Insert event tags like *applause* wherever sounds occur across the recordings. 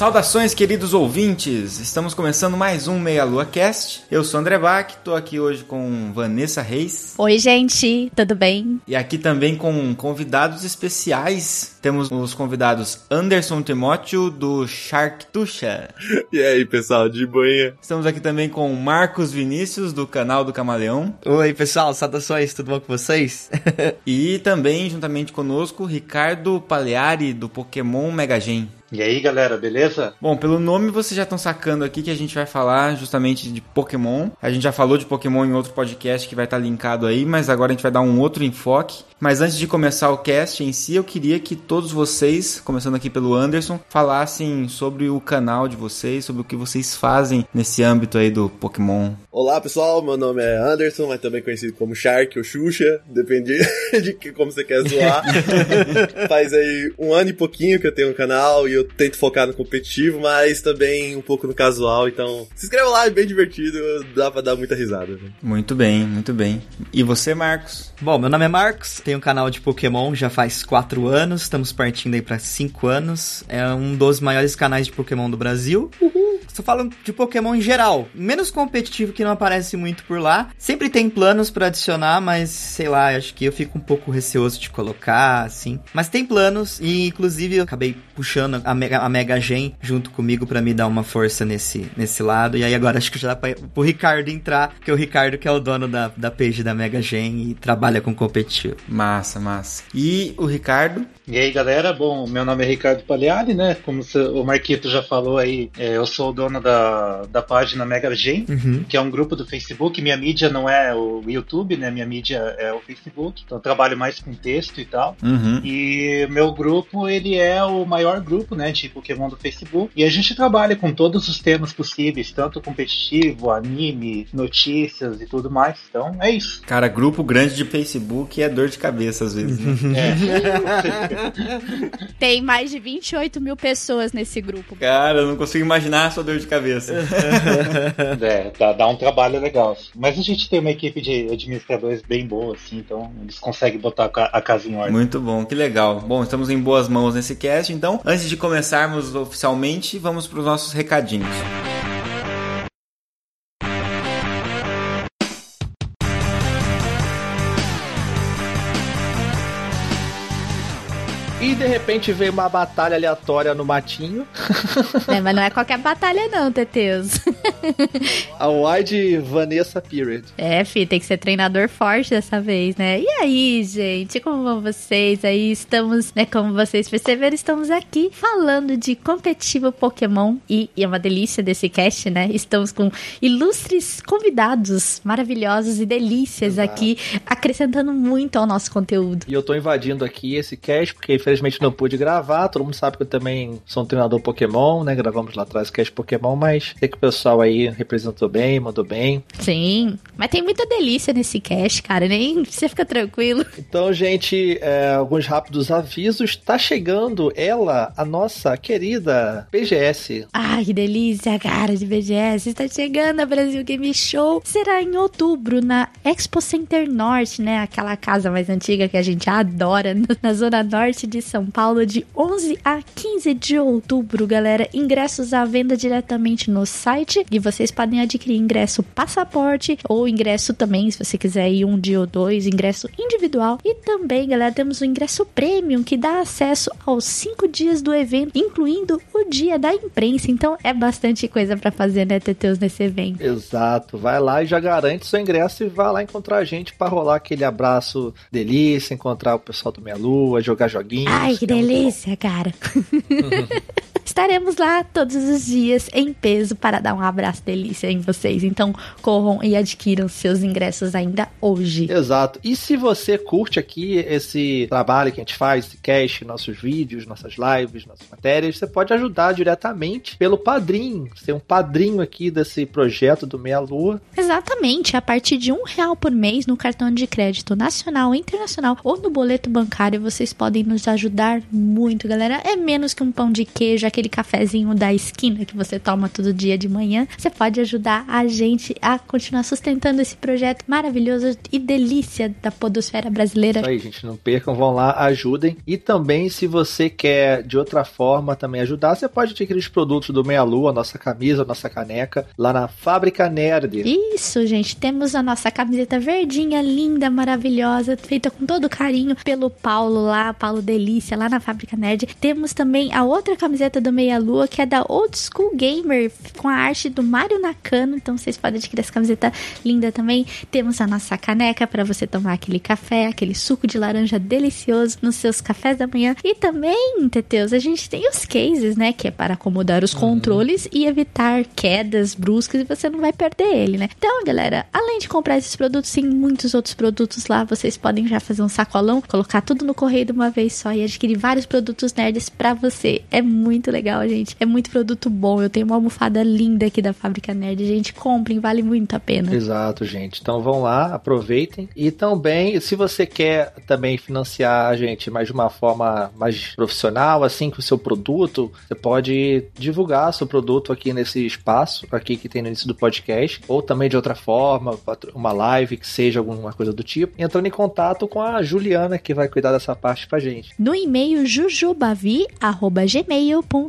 Saudações, queridos ouvintes! Estamos começando mais um Meia Lua Cast. Eu sou André Bach, tô aqui hoje com Vanessa Reis. Oi, gente, tudo bem? E aqui também com convidados especiais. Temos os convidados Anderson Timóteo, do Shark Tuxa. E aí, pessoal, de banha. Estamos aqui também com Marcos Vinícius, do canal do Camaleão. Oi, pessoal, saudações, tudo bom com vocês? *laughs* e também, juntamente conosco, Ricardo Paleari, do Pokémon Mega Gen. E aí, galera, beleza? Bom, pelo nome vocês já estão sacando aqui que a gente vai falar justamente de Pokémon. A gente já falou de Pokémon em outro podcast que vai estar linkado aí, mas agora a gente vai dar um outro enfoque. Mas antes de começar o cast em si, eu queria que todos vocês, começando aqui pelo Anderson, falassem sobre o canal de vocês, sobre o que vocês fazem nesse âmbito aí do Pokémon. Olá, pessoal, meu nome é Anderson, mas também conhecido como Shark ou Xuxa, depende *laughs* de como você quer zoar. *laughs* Faz aí um ano e pouquinho que eu tenho um canal e eu tento focar no competitivo, mas também um pouco no casual, então se inscreva lá, é bem divertido, dá pra dar muita risada. Né? Muito bem, muito bem. E você, Marcos? Bom, meu nome é Marcos, tenho um canal de Pokémon já faz 4 anos, estamos partindo aí pra 5 anos. É um dos maiores canais de Pokémon do Brasil. Uhul! Estou falando de Pokémon em geral, menos competitivo que não aparece muito por lá. Sempre tem planos para adicionar, mas sei lá, acho que eu fico um pouco receoso de colocar, assim. Mas tem planos e inclusive eu acabei puxando a Mega, a Mega Gen junto comigo para me dar uma força nesse, nesse lado. E aí agora acho que já dá pra, pro Ricardo entrar, que é o Ricardo que é o dono da, da page da Mega Gen e trabalha com competitivo. Massa, massa. E o Ricardo? E aí, galera, bom, meu nome é Ricardo Pagliari, né? Como o Marquito já falou aí, é, eu sou o dono da, da página Mega Gen, uhum. que é um grupo do Facebook. Minha mídia não é o YouTube, né? Minha mídia é o Facebook. Então eu trabalho mais com texto e tal. Uhum. E meu grupo, ele é o maior grupo, né, de Pokémon do Facebook. E a gente trabalha com todos os temas possíveis, tanto competitivo, anime, notícias e tudo mais. Então é isso. Cara, grupo grande de Facebook é dor de cabeça às vezes. Né? *laughs* É. *laughs* *laughs* Tem mais de 28 mil pessoas nesse grupo. Cara, eu não consigo imaginar a sua dor de cabeça. *laughs* é, dá, dá, um trabalho legal. Mas a gente tem uma equipe de administradores bem boa, assim, então eles conseguem botar a casa em ordem. Muito bom, que legal. Bom, estamos em boas mãos nesse cast, então, antes de começarmos oficialmente, vamos para os nossos recadinhos. E de repente veio uma batalha aleatória no matinho. É, mas não é qualquer batalha, não, Teteus. A wide Vanessa Period. É, fi, tem que ser treinador forte dessa vez, né? E aí, gente, como vão vocês? Aí estamos, né? Como vocês perceberam, estamos aqui falando de competitivo Pokémon. E, e é uma delícia desse cast, né? Estamos com ilustres convidados maravilhosos e delícias Exato. aqui, acrescentando muito ao nosso conteúdo. E eu tô invadindo aqui esse cast porque infelizmente não pude gravar. Todo mundo sabe que eu também sou um treinador Pokémon, né? Gravamos lá atrás o cast Pokémon, mas sei que o pessoal aí representou bem, mandou bem. Sim, mas tem muita delícia nesse cast, cara. Nem você fica tranquilo. Então, gente, é, alguns rápidos avisos. Tá chegando ela, a nossa querida BGS. Ai, que delícia, cara, de BGS. Está chegando a Brasil Game Show. Será em outubro, na Expo Center Norte, né? Aquela casa mais antiga que a gente adora, *laughs* na Zona Norte de São São Paulo de 11 a 15 de outubro, galera. Ingressos à venda diretamente no site e vocês podem adquirir ingresso passaporte ou ingresso também, se você quiser ir um dia ou dois, ingresso individual. E também, galera, temos o ingresso premium que dá acesso aos cinco dias do evento, incluindo o dia da imprensa. Então é bastante coisa para fazer, né, Teteus, nesse evento. Exato. Vai lá e já garante seu ingresso e vai lá encontrar a gente para rolar aquele abraço delícia, encontrar o pessoal do Meia Lua, jogar joguinhos. Ai, que delícia, cara. *laughs* Estaremos lá todos os dias em peso para dar um abraço delícia em vocês. Então corram e adquiram seus ingressos ainda hoje. Exato. E se você curte aqui esse trabalho que a gente faz, esse cast, nossos vídeos, nossas lives, nossas matérias, você pode ajudar diretamente pelo padrinho. Ser um padrinho aqui desse projeto do Meia Lua. Exatamente. A partir de um real por mês no cartão de crédito nacional, internacional ou no boleto bancário, vocês podem nos ajudar muito, galera. É menos que um pão de queijo, aquele cafezinho da esquina que você toma todo dia de manhã. Você pode ajudar a gente a continuar sustentando esse projeto maravilhoso e delícia da podosfera brasileira. Isso aí, gente, não percam, vão lá, ajudem. E também, se você quer de outra forma também ajudar, você pode adquirir os produtos do Meia Lua, nossa camisa, nossa caneca, lá na Fábrica Nerd. Isso, gente, temos a nossa camiseta verdinha, linda, maravilhosa, feita com todo carinho pelo Paulo lá, Paulo Delícia, lá na Fábrica Nerd. Temos também a outra camiseta do Meia Lua, que é da Old School Gamer, com a arte do Mario Nakano. Então vocês podem adquirir essa camiseta linda também. Temos a nossa caneca para você tomar aquele café, aquele suco de laranja delicioso nos seus cafés da manhã. E também, Teteus, a gente tem os cases, né? Que é para acomodar os uhum. controles e evitar quedas bruscas e você não vai perder ele, né? Então, galera, além de comprar esses produtos, tem muitos outros produtos lá. Vocês podem já fazer um sacolão, colocar tudo no correio de uma vez só e adquirir vários produtos nerds para você. É muito legal, gente. É muito produto bom. Eu tenho uma almofada linda aqui da Fábrica Nerd. Gente, comprem, vale muito a pena. Exato, gente. Então vão lá, aproveitem. E também, se você quer também financiar a gente, mas de uma forma mais profissional, assim, com o seu produto, você pode divulgar seu produto aqui nesse espaço, aqui que tem no início do podcast, ou também de outra forma, uma live, que seja alguma coisa do tipo, entrando em contato com a Juliana, que vai cuidar dessa parte pra gente. No e-mail jujubavi.gmail.com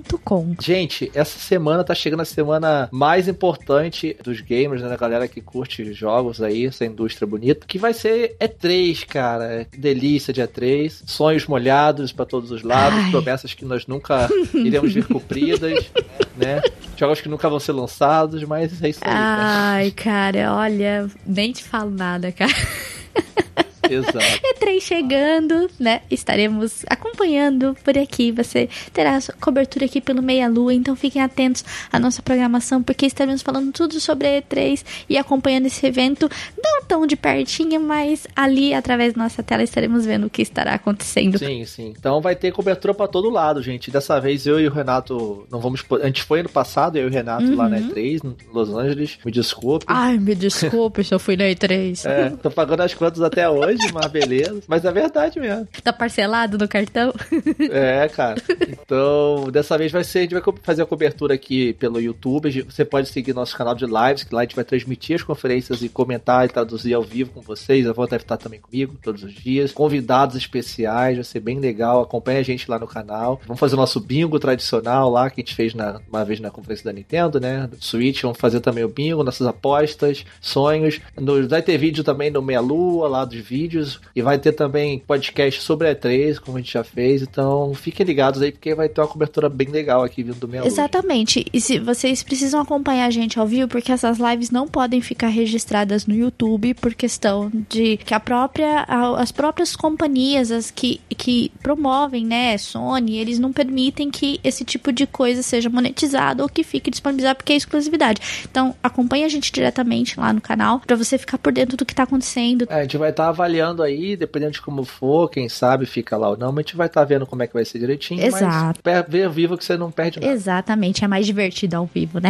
Gente, essa semana tá chegando a semana mais importante dos gamers, né, da galera que curte jogos aí, essa indústria bonita, que vai ser E3, cara. Delícia de E3, sonhos molhados para todos os lados, Ai. promessas que nós nunca *laughs* iremos ver cumpridas, né? Jogos que nunca vão ser lançados, mas é isso aí. Ai, cara, olha, nem te falo nada, cara. *laughs* Exato. E3 chegando, né? Estaremos acompanhando por aqui. Você terá cobertura aqui pelo Meia Lua, então fiquem atentos à nossa programação, porque estaremos falando tudo sobre a E3 e acompanhando esse evento, não tão de pertinho, mas ali através da nossa tela estaremos vendo o que estará acontecendo. Sim, sim. Então vai ter cobertura para todo lado, gente. Dessa vez eu e o Renato não vamos. A gente foi ano passado, eu e o Renato uhum. lá na E3, em Los Angeles. Me desculpe. Ai, me desculpe se eu fui na E3. É, tô pagando as contas até hoje mas beleza. Mas é verdade mesmo. Tá parcelado no cartão? *laughs* É, cara. Então, dessa vez vai ser, a gente vai fazer a cobertura aqui pelo YouTube. Você pode seguir nosso canal de lives, que lá a gente vai transmitir as conferências e comentar e traduzir ao vivo com vocês. A Vou deve estar também comigo todos os dias. Convidados especiais, vai ser bem legal. Acompanhe a gente lá no canal. Vamos fazer o nosso bingo tradicional lá, que a gente fez na, uma vez na conferência da Nintendo, né? Switch. Vamos fazer também o bingo, nossas apostas, sonhos. Vai ter vídeo também no Meia Lua, lá dos vídeos vídeos e vai ter também podcast sobre a E3, como a gente já fez. Então fiquem ligados aí, porque vai ter uma cobertura bem legal aqui vindo do meu Exatamente. E se vocês precisam acompanhar a gente ao vivo, porque essas lives não podem ficar registradas no YouTube por questão de que a própria, as próprias companhias as que, que promovem, né, Sony, eles não permitem que esse tipo de coisa seja monetizado ou que fique disponibilizado porque é exclusividade. Então acompanhe a gente diretamente lá no canal para você ficar por dentro do que tá acontecendo. É, a gente vai estar tá avaliando avaliando aí, dependendo de como for, quem sabe fica lá ou não, mas a gente vai estar tá vendo como é que vai ser direitinho. Exato. Mas ver ao vivo que você não perde nada. Exatamente, é mais divertido ao vivo, né?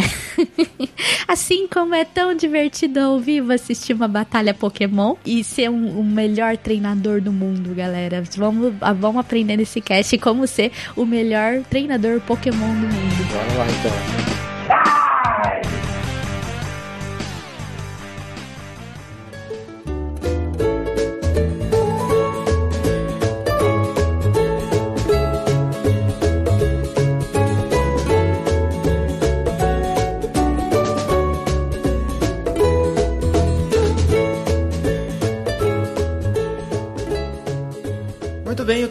*laughs* assim como é tão divertido ao vivo assistir uma batalha Pokémon e ser um, o melhor treinador do mundo, galera. Vamos, vamos aprender nesse cast como ser o melhor treinador Pokémon do mundo. Bora lá então.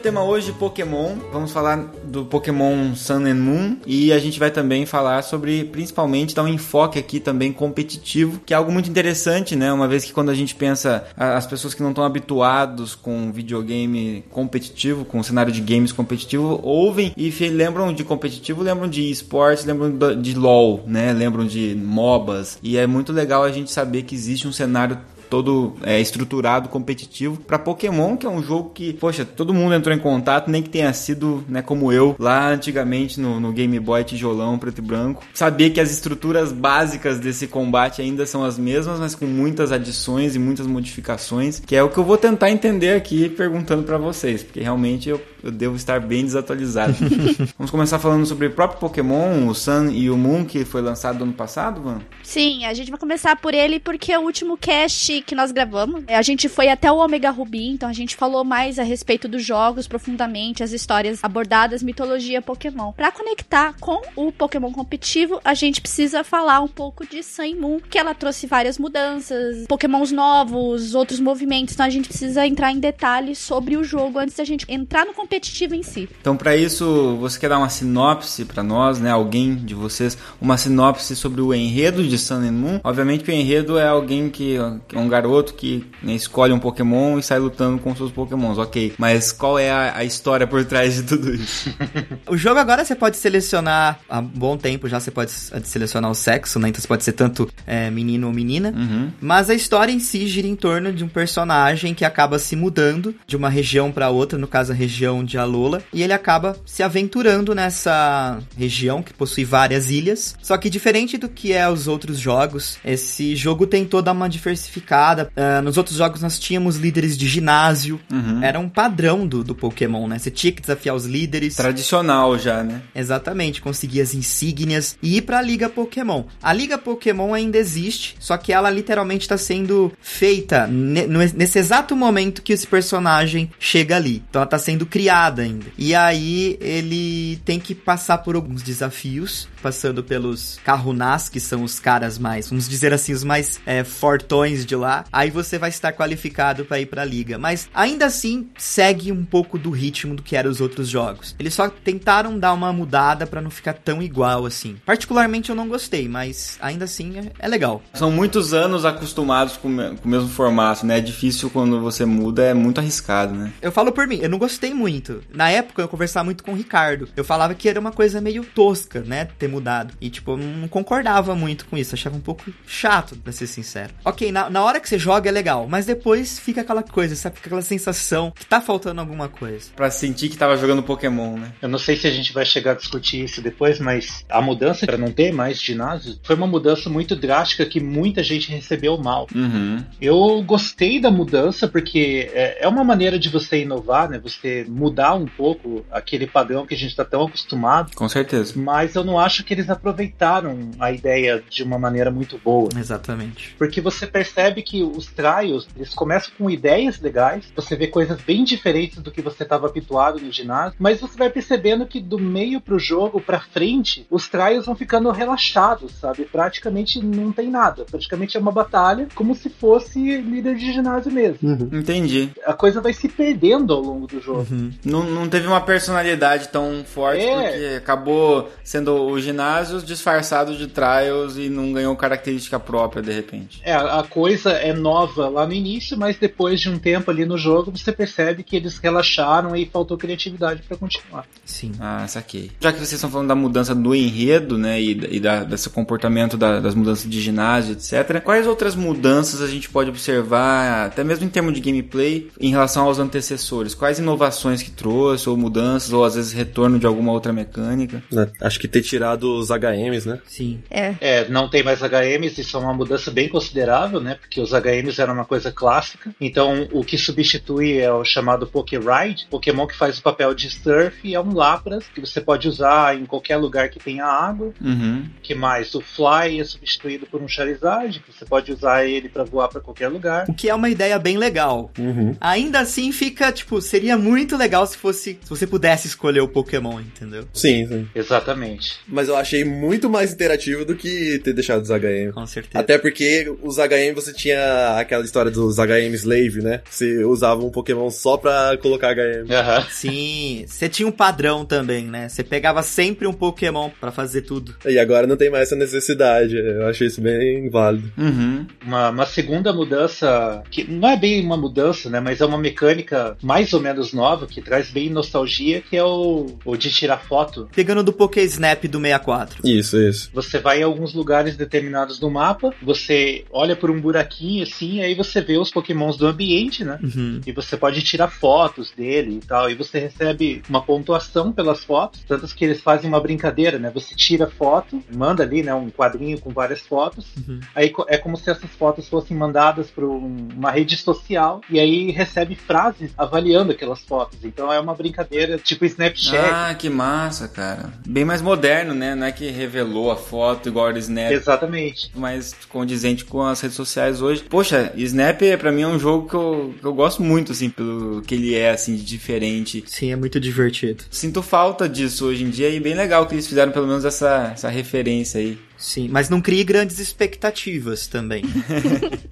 Tema hoje Pokémon. Vamos falar do Pokémon Sun and Moon e a gente vai também falar sobre, principalmente, dar um enfoque aqui também competitivo, que é algo muito interessante, né? Uma vez que quando a gente pensa as pessoas que não estão habituados com videogame competitivo, com cenário de games competitivo, ouvem e lembram de competitivo, lembram de esportes, lembram de LoL, né? Lembram de MOBAs. E é muito legal a gente saber que existe um cenário todo é, estruturado, competitivo. Para Pokémon, que é um jogo que, poxa, todo mundo entrou em contato, nem que tenha sido, né, como eu, lá antigamente no, no Game Boy tijolão preto e branco. Saber que as estruturas básicas desse combate ainda são as mesmas, mas com muitas adições e muitas modificações, que é o que eu vou tentar entender aqui perguntando para vocês, porque realmente eu, eu devo estar bem desatualizado. *laughs* Vamos começar falando sobre o próprio Pokémon, o Sun e o Moon, que foi lançado ano passado, Van? Sim, a gente vai começar por ele porque é o último cast que nós gravamos, a gente foi até o Omega Ruby, então a gente falou mais a respeito dos jogos profundamente, as histórias abordadas, mitologia Pokémon. Para conectar com o Pokémon competitivo, a gente precisa falar um pouco de Sun Moon, que ela trouxe várias mudanças, Pokémons novos, outros movimentos, então a gente precisa entrar em detalhes sobre o jogo antes da gente entrar no competitivo em si. Então, para isso, você quer dar uma sinopse para nós, né? Alguém de vocês, uma sinopse sobre o enredo de Sun and Moon? Obviamente que o enredo é alguém que, que é um garoto que né, escolhe um Pokémon e sai lutando com seus Pokémons, ok. Mas qual é a, a história por trás de tudo isso? *laughs* o jogo agora você pode selecionar, há bom tempo já você pode selecionar o sexo, né? Então você pode ser tanto é, menino ou menina. Uhum. Mas a história em si gira em torno de um personagem que acaba se mudando de uma região para outra, no caso a região de Alola, e ele acaba se aventurando nessa região que possui várias ilhas. Só que diferente do que é os outros jogos, esse jogo tentou dar uma diversificada Uh, nos outros jogos nós tínhamos líderes de ginásio. Uhum. Era um padrão do, do Pokémon, né? Você tinha que desafiar os líderes. Tradicional já, né? Exatamente. Conseguir as insígnias e ir pra Liga Pokémon. A Liga Pokémon ainda existe, só que ela literalmente está sendo feita nesse exato momento que esse personagem chega ali. Então ela tá sendo criada ainda. E aí ele tem que passar por alguns desafios, passando pelos Carrunás, que são os caras mais, vamos dizer assim, os mais é, fortões de lá lá, aí você vai estar qualificado para ir para a liga. Mas ainda assim segue um pouco do ritmo do que eram os outros jogos. Eles só tentaram dar uma mudada para não ficar tão igual assim. Particularmente eu não gostei, mas ainda assim é, é legal. São muitos anos acostumados com, com, o mesmo formato, né? É difícil quando você muda, é muito arriscado, né? Eu falo por mim, eu não gostei muito. Na época eu conversava muito com o Ricardo. Eu falava que era uma coisa meio tosca, né? Ter mudado. E tipo, eu não concordava muito com isso. Achava um pouco chato, pra ser sincero. Ok, na, na hora que você joga é legal, mas depois fica aquela coisa, sabe? Fica aquela sensação que tá faltando alguma coisa. Pra sentir que tava jogando Pokémon, né? Eu não sei se a gente vai chegar a discutir isso depois, mas a mudança para não ter mais ginásio foi uma mudança muito drástica que muita gente recebeu mal. Uhum. Eu gostei da mudança porque é, é uma maneira de você inovar, né? Você mudar um pouco aquele padrão que a gente tá tão acostumado. Com certeza. Mas eu não acho que eles aproveitaram a ideia de uma maneira muito boa. Exatamente. Porque você percebe que os trials eles começam com ideias legais, você vê coisas bem diferentes do que você estava habituado no ginásio, mas você vai percebendo que do meio pro jogo para frente, os trials vão ficando relaxados, sabe? Praticamente não tem nada, praticamente é uma batalha como se fosse líder de ginásio mesmo. Uhum. Entendi. A coisa vai se perdendo ao longo do jogo. Uhum. Não, não teve uma personalidade tão forte é. porque acabou sendo o ginásio disfarçado de trials e não ganhou característica própria de repente. É, a coisa é nova lá no início, mas depois de um tempo ali no jogo, você percebe que eles relaxaram e faltou criatividade para continuar. Sim. Ah, saquei. Já que vocês estão falando da mudança do enredo, né, e, e da, desse comportamento da, das mudanças de ginásio, etc., quais outras mudanças a gente pode observar, até mesmo em termos de gameplay, em relação aos antecessores? Quais inovações que trouxe, ou mudanças, ou às vezes retorno de alguma outra mecânica? É, acho que ter tirado os HMs, né? Sim. É. é, não tem mais HMs, isso é uma mudança bem considerável, né? Porque os HMs eram uma coisa clássica. Então, o que substitui é o chamado Pokéride, Pokémon que faz o papel de surf e é um Lapras que você pode usar em qualquer lugar que tenha água. Uhum. que mais? O Fly é substituído por um Charizard, que você pode usar ele para voar para qualquer lugar. O que é uma ideia bem legal. Uhum. Ainda assim fica, tipo, seria muito legal legal se fosse se você pudesse escolher o Pokémon, entendeu? Sim, sim. Exatamente. Mas eu achei muito mais interativo do que ter deixado os HM. Com certeza. Até porque os HM você tinha aquela história dos HM Slave, né? Você usava um Pokémon só pra colocar HM. Aham. Sim, você tinha um padrão também, né? Você pegava sempre um Pokémon pra fazer tudo. E agora não tem mais essa necessidade. Eu achei isso bem válido. Uhum. Uma, uma segunda mudança, que não é bem uma mudança, né? Mas é uma mecânica mais ou menos nova, que traz bem nostalgia, que é o, o de tirar foto. Pegando do Poké Snap do 64. Isso, isso. Você vai em alguns lugares determinados do mapa, você olha por um buraquinho assim, aí você vê os pokémons do ambiente, né? Uhum. E você pode tirar fotos dele e tal. E você recebe uma pontuação pelas fotos. Tanto que eles fazem uma brincadeira, né? Você tira foto, manda ali, né? Um quadrinho com várias fotos. Uhum. Aí é como se essas fotos fossem mandadas para uma rede social. E aí recebe frases avaliando aquelas fotos. Então é uma brincadeira tipo Snapchat. Ah, que massa, cara. Bem mais moderno, né? Não é que revelou a foto igual era o Snap. Exatamente. mais condizente com as redes sociais hoje. Poxa, Snap pra mim é um jogo que eu, que eu gosto muito, assim, pelo que ele é, assim, de diferente. Sim, é muito divertido. Sinto falta disso hoje em dia e bem legal que eles fizeram pelo menos essa, essa referência aí. Sim, mas não crie grandes expectativas também. *laughs*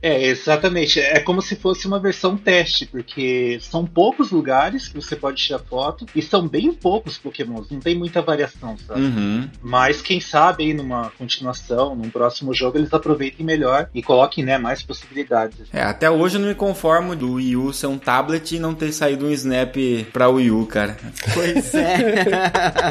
É, exatamente. É como se fosse uma versão teste, porque são poucos lugares que você pode tirar foto e são bem poucos pokémons, não tem muita variação, sabe? Uhum. Mas quem sabe aí numa continuação, num próximo jogo, eles aproveitem melhor e coloquem, né, mais possibilidades. É, até hoje eu não me conformo do Wii U ser um tablet e não ter saído um Snap pra Wii U, cara. Pois é.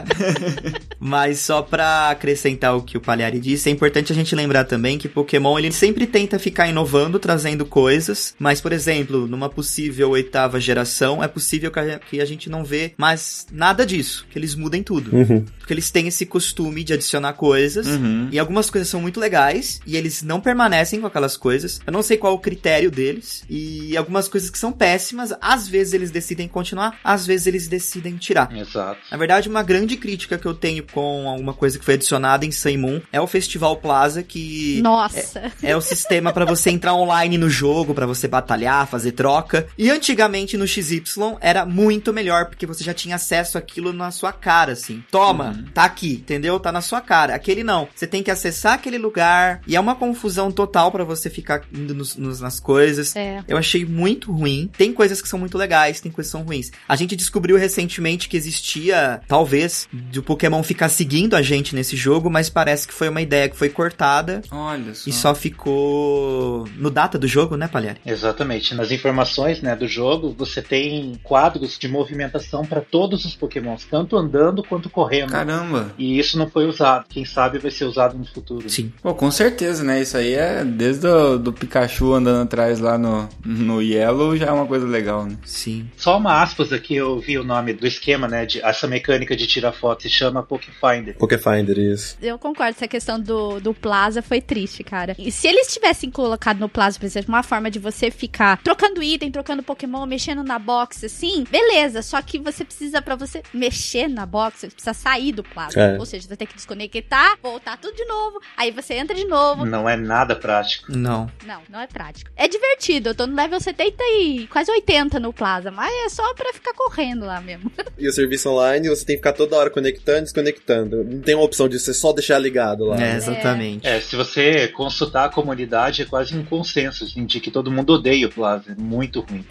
*laughs* Mas só pra acrescentar o que o Palhari disse, é importante a gente lembrar também que Pokémon ele sempre tenta ficar inovando, trazendo coisas, mas por exemplo, numa possível oitava geração, é possível que a, gente não vê mais nada disso, que eles mudem tudo. Uhum. Porque eles têm esse costume de adicionar coisas, Uhum. e algumas coisas são muito legais, e eles não permanecem com aquelas coisas. Eu não sei qual o critério deles, e algumas coisas que são péssimas, às vezes eles decidem continuar, às vezes eles decidem tirar. Exato. Na verdade, uma grande crítica que eu tenho com alguma coisa que foi adicionada em Sun Moon é o Festival Plaza, que Nossa. é o sistema pra você entrar online no jogo, pra você batalhar, fazer troca. E antigamente no XY era muito melhor, porque você já tinha acesso àquilo na sua cara, assim. Toma, tá aqui, entendeu? Tá na sua cara. Aquele não. Você tem que acessar aquele lugar e é uma confusão total pra você ficar indo nos- nos- nas coisas. É. Eu achei muito ruim. Tem coisas que são muito legais, tem coisas que são ruins. A gente descobriu recentemente que existia, talvez, de o Pokémon ficar seguindo a gente nesse jogo, mas parece que foi uma ideia que foi cortada Olha só. e só ficou no data do jogo, né, Palhari? Exatamente. Nas informações né, do jogo, você tem quadros de movimentação para todos os pokémons, tanto andando quanto correndo. Caramba. E isso não foi usado. Quem sabe vai ser usado no futuro. Sim. Pô, com certeza, né? Isso aí é desde o do Pikachu andando atrás lá no, no Yellow já é uma coisa legal, né? Sim. Só uma aspas aqui, eu vi o nome do esquema, né? De, essa mecânica de tirar foto se chama Pokéfinder. Pokéfinder, isso. Eu concordo, essa questão do, do Plaza foi triste, cara. E se eles tivessem colocado no Plaza, por exemplo, uma forma de você ficar trocando item, trocando Pokémon, mexendo na box, assim, beleza. Só que você precisa, pra você mexer na box, você precisa sair do Plaza. É. Ou seja, você vai ter que desconectar, voltar tudo de novo, aí você entra de novo. Não é nada prático. Não. Não, não é prático. É divertido, eu tô no level 70 e quase 80 no Plaza, mas é só pra ficar correndo lá mesmo. *laughs* E o serviço online você tem que ficar toda hora conectando e desconectando. Não tem uma opção de você só deixar ligado lá. É, né? exatamente. É, se você consultar a comunidade, é quase um consenso assim, de que todo mundo odeia o Plaza. É muito ruim.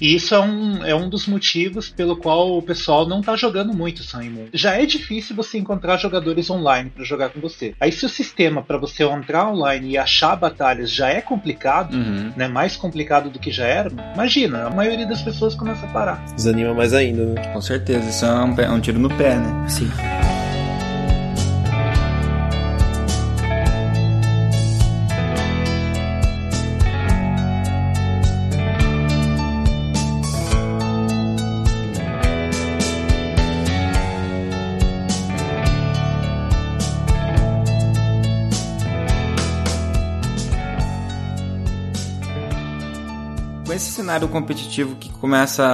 E isso é um, é um dos motivos pelo qual o pessoal não tá jogando muito Sun. Já é difícil você encontrar jogadores online pra jogar com você. Aí se o sistema pra você entrar online e achar batalhas já é complicado, Uhum. né, mais complicado do que já era, imagina, a maioria das pessoas começa a parar. Desanima mais ainda, né? Com certeza, isso é um, pé- é um tiro no pé, né? Sim. Cenário competitivo que começa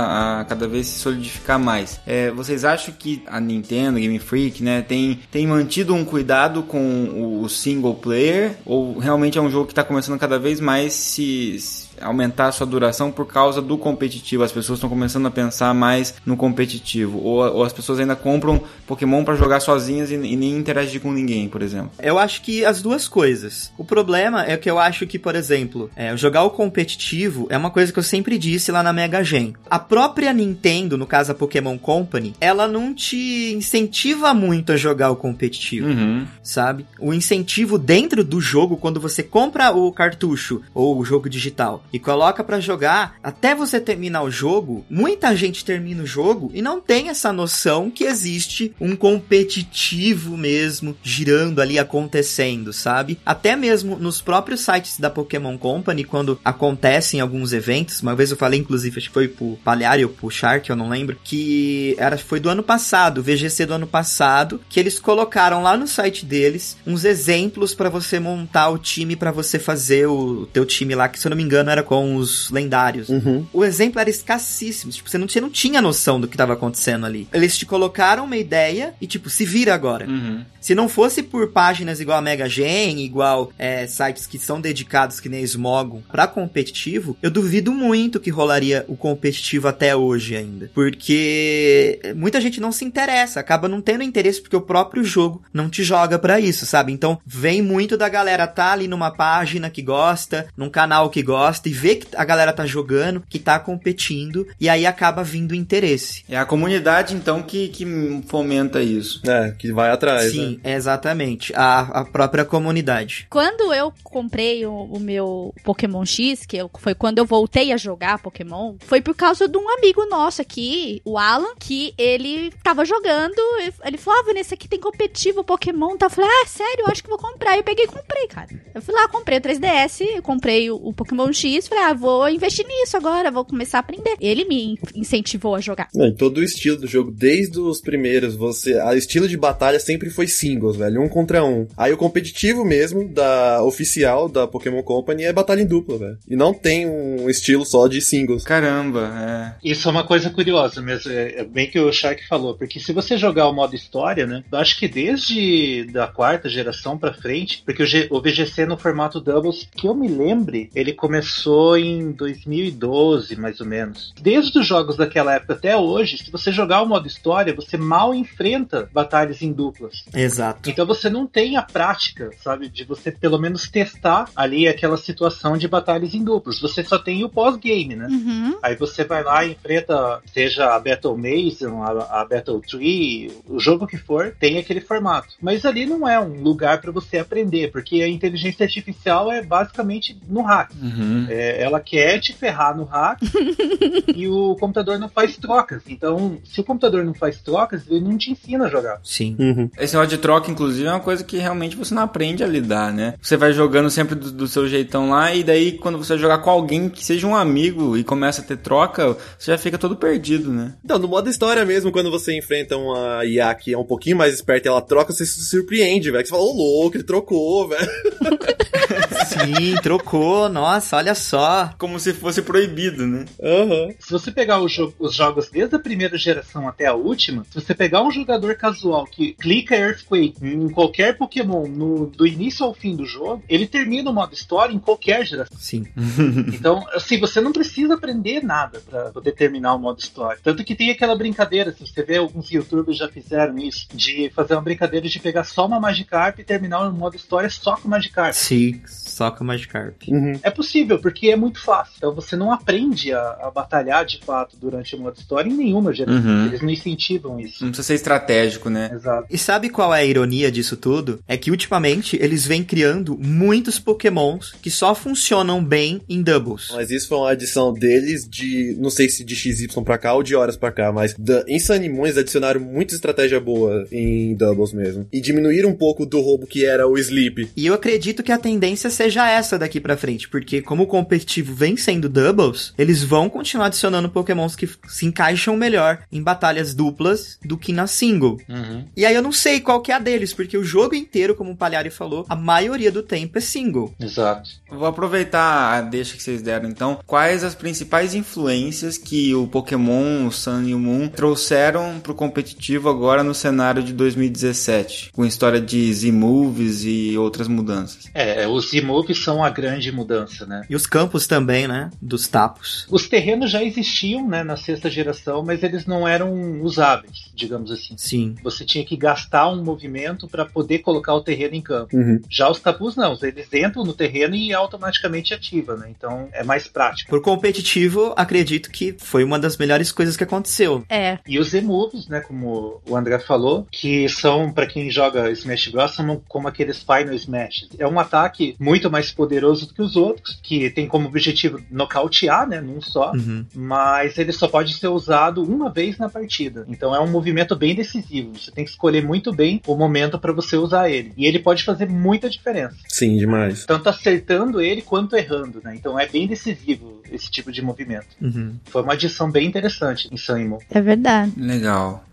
a cada vez se solidificar mais, é, vocês acham que a Nintendo, Game Freak, né, tem, tem mantido um cuidado com o, single player? Ou realmente é um jogo que está começando cada vez mais se, se- aumentar a sua duração por causa do competitivo. As pessoas estão começando a pensar mais no competitivo. Ou, ou as pessoas ainda compram Pokémon para jogar sozinhas e, e, nem interagir com ninguém, por exemplo. Eu acho que as duas coisas. O problema é que eu acho que, por exemplo, é, jogar o competitivo é uma coisa que eu sempre disse lá na Mega Gen. A própria Nintendo, no caso a Pokémon Company, ela não te incentiva muito a jogar o competitivo, uhum. sabe? O incentivo dentro do jogo, quando você compra o cartucho ou o jogo digital e coloca para jogar, até você terminar o jogo, muita gente termina o jogo e não tem essa noção que existe um competitivo mesmo girando ali acontecendo, sabe? Até mesmo nos próprios sites da Pokémon Company, quando acontecem alguns eventos, uma vez eu falei, inclusive, acho que foi pro Palhario ou pro Shark, eu não lembro, que era, foi do ano passado, VGC do ano passado, que eles colocaram lá no site deles uns exemplos para você montar o time para você fazer o teu time lá, que se eu não me engano era com os lendários. Uhum. O exemplo era escassíssimo, tipo, você não, você não tinha noção do que estava acontecendo ali. Eles te colocaram uma ideia e, tipo, se vira agora. Uhum. Se não fosse por páginas igual a Mega Gen, igual é, sites que são dedicados, que nem Smogon, pra competitivo, eu duvido muito que rolaria o competitivo até hoje ainda. Porque muita gente não se interessa, acaba não tendo interesse porque o próprio jogo não te joga para isso, sabe? Então vem muito da galera tá ali numa página que gosta, num canal que gosta e vê que a galera tá jogando, que tá competindo, e aí acaba vindo interesse. É a comunidade então que, que fomenta isso. É, que vai atrás. Sim, né? exatamente. A, a própria comunidade. Quando eu comprei o, o meu Pokémon X, que eu, foi quando eu voltei a jogar Pokémon, foi por causa de um amigo nosso aqui, o Alan, que ele tava jogando, ele falou, ah, Vanessa, aqui tem competitivo Pokémon, tá? Eu falei, ah, sério, eu acho que vou comprar. Eu peguei e comprei, cara. Eu fui lá, comprei o 3DS, eu comprei o, o Pokémon X, falei, ah, vou investir nisso agora, vou começar a aprender. Ele me incentivou a jogar. É, todo o estilo do jogo, desde os primeiros, você, o estilo de batalha sempre foi singles, velho, um contra um. Aí o competitivo mesmo, da oficial da Pokémon Company, é batalha em dupla, velho. E não tem um estilo só de singles. Caramba, é. Isso é uma coisa curiosa mesmo, é, é bem que o Shark falou, porque se você jogar o modo história, né, eu acho que desde da quarta geração pra frente, porque o, G, o VGC no formato Doubles, que eu me lembre, ele começou em 2012, mais ou menos. Desde os jogos daquela época até hoje, se você jogar o modo história, você mal enfrenta batalhas em duplas. Exato. Então você não tem a prática, sabe, de você pelo menos testar ali aquela situação de batalhas em duplas. Você só tem o pós-game, né? Uhum. Aí você vai lá e enfrenta, seja a Battle Mason, a, a Battle Tree, o jogo que for, tem aquele formato. Mas ali não é um lugar para você aprender, porque a inteligência artificial é basicamente no hack. Uhum. É, ela quer te ferrar no hack *laughs* e o computador não faz trocas. Então, se o computador não faz trocas, ele não te ensina a jogar. Sim. Uhum. Esse negócio de troca, inclusive, é uma coisa que realmente você não aprende a lidar, né? Você vai jogando sempre do, do seu jeitão lá, e daí quando você jogar com alguém que seja um amigo e começa a ter troca, você já fica todo perdido, né? Então, no modo história mesmo, quando você enfrenta uma IA que é um pouquinho mais esperta e ela troca, você se surpreende, velho. Você fala, ô louco, ele trocou, velho. *laughs* Sim, trocou, nossa, olha só. Como se fosse proibido, né? Uhum. Se você pegar jo os jogos desde a primeira geração até a última, se você pegar um jogador casual que clica Earthquake em qualquer Pokémon no, do início ao fim do jogo, ele termina o modo história em qualquer geração. Sim. *laughs* então, assim, você não precisa aprender nada para poder terminar o modo história. Tanto que tem aquela brincadeira, se você vê, alguns youtubers já fizeram isso, de fazer uma brincadeira de pegar só uma Magikarp e terminar o modo história só com Magikarp. Sim, só com Magikarp. Uhum. É possível, porque é muito fácil. Então você não aprende a, a batalhar de fato durante o modo história em nenhuma geração. Uhum. Eles não incentivam isso. Não precisa ser estratégico, né? Exato. E sabe qual é a ironia disso tudo? É que ultimamente eles vêm criando muitos pokémons que só funcionam bem em doubles. Mas isso foi uma adição deles de, não sei se de XY pra cá ou de horas pra cá, mas da, em Sanimon adicionaram muita estratégia boa em doubles mesmo. E diminuíram um pouco do roubo que era o Sleep. E eu acredito que a tendência seja essa daqui pra frente, porque como o competitivo vem sendo doubles, eles vão continuar adicionando pokémons que se encaixam melhor em batalhas duplas do que na single. Uhum. E aí eu não sei qual que é a deles, porque o jogo inteiro, como o Palhari falou, a maioria do tempo é single. Exato. Vou aproveitar a deixa que vocês deram então. Quais as principais influências que o Pokémon, o Sun e o Moon trouxeram pro competitivo agora no cenário de 2017, com história de Z-Movies e outras mudanças? É, os z Z-Moves são a grande mudança, né? E os campos também, né? Dos tapos. Os terrenos já existiam, né, na sexta geração, mas eles não eram usáveis, digamos assim. Sim. Você tinha que gastar um movimento para poder colocar o terreno em campo. Uhum. Já os tabus não, eles entram no terreno e automaticamente ativa, né? Então é mais prático. Por competitivo, acredito que foi uma das melhores coisas que aconteceu. É. E os Z-Moves, né, como o André falou, que são, para quem joga Smash Bros, são como aqueles Final Smash. É um ataque muito mais poderoso do que os outros, que tem como objetivo nocautear, né, num só, Uhum. mas ele só pode ser usado uma vez na partida. Então é um movimento bem decisivo. Você tem que escolher muito bem o momento para você usar ele. E ele pode fazer muita diferença. Sim, demais. Tanto acertando ele quanto errando, né? Então é bem decisivo esse tipo de movimento. Uhum. Foi uma adição bem interessante em Sunimo. É verdade. Legal.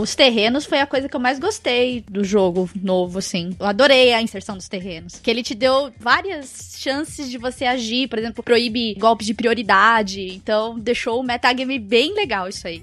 Os terrenos foi a coisa que eu mais gostei do jogo novo, assim. Eu adorei a inserção dos terrenos. Que ele te deu várias chances de você agir. Por exemplo, proíbe golpes de prioridade. Então, deixou o metagame bem legal isso aí.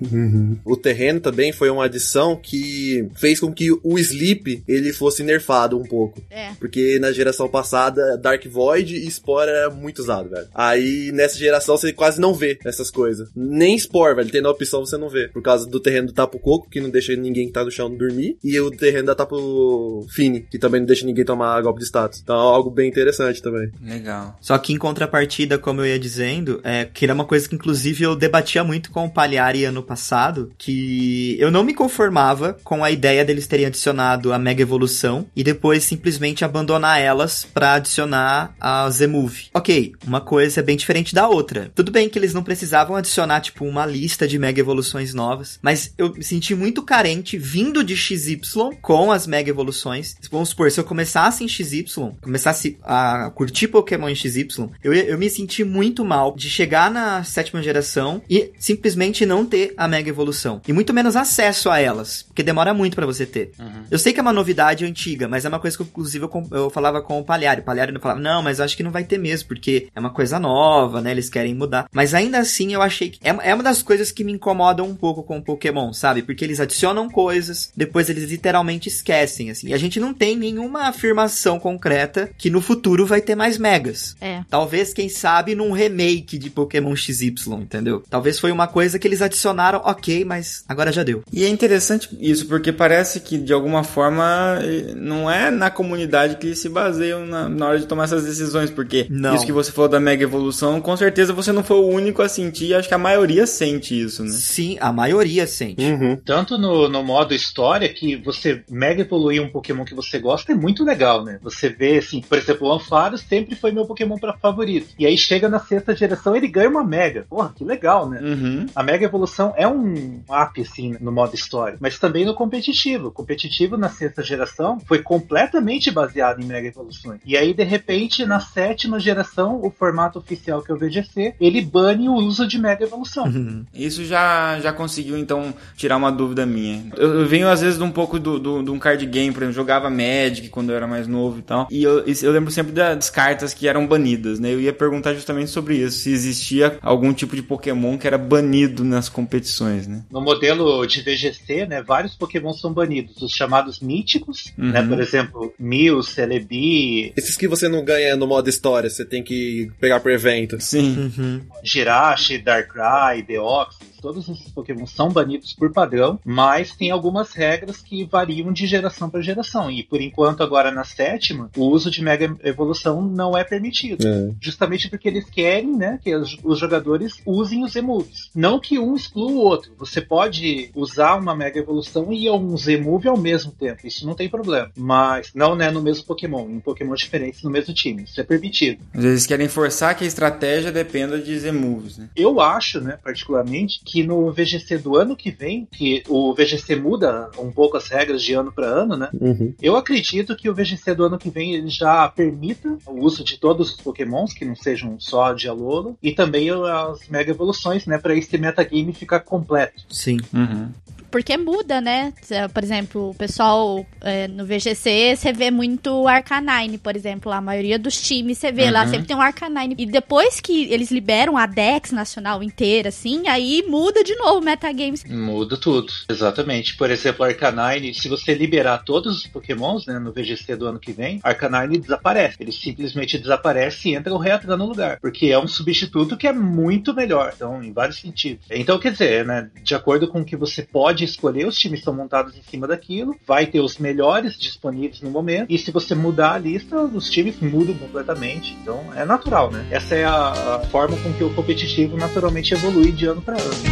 O terreno também foi uma adição que fez com que o Sleep ele fosse nerfado um pouco. É. Porque na geração passada, Dark Void e Spore era muito usado, velho. Aí nessa geração você quase não vê essas coisas. Nem Spore, velho. Tem na opção você não vê. Por causa do terreno do Tapo Coco, que não deixa ninguém que tá no chão dormir. E o terreno da Tapo Fini, que também não deixa ninguém tomar golpe de status. Então é algo bem interessante também. Legal. Só que em contrapartida, como eu ia dizendo, é, que era uma coisa que inclusive eu debatia muito com o Palhari ano passado, que eu não me conformava com a ideia deles terem adicionado a Mega Evolução e depois simplesmente abandonar elas pra adicionar a Z-Move. Ok, uma coisa é bem diferente da outra. Tudo bem que eles não precisavam adicionar, tipo, uma lista de Mega Evoluções novas, mas eu me senti muito carente vindo de XY com as Mega Evoluções. Vamos supor, se eu começasse em XY, começasse a curtir Pokémon XY, eu, eu me senti muito mal de chegar na sétima geração e simplesmente não ter a Mega Evolução. E muito menos acesso a elas, porque demora muito pra você ter. Eu sei que é uma novidade antiga, mas é uma coisa que, inclusive, eu, eu falava com o Palhari. O Palhari falava, não, mas eu acho que não vai ter mesmo, porque é uma coisa nova, né? Eles querem mudar. Mas ainda assim, eu achei que... É, é uma das coisas que me incomodam um pouco com o Pokémon, sabe? Porque eles adicionam coisas, depois eles literalmente esquecem, assim. E a gente não tem nenhuma afirmação concreta que no futuro vai ter mais Megas. É. Talvez, quem sabe, num remake de Pokémon XY, entendeu? Talvez foi uma coisa que eles adicionaram, ok, mas agora já deu. E é interessante isso, porque parece que de alguma forma não é na comunidade que eles se baseiam na, na hora de tomar essas decisões, porque Não. isso que você falou da mega evolução, com certeza você não foi o único a sentir, acho que a maioria sente isso, né? Sim, a maioria sente. Uhum. Tanto no, no modo história que você mega evoluir um Pokémon que você gosta é muito legal, né? Você vê, assim, por exemplo, o Ampharos sempre foi meu Pokémon pra favorito. E aí chega na sexta geração ele ganha uma Mega. Porra, que legal, né? Uhum. A Mega Evolução é um up, assim, no modo história, mas também no competitivo. O competitivo na sexta geração foi completamente baseado em Mega Evoluções. E aí, de repente, na sétima geração, o formato oficial que é o VGC, ele bane o uso de Mega Evolução. Uhum. Isso já, já conseguiu, então, tirar uma dúvida minha. Eu, eu venho, às vezes, de um pouco do, do, de um card game, por exemplo, jogava Magic quando eu era mais novo e tal. E eu, eu lembro sempre das cartas que eram banidas, né? Eu ia perguntar justamente sobre isso, se existia algum tipo de Pokémon que era banido nas competições, né? No modelo de VGC, né, vários Pokémon são banidos. Os chamados míticos, Uhum. né, por exemplo, Mew, Celebi, Esses que você não ganha no modo história, você tem que pegar por evento. Sim. Uhum. Jirachi, Darkrai, Deoxys, todos esses Pokémon são banidos por padrão, mas tem algumas regras que variam de geração para geração. E por enquanto, agora na sétima, o uso de Mega Evolução não é permitido. É. Justamente porque eles querem né, que os, jogadores usem os Z-Moves. Não que um exclua o outro. Você pode usar uma Mega Evolução e um Z-Move ao mesmo tempo. Isso não tem problema. Mas não né, no mesmo Pokémon, em Pokémon diferentes no mesmo time. Isso é permitido. Às vezes querem forçar que a estratégia dependa de Z-Moves, né? Eu acho, né, particularmente, que no VGC do ano que vem, que o VGC muda um pouco as regras de ano para ano, né? Uhum. Eu acredito que o VGC do ano que vem ele já permita o uso de todos os Pokémons, que não sejam só de Alola, e também as Mega Evoluções, né, para esse metagame ficar completo. Sim. Uhum. Porque muda, né? Por exemplo, o pessoal é, no VGC, você vê muito Arcanine, por exemplo. A maioria dos times, você vê uhum. lá, sempre tem um Arcanine. E depois que eles liberam a Dex nacional inteira, assim, aí muda de novo o metagames. Muda tudo, exatamente. Por exemplo, Arcanine, se você liberar todos os pokémons, né, no VGC do ano que vem, Arcanine desaparece. Ele simplesmente desaparece e entra o Reatran no lugar. Porque é um substituto que é muito melhor. Então, em vários sentidos. Então, quer dizer, né, de acordo com o que você pode escolher, os times são montados em cima daquilo, vai ter os melhores disponíveis no momento, e se você mudar a lista, os times mudam completamente. Então, é natural, né? Essa é a forma com que o competitivo naturalmente evolui de ano para ano.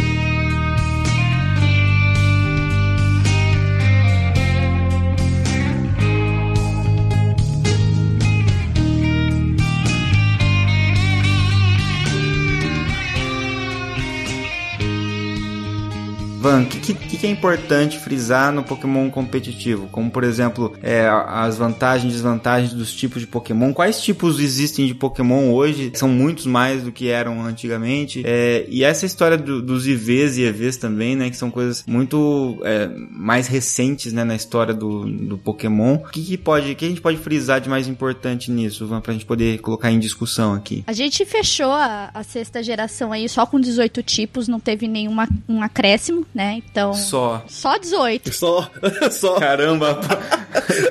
Van, o que, que, que, é importante frisar no Pokémon competitivo? Como, por exemplo, é, as vantagens e desvantagens dos tipos de Pokémon. Quais tipos existem de Pokémon hoje? São muitos mais do que eram antigamente. É, e essa história do, dos IVs e EVs também, né? Que são coisas muito é, mais recentes né, na história do, do Pokémon. O que, que, pode, que a gente pode frisar de mais importante nisso, Van, pra gente poder colocar em discussão aqui? A gente fechou a, a sexta geração aí só com 18 tipos, não teve nenhum um acréscimo né? Então. Só. Só 18. Só. *laughs* só. Caramba.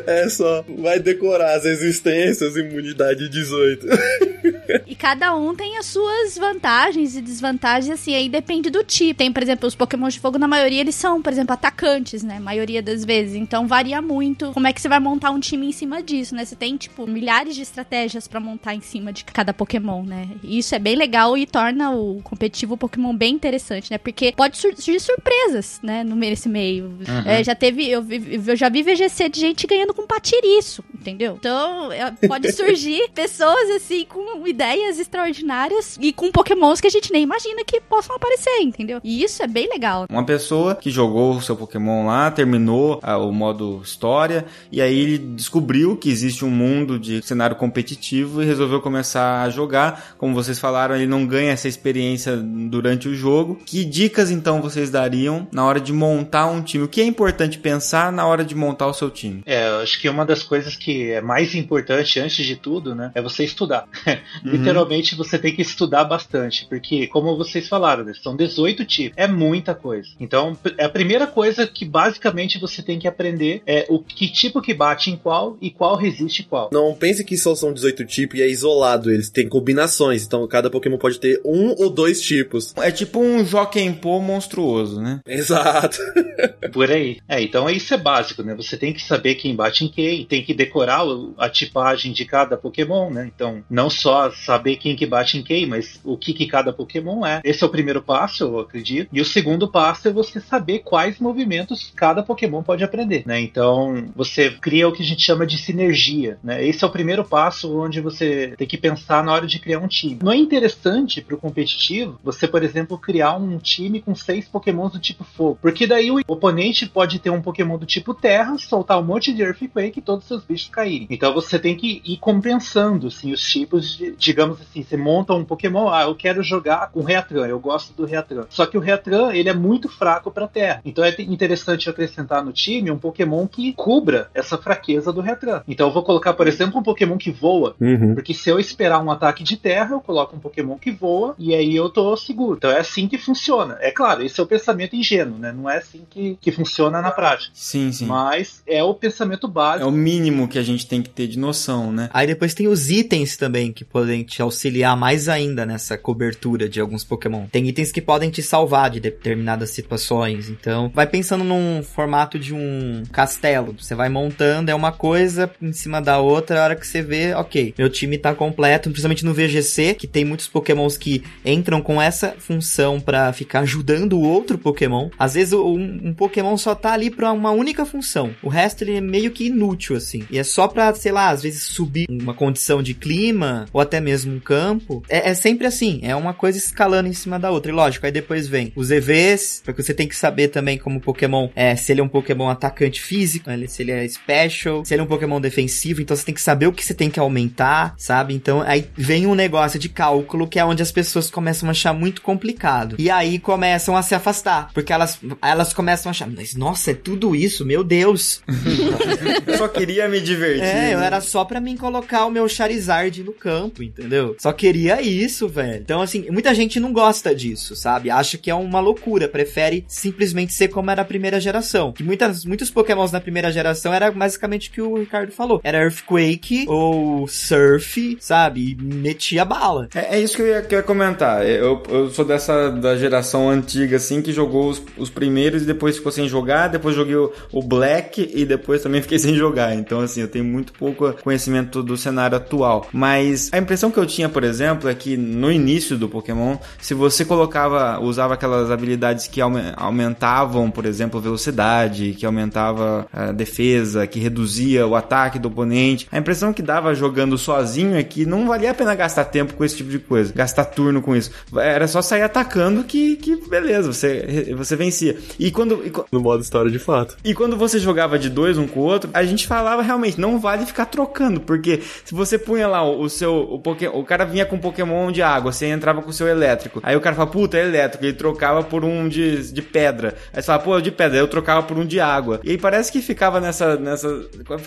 é só. Vai decorar as existências, imunidade 18. *laughs* cada um tem as suas vantagens e desvantagens, assim, aí depende do tipo. Tem, por exemplo, os Pokémon de fogo, na maioria, eles são, por exemplo, atacantes, né? A maioria das vezes. Então varia muito como é que você vai montar um time em cima disso, né? Você tem, tipo, milhares de estratégias para montar em cima de cada Pokémon, né? E isso é bem legal e torna o competitivo Pokémon bem interessante, né? Porque pode surgir surpresa surpresas, né, no nesse meio. Uhum. É, já teve, eu, eu já vi VGC de gente ganhando com patiriço, entendeu? Então, é, pode *laughs* surgir pessoas, assim, com ideias extraordinárias e com pokémons que a gente nem imagina que possam aparecer, entendeu? E isso é bem legal. Uma pessoa que jogou o seu pokémon lá, terminou a, o modo história, e aí ele descobriu que existe um mundo de cenário competitivo e resolveu começar a jogar. Como vocês falaram, ele não ganha essa experiência durante o jogo. Que dicas, então, vocês dariam na hora de montar um time? O que é importante pensar na hora de montar o seu time? É, eu acho que uma das coisas que é mais importante antes de tudo, né, é você estudar. *laughs* Uhum. Literalmente você tem que estudar bastante, porque como vocês falaram, né, são 18 tipos, é muita coisa. Então, é a primeira coisa que basicamente você tem que aprender é o que tipo que bate em qual e qual resiste qual. Não pense que só são 18 tipos e é isolado, eles têm combinações, então cada Pokémon pode ter um ou dois tipos. É tipo um Jokenpô monstruoso, né? né? Exato. *laughs* Por aí. É, então isso é básico, né? Você tem que saber quem bate em quem, tem que decorar a tipagem de cada Pokémon, né? Então, não só saber quem que bate em quem, mas o que que cada Pokémon é. Esse é o primeiro passo, eu acredito. E o segundo passo é você saber quais movimentos cada Pokémon pode aprender, né? Então, você cria o que a gente chama de sinergia, né? Esse é o primeiro passo onde você tem que pensar na hora de criar um time. Não é interessante para o competitivo você, por exemplo, criar um time com seis Pokémons do tipo fogo. Porque daí o oponente pode ter um Pokémon do tipo terra, soltar um monte de Earthquake e todos os seus bichos caírem. Então você tem que ir compensando assim, os tipos de, digamos assim, você monta um Pokémon, ah, eu quero jogar com Reatran, eu gosto do Reatran. Só que o Reatran, ele é muito fraco para terra. Então é interessante acrescentar no time um Pokémon que cubra essa fraqueza do Reatran. Então eu vou colocar, por exemplo, um Pokémon que voa, uhum. porque se eu esperar um ataque de terra, eu coloco um Pokémon que voa e aí eu tô seguro. Então é assim que funciona. É claro, esse é o pensamento pensamento ingênuo, né? Não é assim que, que funciona na prática. Sim, sim. Mas é o pensamento básico. É o mínimo que a gente tem que ter de noção, né? Aí depois tem os itens também que podem te auxiliar mais ainda nessa cobertura de alguns Pokémon. Tem itens que podem te salvar de determinadas situações. Então, vai pensando num formato de um castelo. Você vai montando, é uma coisa em cima da outra. A hora que você vê, ok, meu time tá completo. Principalmente no VGC, que tem muitos Pokémons que entram com essa função para ficar ajudando o outro Pokémon Pokémon. Às vezes um, um, Pokémon só tá ali pra uma única função. O resto ele é meio que inútil, assim. E é só pra, sei lá, às vezes subir uma condição de clima, ou até mesmo um campo. É, é sempre assim, é uma coisa escalando em cima da outra. E lógico, aí depois vem os EVs, porque você tem que saber também como o Pokémon é, se ele é um Pokémon atacante físico, se ele é special, se ele é um Pokémon defensivo, então você tem que saber o que você tem que aumentar, sabe? Então aí vem um negócio de cálculo que é onde as pessoas começam a achar muito complicado. E aí começam a se afastar, porque elas, elas começam a achar, mas nossa, é tudo isso, meu Deus. *laughs* eu só queria me divertir. É, eu né? era só pra mim colocar o meu Charizard no campo, entendeu? Só queria isso, velho. Então, assim, muita gente não gosta disso, sabe? Acha que é uma loucura, prefere simplesmente ser como era a primeira geração. Que muitas, muitos pokémons na primeira geração era basicamente o que o Ricardo falou. Era Earthquake ou Surf, sabe? E metia bala. É, é isso que eu ia, que ia comentar. Eu, eu sou dessa da geração antiga, assim, que jogou os, os primeiros e depois ficou sem jogar, depois joguei o, o Black e depois também *laughs* fiquei sem jogar. Então, assim, eu tenho muito pouco conhecimento do cenário atual. Mas a impressão que eu tinha, por exemplo, é que no início do Pokémon, se você colocava, usava aquelas habilidades que aumentavam, por exemplo, velocidade, que aumentava a defesa, que reduzia o ataque do oponente, a impressão que dava jogando sozinho é que não valia a pena gastar tempo com esse tipo de coisa, gastar turno com isso. Era só sair atacando que, que beleza, você, você vencia. E quando. E, no modo história de fato. E quando você jogava de dois um com o outro, a gente falava realmente, não vale ficar trocando, porque se você punha lá o, o seu. O, Pokémon, o cara vinha com um Pokémon de água, você entrava com o seu elétrico. Aí o cara fala, puta, é elétrico. Ele trocava por um de, de pedra. Aí você fala, pô, é de pedra. Aí eu trocava por um de água. E aí parece que ficava nessa. nessa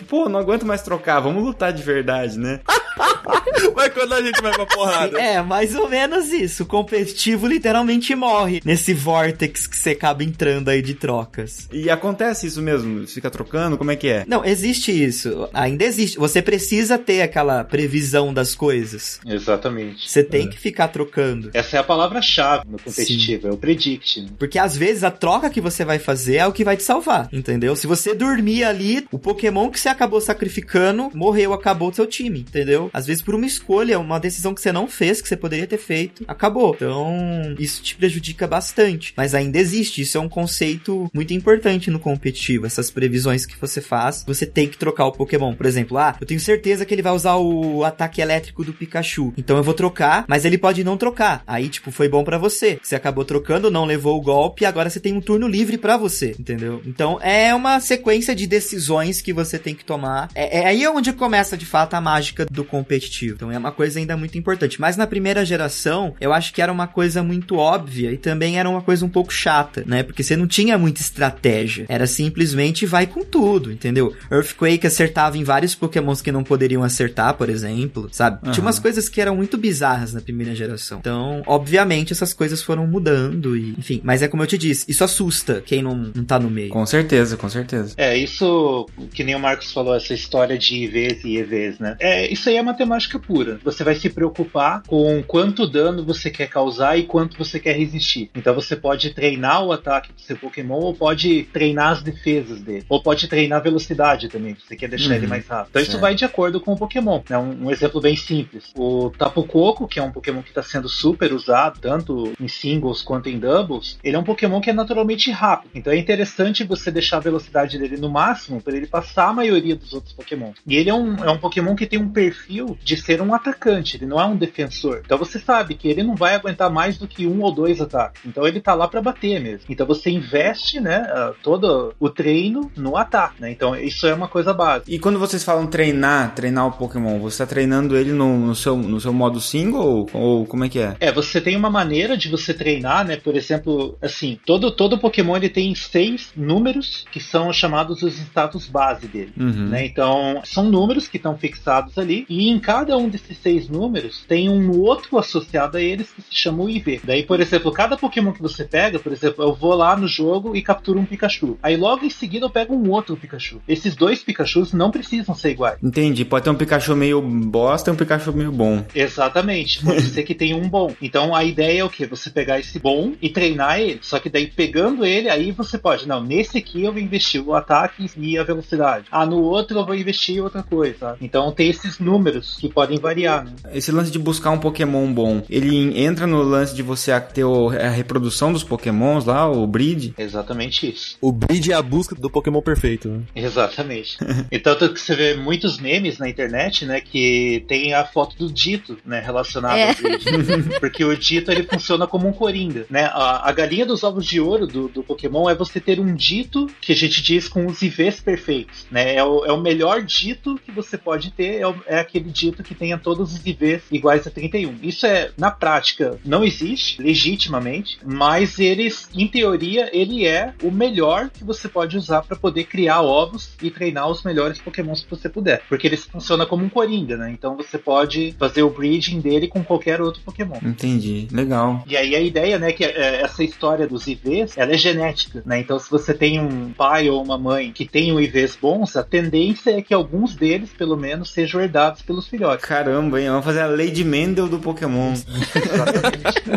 pô, não aguento mais trocar, vamos lutar de verdade, né? *laughs* Mas quando a gente vai pra porrada. É, mais ou menos isso. O competitivo literalmente morre nesse vortex que você acaba entrando aí de trocas. E acontece isso mesmo? Fica trocando? Como é que é? Não, existe isso. Ainda existe. Você precisa ter aquela previsão das coisas. Exatamente. Você tem é. que ficar trocando. Essa é a palavra-chave no competitivo, Sim. é o predict. Né? Porque às vezes a troca que você vai fazer é o que vai te salvar, entendeu? Se você dormir ali, o Pokémon que você acabou sacrificando morreu, acabou o seu time, entendeu? Às vezes por uma escolha, uma decisão que você não fez, que você poderia ter feito, acabou. Então, isso te prejudica bastante. Mas ainda existe, isso é um conceito muito importante no competitivo. Essas previsões que você faz, você tem que trocar o Pokémon. Por exemplo, ah, eu tenho certeza que ele vai usar o ataque elétrico do Pikachu. Então eu vou trocar, mas ele pode não trocar. Aí, tipo, foi bom para você. Você acabou trocando, não levou o golpe, agora você tem um turno livre para você, entendeu? Então é uma sequência de decisões que você tem que tomar. É, é aí onde começa de fato a mágica do competitivo. Então é uma coisa ainda muito importante. Mas na primeira geração, eu acho que era uma coisa muito óbvia e também era uma coisa um pouco chata, né? Porque você não tinha muita estratégia. Era simplesmente vai com tudo, entendeu? Earthquake acertava em vários pokémons que não poderiam acertar, por exemplo, sabe? Uhum. Tinha umas coisas que eram muito bizarras na primeira geração. Então, obviamente, essas coisas foram mudando e, enfim. Mas é como eu te disse, isso assusta quem não, não tá no meio. Com certeza, com certeza. É, isso, que nem o Marcos falou, essa história de IVs e EVs, né? É, isso aí é matemática pura. Você vai se preocupar com quanto dano você quer causar e quanto você quer resistir. Então você pode treinar o ataque do seu Pokémon ou pode treinar as defesas dele. Ou pode treinar a velocidade também, se você quer deixar uhum. ele mais rápido. Então isso vai de acordo com o Pokémon. É um, um exemplo bem simples. O Tapu Koko, que é um Pokémon que está sendo super usado, tanto em singles quanto em doubles, ele é um Pokémon que é naturalmente rápido. Então é interessante você deixar a velocidade dele no máximo para ele passar a maioria dos outros Pokémon. E ele é um, é um Pokémon que tem um perfil de ser um atacante, ele não é um defensor. Então você sabe que ele não vai aguentar mais do que um ou dois ataques. Então ele tá lá para bater mesmo. Então você investe, né, todo o treino no ataque, né? Então isso é uma coisa básica. E quando vocês falam treinar, treinar o Pokémon, você tá treinando ele no, no seu, no seu modo single ou como é que é? É, você tem uma maneira de você treinar, né? Por exemplo, assim, todo, todo Pokémon ele tem seis números que são chamados os status base dele, uhum. né? Então, são números que estão fixados ali e em cada um desses seis números tem um outro associado a eles que se chama o IV. Daí, por exemplo, cada Pokémon que você pega, por exemplo, eu vou lá no jogo e capturo um Pikachu. Aí logo em seguida eu pego um outro Pikachu. Esses dois Pikachus não precisam ser iguais. Entendi. Pode ter um Pikachu meio bosta e um Pikachu meio bom. Exatamente. Pode *laughs* ser que tenha um bom. Então a ideia é o que? Você pegar esse bom e treinar ele. Só que daí pegando ele, aí você pode. Não, nesse aqui eu vou investir o ataque e a velocidade. Ah, no outro eu vou investir outra coisa. Então tem esses números que podem variar. Né? Esse lance de buscar um Pokémon bom, ele entra no lance de você ter a reprodução dos Pokémons lá, o breed? Exatamente isso. O breed é a busca do Pokémon perfeito. Né? Exatamente. *laughs* então Tanto que você vê muitos memes na internet, né, que tem a foto do Dito, né, relacionado É. Breed. *laughs* Porque o Dito, ele funciona como um coringa, né? A, a galinha dos ovos de ouro do, do Pokémon é você ter um Dito, que a gente diz com os IVs perfeitos, né? É o, é o melhor Dito que você pode ter, é, o- é aquele Dito que tenha todos os IVs iguais a 31. Isso é, na prática, não existe, legitimamente, mas eles, em teoria, ele é o melhor que você pode usar para poder criar ovos e treinar os melhores Pokémons que você puder. Porque ele funciona como um Coringa, né? Então você pode fazer o breeding dele com qualquer outro Pokémon. Entendi. Legal. E aí a ideia, né, que é, essa história dos IVs, ela é genética, né? Então se você tem um pai ou uma mãe que tenham IVs bons, a tendência é que alguns deles, pelo menos, sejam herdados pelos filhotes. Caramba, hein? Vamos fazer a Lady Mendel do Pokémon. *laughs*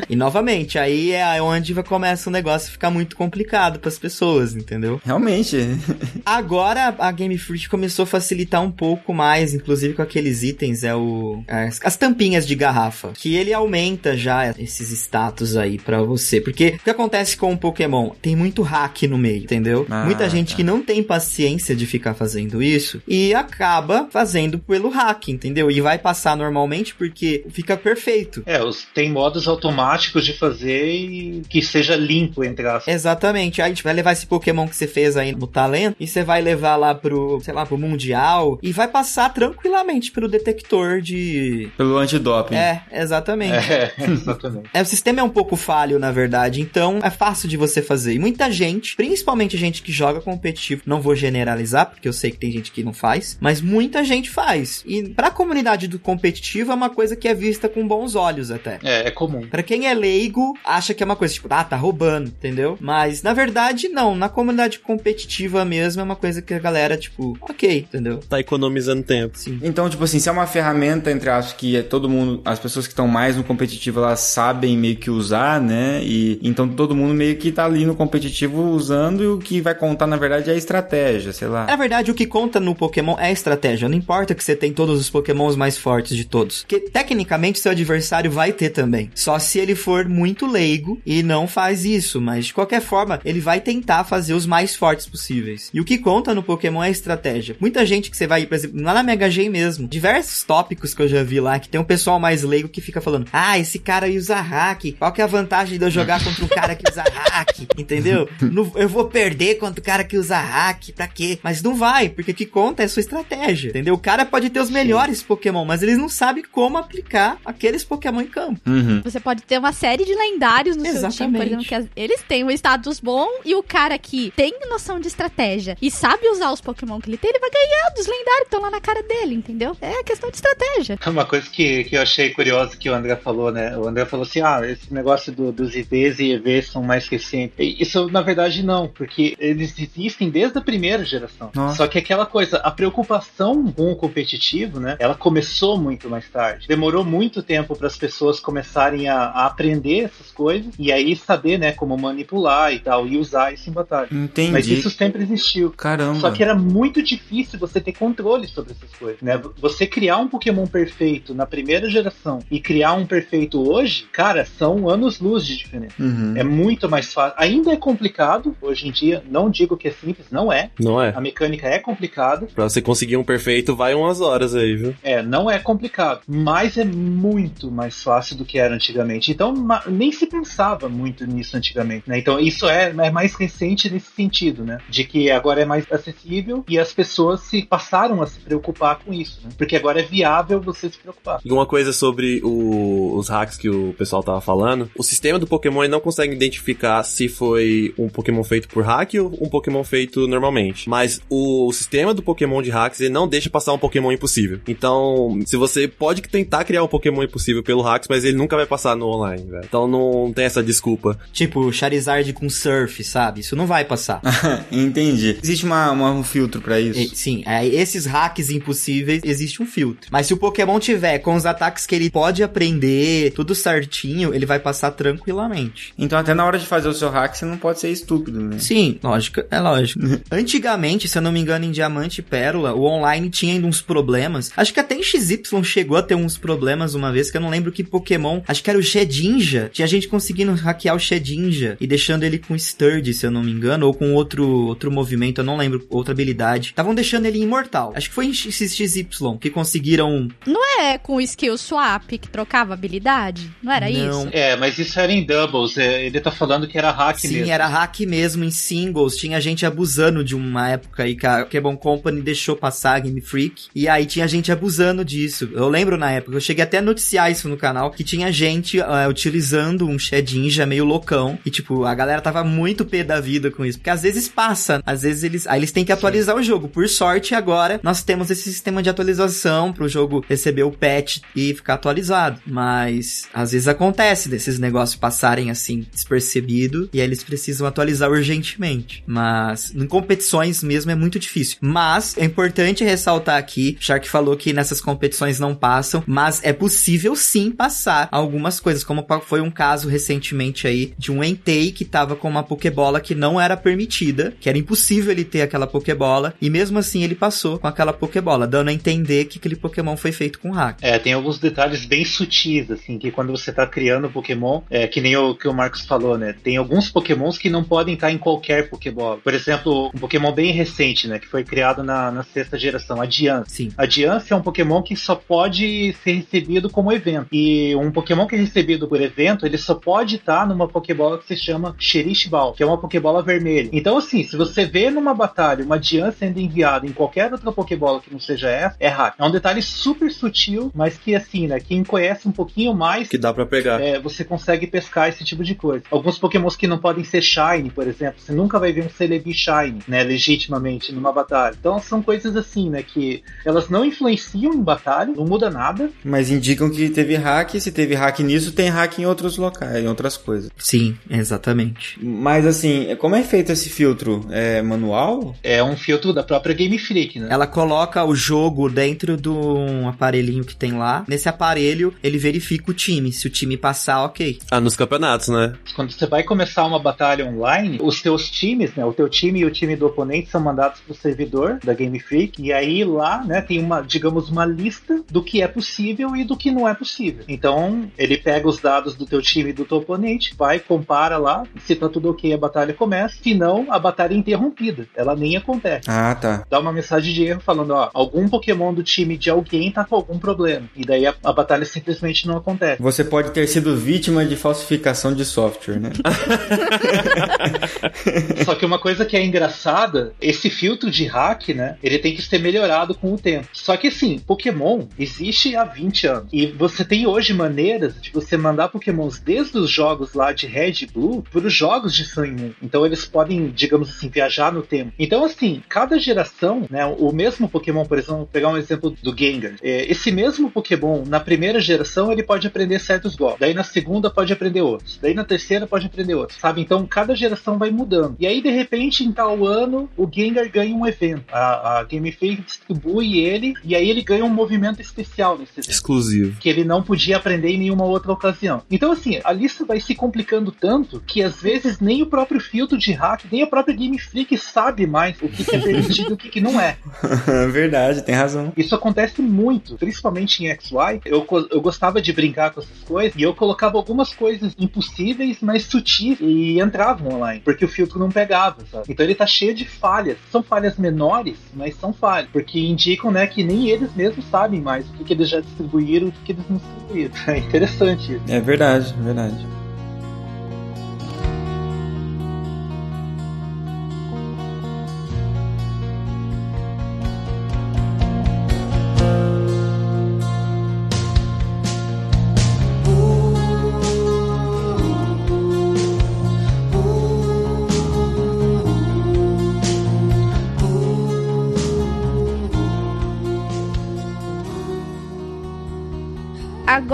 E novamente, aí é onde vai- começa o negócio a ficar muito complicado pras pessoas, entendeu? Realmente. *laughs* Agora a Game Freak começou a facilitar um pouco mais, inclusive com aqueles itens, é o as, as tampinhas de garrafa, que ele aumenta já esses status aí pra você, porque o que acontece com o Pokémon? Tem muito hack no meio, entendeu? Ah, Muita gente tá. que não tem paciência de ficar fazendo isso e acaba fazendo pelo hack, entendeu? E vai passar normalmente porque fica perfeito. É, os, tem modos automáticos de fazer e que seja limpo, entre aspas. Exatamente. Aí a gente vai levar esse Pokémon que você fez aí no talento e você vai levar lá pro, sei lá, pro Mundial e vai passar tranquilamente pelo detector de. Pelo antidoping. É, exatamente. É, *laughs* exatamente. É, o sistema é um pouco falho, na verdade, então é fácil de você fazer. E muita gente, principalmente gente que joga competitivo, não vou generalizar, porque eu sei que tem gente que não faz, mas muita gente faz. E pra comunidade do competitivo é uma coisa que é vista com bons olhos até. É, é comum. Pra quem é leigo, acha que é uma coisa tipo, ah, tá roubando, entendeu? Mas na verdade, não. Na comunidade competitiva mesmo é uma coisa que a galera, tipo, ok, entendeu? Tá economizando tempo. Sim. Então, tipo assim, se é uma ferramenta, entre aspas, que é todo mundo, as pessoas que estão mais no competitivo, elas sabem meio que usar, né? E então todo mundo meio que tá ali no competitivo usando e o que vai contar, na verdade, é a estratégia, sei lá. Na verdade, o que conta no Pokémon é a estratégia. Não importa que você tem todos os Pokémons mais fortes de todos. Porque, tecnicamente, seu adversário vai ter também. Só se ele for muito leigo e não faz isso. Mas, de qualquer forma, ele vai tentar fazer os mais fortes possíveis. E o que conta no Pokémon é a estratégia. Muita gente que você vai, por exemplo, lá na Mega Gen mesmo, diversos tópicos que eu já vi lá, que tem um pessoal mais leigo que fica falando, ah, esse cara usa hack. Qual que é a vantagem de eu jogar contra um cara que usa hack? *laughs* Entendeu? Não- eu vou perder contra o cara que usa hack, pra quê? Mas não vai, porque o que conta é a sua estratégia, entendeu? O cara pode ter os melhores Pokémon, mas eles não sabem como aplicar aqueles Pokémon em campo. Uhum. Você pode ter uma série de lendários no seu time, por Exatamente. exemplo, que eles têm um status bom e o cara que tem noção de estratégia e sabe usar os Pokémon que ele tem, ele vai ganhar dos lendários que estão lá na cara dele, entendeu? É questão de estratégia. Uma coisa que, que eu achei curiosa que o André falou, né? O André falou assim: ah, esse negócio do- dos IVs e EVs são mais recentes. Isso, na verdade, não, porque eles existem desde a primeira geração. Nossa. Só que aquela coisa, a preocupação com o competitivo, né? Ela começou muito mais tarde. Demorou muito tempo para as pessoas começarem a, a aprender essas coisas e aí saber, né, como manipular e tal, e usar isso em batalha. Entendi. Mas isso sempre existiu. Caramba. Só que era muito difícil você ter controle sobre essas coisas, né? Você criar um Pokémon perfeito na primeira geração e criar um perfeito hoje, cara, são anos-luz de diferença. Uhum. É muito mais fácil. Ainda é complicado hoje em dia. Não digo que é simples, não é. Não é? A mecânica é complicada. Pra você conseguir um perfeito, vai umas horas aí, viu? É, não é complicado. Mas é muito mais fácil do que era antigamente. Então, nem se pensava muito nisso antigamente, né? Então, isso é, é mais recente nesse sentido, né? De que agora é mais acessível e as pessoas se passaram a se preocupar com isso, né? Porque agora é viável você se preocupar. E uma coisa sobre o- os hacks que o pessoal tava falando, o sistema do Pokémon ele não consegue identificar se foi um Pokémon feito por hack ou um Pokémon feito normalmente. Mas o sistema do Pokémon de hacks ele não deixa passar um Pokémon impossível. Então, se você pode tentar criar um Pokémon impossível pelo hacks, mas ele nunca vai passar no online, velho. Então não tem essa desculpa. Tipo, Charizard com Surf, sabe? Isso não vai passar. *laughs* Entendi. Existe uma, uma- um filtro pra isso. E- Sim, é, esses hacks impossíveis, existe um filtro. Mas se o Pokémon tiver com os ataques que ele pode aprender, tudo certinho, ele vai passar tranquilamente. Então até na hora de fazer o seu hack, você não pode ser estúpido, né? Sim, lógico, é lógico. *laughs* Antigamente, se eu não me engano, em Diamante e Pérola, o online tinha ainda uns problemas. Acho que até em XY chegou a ter uns problemas uma vez, que eu não lembro que Pokémon. Acho que era o Shedinja. Tinha gente conseguindo hackear o Shedinja e deixando ele com Sturdy, se eu não me engano, ou com outro, outro movimento, eu não lembro, outra habilidade. Estavam deixando ele imortal. Acho que foi em XXY que conseguiram. Não é com skill swap que trocava habilidade? Não era Não. isso? É, mas isso era em doubles. é, Ele tá falando que era hack Sim, mesmo. era hack mesmo em singles. Tinha gente abusando de uma época aí que a Pokémon Company deixou passar a Game Freak. E aí tinha gente abusando disso. Eu lembro na época, eu cheguei até a noticiar isso no canal, que tinha gente ah, utilizando um Shedinja meio loucão. E tipo, a galera tava muito pé da vida com isso. Porque às vezes passa, às vezes eles. Aí eles têm que atualizar o jogo. Por sorte, agora nós temos esse sistema de atualização pro jogo receber o patch e ficar atualizado. Mas às vezes acontece desses negócios passarem assim despercebido e aí eles precisam atualizar urgentemente. Mas em competições mesmo é muito difícil. Mas é importante ressaltar aqui, Shark falou que nessas competições não passam, mas é possível sim passar algumas coisas, como foi um caso recentemente aí de um Entei que tava com uma Pokébola que não era permitida, que era impossível ele ter aquela Pokébola, e mesmo assim ele passou com aquela Pokébola, dando a entender que aquele Pokémon foi feito com hack. É, tem alguns detalhes bem sutis, assim, que quando você tá criando Pokémon, é que nem o que o Marcos falou, né? Tem alguns Pokémons que não podem estar em qualquer Pokébola. Por exemplo, um Pokémon bem recente, né? Que foi criado na, na sexta geração, a Dian. Sim. A Diance é um Pokémon que só pode ser recebido como evento. E um Pokémon que é recebido por evento, ele só pode estar numa Pokébola que se chama Cherish Ball, que é uma Pokébola vermelha. Então, assim, se você vê numa batalha uma Diance sendo enviada em qualquer outra Pokébola que não seja essa, é hack. É um detalhe super sutil, mas que, assim, né, quem conhece um pouquinho mais Que dá pra pegar. é, você consegue pescar esse tipo de coisa. Alguns pokémons que não podem ser Shine, por exemplo, você nunca vai ver um Celebi Shine, né, legitimamente numa batalha. Então são coisas assim, né, que elas não influenciam em batalha, não muda nada. Mas indicam que teve hack, se teve hack nisso, tem hack em outros locais, em outras coisas. Sim, exatamente. Mas assim, como é feito esse filtro? É manual? É um filtro da própria Game Freak, né? Ela coloca o jogo dentro de um aparelhinho que tem lá. Nesse aparelho, ele verifica o time. Se o time passar, ok. Ah, nos campeonatos, né? Quando você vai começar uma batalha online, os teus times, né, o teu time e o time do oponente são mandados pro servidor da Game Freak, e aí lá, né, tem uma, digamos, uma lista do que é possível e do que não é possível. Então, ele pega os dados do teu time e do teu oponente, vai, compara lá, se tá tudo ok, a batalha começa, se não, a batalha é interrompida, ela nem acontece. Ah, tá. Dá uma mensagem de erro falando, ó, algum Pokémon do time de alguém tá com algum problema. E daí a, a batalha simplesmente não acontece. Você pode ter sido vítima de falsificação de software, né? *laughs* Só que uma coisa que é engraçada, esse filtro de hack, né? Ele tem que ser melhorado com o tempo. Só que assim, Pokémon existe há 20 anos. E você tem hoje maneiras de você mandar Pokémons desde os jogos lá de Red e Blue para os jogos de Sun Moon. Então eles podem, digamos assim, viajar no tempo. Então, assim, cada geração, né? O mesmo Pokémon, por exemplo, vou pegar um exemplo do Gengar. É, esse mesmo Pokémon, na primeira geração, ele pode aprender certos golpes. Daí na segunda pode aprender outros. Daí na terceira pode aprender outros. Sabe? Então cada geração vai mudando. E aí, de repente, em tal ano, o Gengar ganha um evento. A, a Game Freak distribui ele e aí ele ganha um movimento especial nesse evento Exclusivo. que ele não podia aprender em nenhuma outra ocasião. Então, assim, a lista vai se complicando tanto que às vezes nem o próprio filtro de hack, nem a própria Game Freak sabe mais o que, que é permitido e o que, que não é. *laughs* Verdade, tem razão. Isso acontece muito, principalmente em XY. Eu, eu gostava de brincar com essas coisas e eu colocava algumas coisas impossíveis, mas sutis e entravam online, porque o filtro não pegava, sabe? Então ele tá cheio de falhas. São falhas menores, mas são falhas, porque indicam, né, que nem eles mesmos sabem mais o que, que eles já distribuíram e o que, que eles não distribuíram. *laughs* É interessante isso. É verdade, verdade.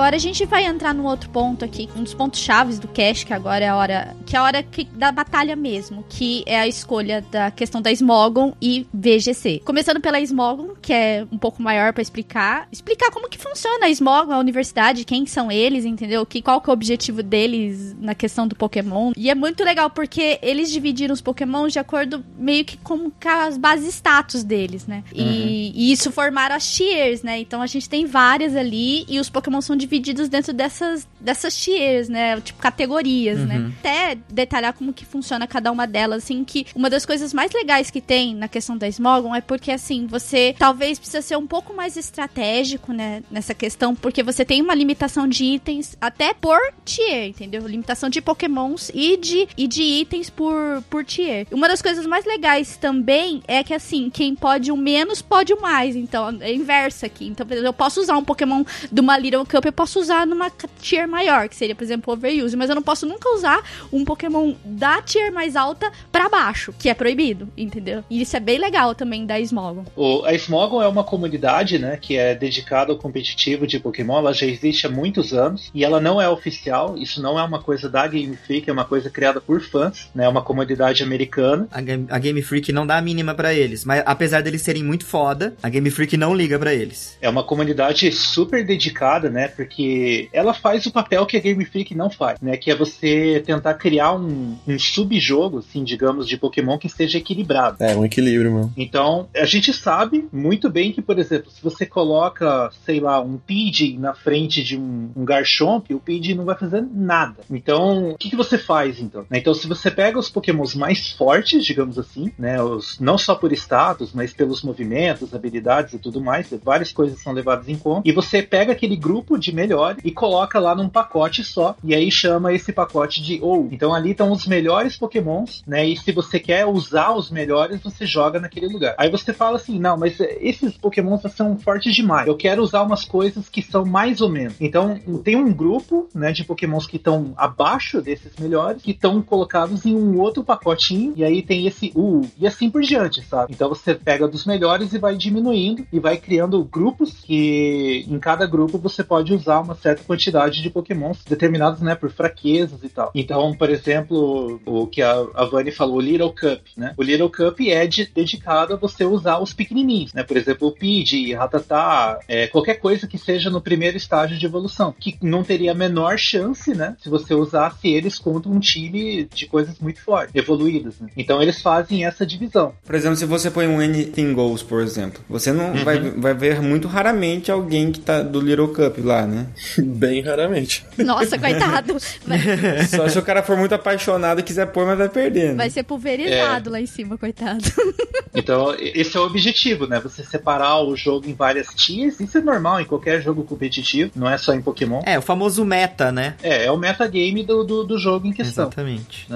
Agora a gente vai entrar num outro ponto aqui, um dos pontos chaves do cast, que agora é a hora, que é a hora que- da batalha mesmo, que é a escolha da questão da Smogon e VGC. Começando pela Smogon, que é um pouco maior pra explicar, explicar como que funciona a Smogon, a universidade, quem são eles, entendeu? Que qual que é o objetivo deles na questão do Pokémon. E é muito legal porque eles dividiram os Pokémon de acordo meio que com as bases status deles, né? E, e isso formaram as tiers, né? Então a gente tem várias ali e os Pokémon são divididos dentro dessas, dessas tiers, né? Tipo, categorias, né? Uhum. Até detalhar como que funciona cada uma delas, assim, que uma das coisas mais legais que tem na questão da Smogon é porque, assim, você talvez precisa ser um pouco mais estratégico, né? Nessa questão, porque você tem uma limitação de itens até por tier, entendeu? Limitação de Pokémons e de, e de itens por, por tier. Uma das coisas mais legais também é que, assim, quem pode o menos pode o mais. Então, é inverso aqui. Então, por exemplo, eu posso usar um Pokémon de uma Little Cup, eu posso usar numa tier maior, que seria, por exemplo, Overuse. Mas eu não posso nunca usar um Pokémon da tier mais alta pra baixo, que é proibido, entendeu? E isso é bem legal também da Smogon. O, a Smogon é uma comunidade, né, que é dedicada ao competitivo de Pokémon. Ela já existe há muitos anos e ela não é oficial. Isso não é uma coisa da Game Freak, é uma coisa criada por fãs, né? É uma comunidade americana. A Game, a Game Freak não dá a mínima pra eles, mas apesar deles serem muito foda, a Game Freak não liga pra eles. É uma comunidade super dedicada, né? Porque ela faz o papel que a Game Freak não faz, né? Que é você tentar criar um, um subjogo, assim, digamos, de Pokémon que seja equilibrado. É, um equilíbrio, mano. Então, a gente sabe muito bem que, por exemplo, se você coloca, sei lá, um Pidgey na frente de um, um Garchomp, o Pidgey não vai fazer nada. Então, o que, que você faz, então? Então, se você pega os Pokémons mais fortes, digamos assim, né, os, não só por status, mas pelos movimentos, habilidades e tudo mais, várias coisas são levadas em conta, e você pega aquele grupo de melhores e coloca lá num pacote só, e aí chama esse pacote de OU. Então, ali estão os melhores Pokémons, né, e se você quer usar os melhores, você joga naquele lugar. Aí você fala assim, não, mas eh, esses Pokémons são fortes demais. Eu quero usar umas coisas que são mais ou menos. Então, tem um grupo, né, de Pokémons que estão abaixo desses melhores, que estão colocados em um outro pacotinho, e aí tem esse U, e assim por diante, sabe? Então você pega dos melhores e vai diminuindo, e vai criando grupos, que em cada grupo você pode usar uma certa quantidade de Pokémons determinados, né, por fraquezas e tal. Então, por exemplo, o que a, a Vani falou, o Little Cup, né? O Little Cup é de- dedicado a você usar os pequenininhos, né? Por exemplo, o Pidgey, Rattata, é, qualquer coisa que seja no primeiro estágio de evolução, que não teria a menor chance, né? Se você usasse eles contra um time de coisas muito fortes, evoluídas, né? Então eles fazem essa divisão. Por exemplo, se você põe um Anything Goes, por exemplo, você não vai, vai ver muito raramente alguém que tá do Little Cup lá, né? *laughs* Bem raramente. Nossa, coitado. Vai, *laughs* Só se o cara for muito apaixonado e quiser pôr, mas vai perder. vai Né? ser pulverizado lá em cima, coitado. *laughs* Então, esse é o objetivo, né? Você separar o jogo em várias tiers. Isso é normal em qualquer jogo competitivo, não é só em Pokémon. É, o famoso meta, né? É, é o metagame do, do, do jogo em questão. Exatamente.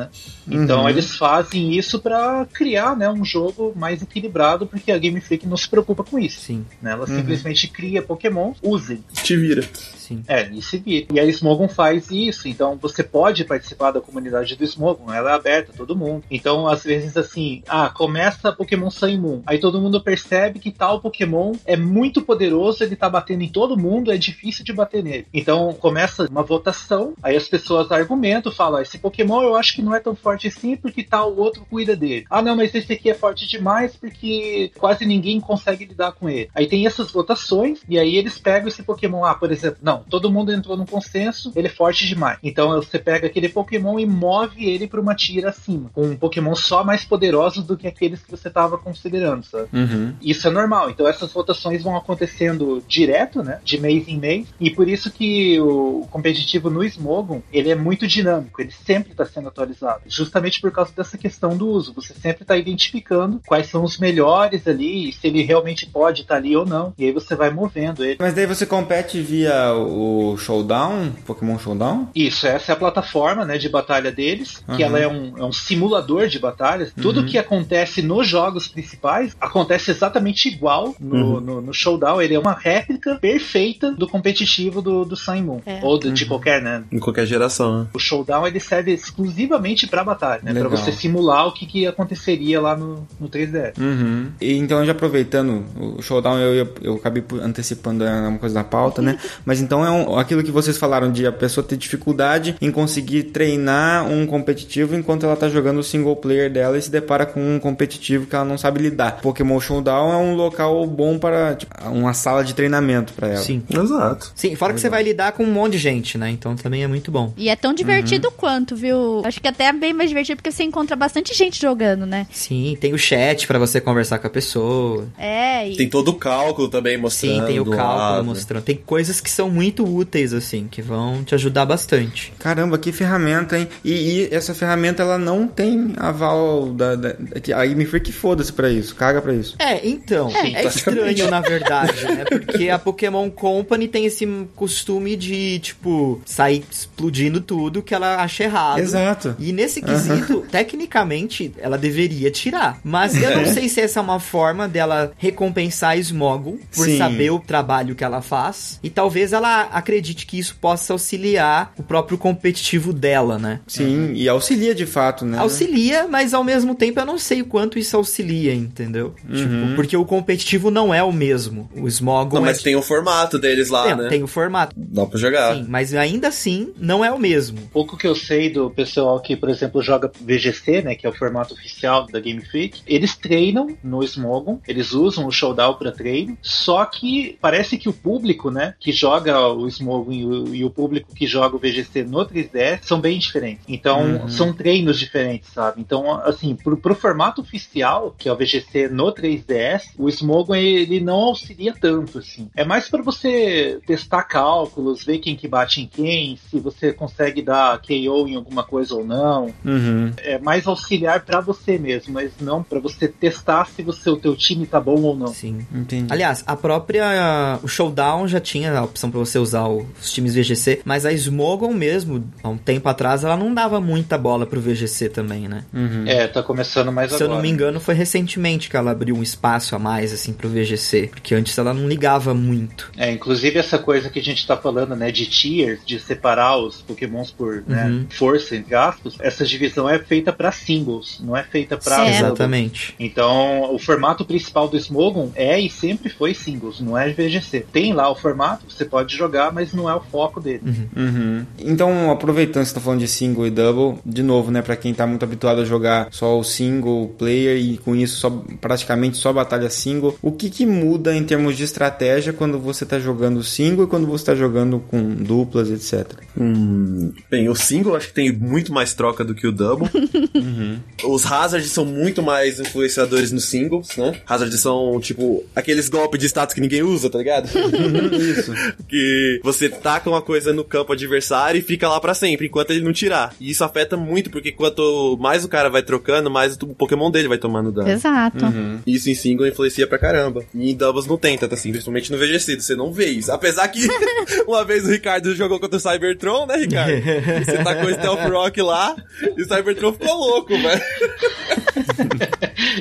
Então Uhum. eles fazem isso pra criar né, um jogo mais equilibrado, porque a Game Freak não se preocupa com isso. Sim, Né? Ela simplesmente cria Pokémon, usem. Te vira. Sim. É, e se vira. E a Smogon faz isso, então você pode participar da comunidade do Smogon, ela é aberta a todo mundo. Então, às vezes, assim, ah, começa Pokémon Sun Moon, aí todo mundo percebe que tal Pokémon é muito poderoso, ele tá batendo em todo mundo, é difícil de bater nele. Então, começa uma votação, aí as pessoas argumentam, falam, ah, esse Pokémon eu acho que não é tão forte assim, porque tal outro cuida dele. Ah, não, mas esse aqui é forte demais, porque quase ninguém consegue lidar com ele. Aí tem essas votações, e aí eles pegam esse Pokémon, ah, por exemplo, não, todo mundo entrou num consenso, ele é forte demais. Então você pega aquele Pokémon e move ele pra uma tira acima, com um Pokémon só mais poderoso do que aqueles que você tava considerando, sabe? Uhum. Isso é normal. Então essas votações vão acontecendo direto, né? De mês em mês. E por isso que o competitivo no Smogon, ele é muito dinâmico. Ele sempre está sendo atualizado. Justamente por causa dessa questão do uso. Você sempre está identificando quais são os melhores ali, e se ele realmente pode estar ali ou não. E aí você vai movendo ele. Mas daí você compete via o Showdown, Pokémon Showdown? Isso, essa é a plataforma né, de batalha deles, que Uhum. ela é um, é um simulador de batalhas. Tudo que acontece nos jogos principais acontece exatamente igual no, no, no Showdown. Ele é uma réplica perfeita do competitivo do, do Sun e Moon. É. Ou do- de qualquer, né? Em qualquer geração, né? O Showdown ele serve exclusivamente pra batalha, né? Pra Legal. você simular o que, que aconteceria lá no, no 3DS. Uhum. E, então, já aproveitando o showdown, eu, eu, eu acabei antecipando é uma coisa da pauta, né? *laughs* Mas então é um- aquilo que vocês falaram de a pessoa ter dificuldade em conseguir treinar um competitivo enquanto ela tá jogando o single player dela e se depara com um competitivo que ela não sabe lidar. Pokémon Showdown é um local bom para tipo, uma sala de treinamento para ela. Sim. Exato. Sim, fora que você vai lidar com um monte de gente, né? Então também é muito bom. E é tão divertido quanto, viu? Acho que até é bem mais divertido porque você encontra bastante gente jogando, né? Sim, tem o chat pra você conversar com a pessoa. É, e Tem todo o cálculo também mostrando. Sim, tem o cálculo lado. mostrando. Tem coisas que são muito úteis, assim, que vão te ajudar bastante. Caramba, que ferramenta, hein? E, e essa ferramenta, ela não tem aval da... da, da a Game Freak foda-se pra isso, caga pra isso. É, então, é, é estranho, na verdade, né? Porque a Pokémon Company tem esse costume de, tipo, sair explodindo tudo que ela acha errado. Exato. E nesse quesito, uhum. tecnicamente, ela deveria tirar. Mas eu não é. sei se essa é uma forma dela recompensar a Smoggle por Sim. saber o trabalho que ela faz. E talvez ela acredite que isso possa auxiliar o próprio competitivo dela, né? Sim, uhum. e auxilia de fato, né? Auxilia, mas ao mesmo tempo eu não sei o quanto isso auxilia, entendeu? Uhum. Tipo, porque o competitivo não é o mesmo. O Smoggle. Não, mas é... tem o formato deles lá, tem, né? Tem o formato. Dá pra jogar. Sim, mas ainda assim não é o mesmo. Pouco que eu sei do pessoal que, por exemplo, joga VGC, né? Que é o formato oficial da Game Freak, eles treinam no Smogon, eles usam o Showdown para treino, só que parece que o público, né, que joga o Smogon e o, e o público que joga o VGC no 3DS são bem diferentes. Então, uhum. são treinos diferentes, sabe? Então, assim, pro, pro formato oficial, que é o VGC no 3DS, o Smogon ele não auxilia tanto, assim. É mais para você testar cálculos, ver quem que bate em quem, se você consegue dar KO em alguma coisa ou não. Uhum. É mais auxiliar para você mesmo, mas não para você testar se você, o teu time tá bom ou não. Sim, entendi. Aliás, a própria o Showdown já tinha a opção para você usar os times VGC, mas a Smogon mesmo, há um tempo atrás, ela não dava muita bola pro VGC também, né? Uhum. É, tá começando mais se agora. Se eu não me engano, foi recentemente que ela abriu um espaço a mais, assim, pro VGC, porque antes ela não ligava muito. É, inclusive essa coisa que a gente tá falando, né, de tiers, de separar os pokémons por né, uhum. força, entre aspas, essa divisão é feita para singles, não é feita pra... Exatamente. Então, o formato principal do Smogon é e sempre foi singles, não é VGC. Tem lá o formato, você pode jogar, mas não é o foco dele. Uhum. Uhum. Então, aproveitando que você tá falando de single e double, de novo, né, para quem tá muito habituado a jogar só o single player e com isso só praticamente só batalha single, o que que muda em termos de estratégia quando você tá jogando single e quando você tá jogando com duplas, etc? Hum, bem, o single acho que tem muito mais troca do que o double. *laughs* uhum. Os hazards são muito mais influenciadores nos singles, né? Hazards são, tipo, aqueles golpes de status que ninguém usa, tá ligado? *laughs* Isso. *laughs* que você taca uma coisa no campo adversário e fica lá para sempre, enquanto ele não tirar. E isso afeta muito, porque quanto mais o cara vai trocando, mais o Pokémon dele vai tomando dano. Exato. Uhum. Isso em single influencia pra caramba. E em doubles não tem tanto assim, principalmente no VGC, você não vê isso. Apesar que *laughs* uma vez o Ricardo jogou contra o Cybertron, né, Ricardo? *laughs* você tacou o Stealth Rock lá e o Cybertron ficou louco, velho.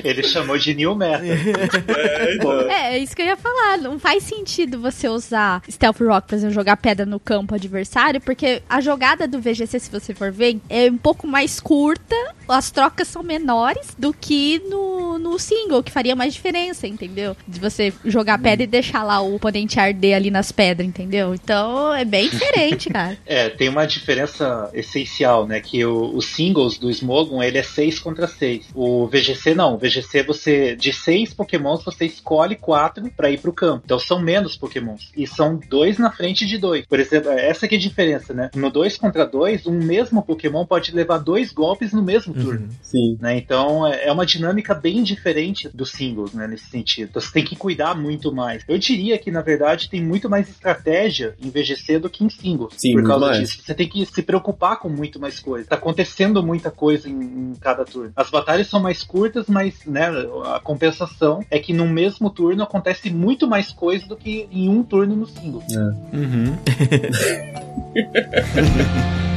Ele chamou de New Meta. *laughs* É, então. é, é, isso que eu ia falar. Não faz sentido você usar Stealth Rock, por exemplo, jogar pedra no campo adversário, porque a jogada do VGC, se você for ver, é um pouco mais curta, as trocas são menores do que no, no single, que faria mais diferença, entendeu? De você jogar pedra e deixar lá o oponente arder ali nas pedras, entendeu? Então é bem diferente, cara. *laughs* É, tem uma diferença essencial, né? Que o, os singles do Smogon, ele é 6 contra 6. O VGC não. O VGC você, de 6 pokémons, você escolhe 4 para ir pro campo. Então são menos pokémons. E são dois na frente de dois. Por exemplo, essa que é a diferença, né? No 2 contra 2, um mesmo pokémon pode levar dois golpes no mesmo turno. Uhum. Sim. Né? Então é, é uma dinâmica bem diferente dos singles, né? Nesse sentido. Então você tem que cuidar muito mais. Eu diria que, na verdade, tem muito mais estratégia em VGC do que em singles. Sim, por causa mais. disso. Você tem que se preocupar com muito mais coisa. Tá acontecendo muita coisa em, em cada turno. As batalhas são mais curtas, mas né, a compensação é que no mesmo turno acontece muito mais coisa do que em um turno no single. É. Uhum. Mm-hmm. *laughs* *laughs*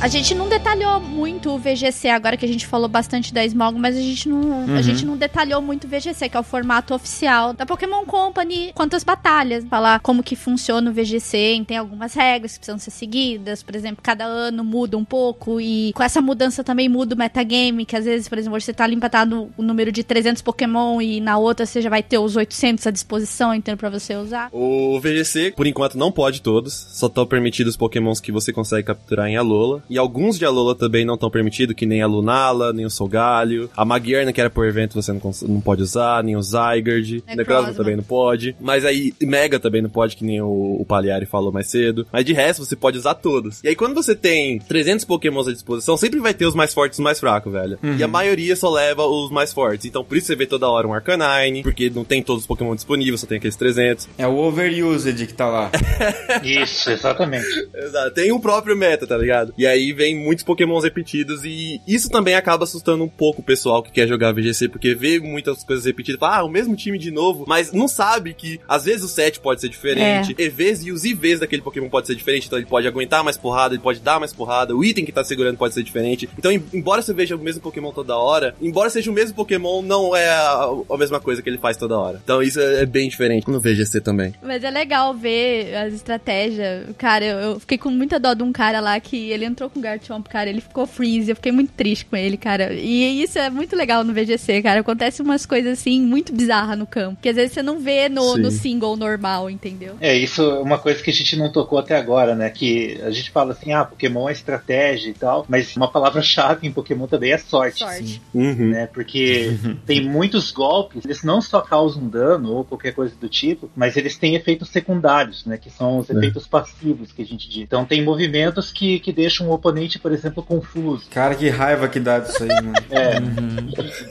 A gente não detalhou muito o VGC, agora que a gente falou bastante da Smog, mas a gente não, Uhum. a gente não detalhou muito o VGC, que é o formato oficial da Pokémon Company, quantas batalhas, falar como que funciona o VGC, tem algumas regras que precisam ser seguidas, por exemplo, cada ano muda um pouco e com essa mudança também muda o metagame, que às vezes, por exemplo, você tá ali empatado o número de 300 Pokémon e na outra você já vai ter os 800 à disposição, então pra você usar. O VGC, por enquanto, não pode todos. Só estão permitidos os pokémons que você consegue capturar em Alola. E alguns de Alola também não estão permitidos, que nem a Lunala, nem o Solgalho. A Magierna, que era por evento, você não, não pode usar, nem o Zygarde. Necrozma. Também não pode. Mas aí, Mega também não pode, que nem o, o Palhari falou mais cedo. Mas de resto, você pode usar todos. E aí, quando você tem 300 pokémons à disposição, sempre vai ter os mais fortes e os mais fracos, velho. E a maioria só leva os mais fortes. Então, por isso você vê toda hora um Arcanine, porque não tem todos os pokémon disponíveis, só tem aqueles 300. É o overused que tá lá. *laughs* Isso, exatamente. *laughs* Exato. Tem o próprio meta, tá ligado? E aí vem muitos pokémons repetidos e isso também acaba assustando um pouco o pessoal que quer jogar VGC, porque vê muitas coisas repetidas, fala, ah, o mesmo time de novo, mas não sabe que às vezes o set pode ser diferente, EVs e os IVs daquele pokémon pode ser diferente, então ele pode aguentar mais porrada, ele pode dar mais porrada, o item que tá segurando pode ser diferente. Então, em- embora você veja o mesmo pokémon toda hora, embora seja o mesmo pokémon, não é a, a mesma coisa que ele faz toda hora. Então isso é, é bem diferente no VGC também. Mas é legal ver as estratégias. Cara, eu, eu fiquei com muita dó de um cara lá que ele entrou com o Garchomp, cara, ele ficou freeze. Eu fiquei muito triste com ele, cara. E isso é muito legal no VGC, cara. Acontece umas coisas assim muito bizarras no campo. Que às vezes você não vê no, no single normal, entendeu? É, isso é uma coisa que a gente não tocou até agora, né? Que a gente fala assim, ah, Pokémon é estratégia e tal, mas uma palavra-chave em Pokémon também é sorte. Sorte. Uhum. Né? Porque *laughs* tem muitos golpes, eles não só causam dano ou qualquer coisa do tipo, mas eles têm efeitos secundários, né? Que são os É. efeitos passivos que a gente diz. Então tem movimentos que, que deixam o oponente, por exemplo, confuso. Cara, que raiva que dá disso aí, mano. É.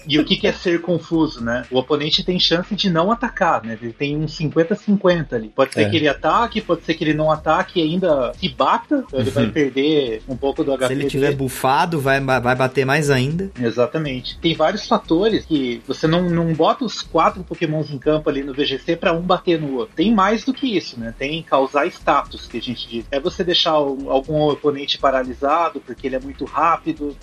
E o que, que é ser confuso, né? O oponente tem chance de não atacar, né? Ele tem um 50-50 ali. Pode ser É. que ele ataque, pode ser que ele não ataque e ainda se bata, então ele vai perder um pouco do HP Se ele dele. tiver bufado, vai, vai bater mais ainda. Exatamente. Tem vários fatores que você não, não bota os quatro pokémons em campo ali no VGC pra um bater no outro. Tem mais do que isso, né? Tem causar status, que a gente diz. É você deixar algum oponente paralisado porque ele é muito rápido.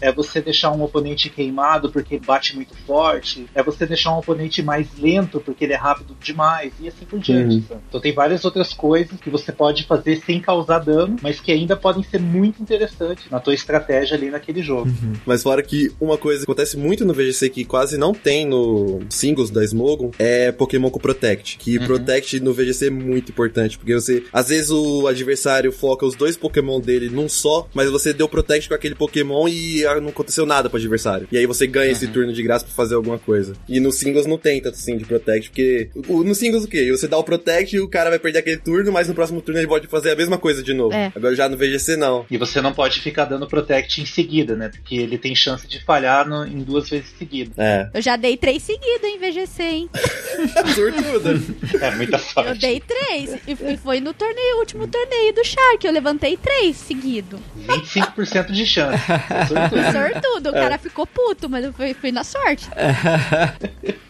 É você deixar um oponente queimado porque bate muito forte. É você deixar um oponente mais lento porque ele é rápido demais. E assim por diante. Uhum. Então tem várias outras coisas que você pode fazer sem causar dano, mas que ainda podem ser muito interessantes na tua estratégia ali naquele jogo. Mas fora que uma coisa que acontece muito no VGC que quase não tem no singles da Smogon é Pokémon com Protect. Que Protect no VGC é muito importante, porque você, às vezes o adversário foca os dois Pokémon dele num só, mas você deu Protect com aquele Pokémon e ah, não aconteceu nada pro adversário. E aí você ganha esse turno de graça pra fazer alguma coisa. E no singles não tem tanto assim de Protect, porque o- no singles o quê? Você dá o Protect e o cara vai perder aquele turno, mas no próximo turno ele pode fazer a mesma coisa de novo. É. Agora já no VGC não. E você não pode ficar dando Protect em seguida, né? Porque ele tem chance de falhar no- em duas vezes seguidas. É. Eu já dei três seguidos em VGC, hein? *laughs* Sortuda. É muita sorte. Eu dei três. E e foi no torneio, último torneio do Shark. Eu levantei três seguido. 25% de chance. É sortudo. Sortudo. O cara ficou puto, mas eu fui, fui na sorte. *laughs*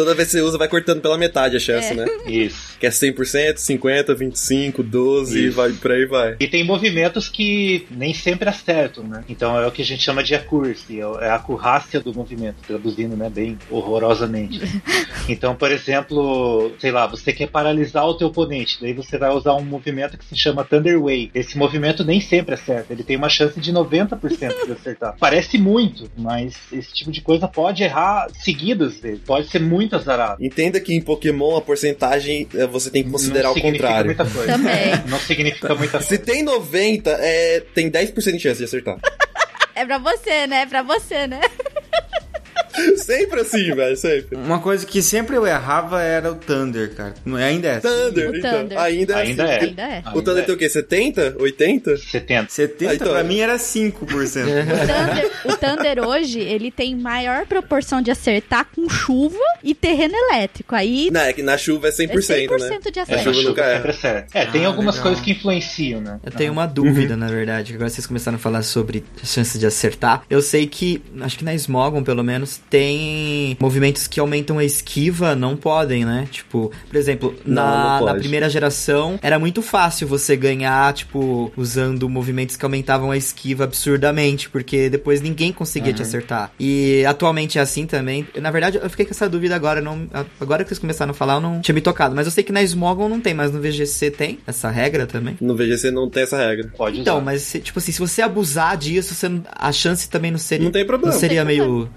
Toda vez que você usa, vai cortando pela metade a chance, É. né? *laughs* Isso. Que é 100%, 50%, 25%, 12% e Isso. vai por aí vai. E tem movimentos que nem sempre acertam, né? Então é o que a gente chama de accuracy, é a acurácia do movimento, traduzindo, né, bem horrorosamente. *laughs* Então, por exemplo, sei lá, você quer paralisar o teu oponente, daí você vai usar um movimento que se chama Thunder Wave. Esse movimento nem sempre acerta, ele tem uma chance de 90% de acertar. Parece muito, mas esse tipo de coisa pode errar seguidas vezes, pode ser muito azarado. Entenda que em Pokémon a porcentagem eh, você tem que considerar não o significa contrário. muita coisa. Também. Não significa muita Se coisa. tem 90, é, tem 10% de chance de acertar. É pra você, né? É pra você, né? *laughs* sempre assim, velho, sempre. Uma coisa que sempre eu errava era o Thunder, cara. Não é ainda é assim. Thunder, O então. Thunder. Ainda é Ainda assim. é. Ainda é. O Thunder tem o quê? 70? 80? 70. 70 Ah, então, pra é. mim era 5%. *laughs* O Thunder, o Thunder hoje, ele tem maior proporção de acertar com chuva e terreno elétrico. Aí Não, é que na chuva é 100%, é 100% né? de É, chuva nunca acerta. É, tem Ah, algumas legal. coisas que influenciam, né? Eu tenho uma dúvida, na verdade. Agora vocês começaram a falar sobre chances de acertar. Eu sei que, acho que na Smogon, pelo menos, tem movimentos que aumentam a esquiva, não podem, né? Tipo, por exemplo, Não, na, não na pode. primeira geração era muito fácil você ganhar, tipo, usando movimentos que aumentavam a esquiva absurdamente, porque depois ninguém conseguia te acertar. E atualmente é assim também. Na verdade, eu fiquei com essa dúvida agora, não, agora que vocês começaram a falar, eu não tinha me tocado, mas eu sei que na Smogon não tem, mas no VGC tem essa regra também. No VGC não tem essa regra. Pode Então, usar. mas se- tipo assim, se você abusar disso, você não- a chance também não seria. Não tem problema. Não seria meio.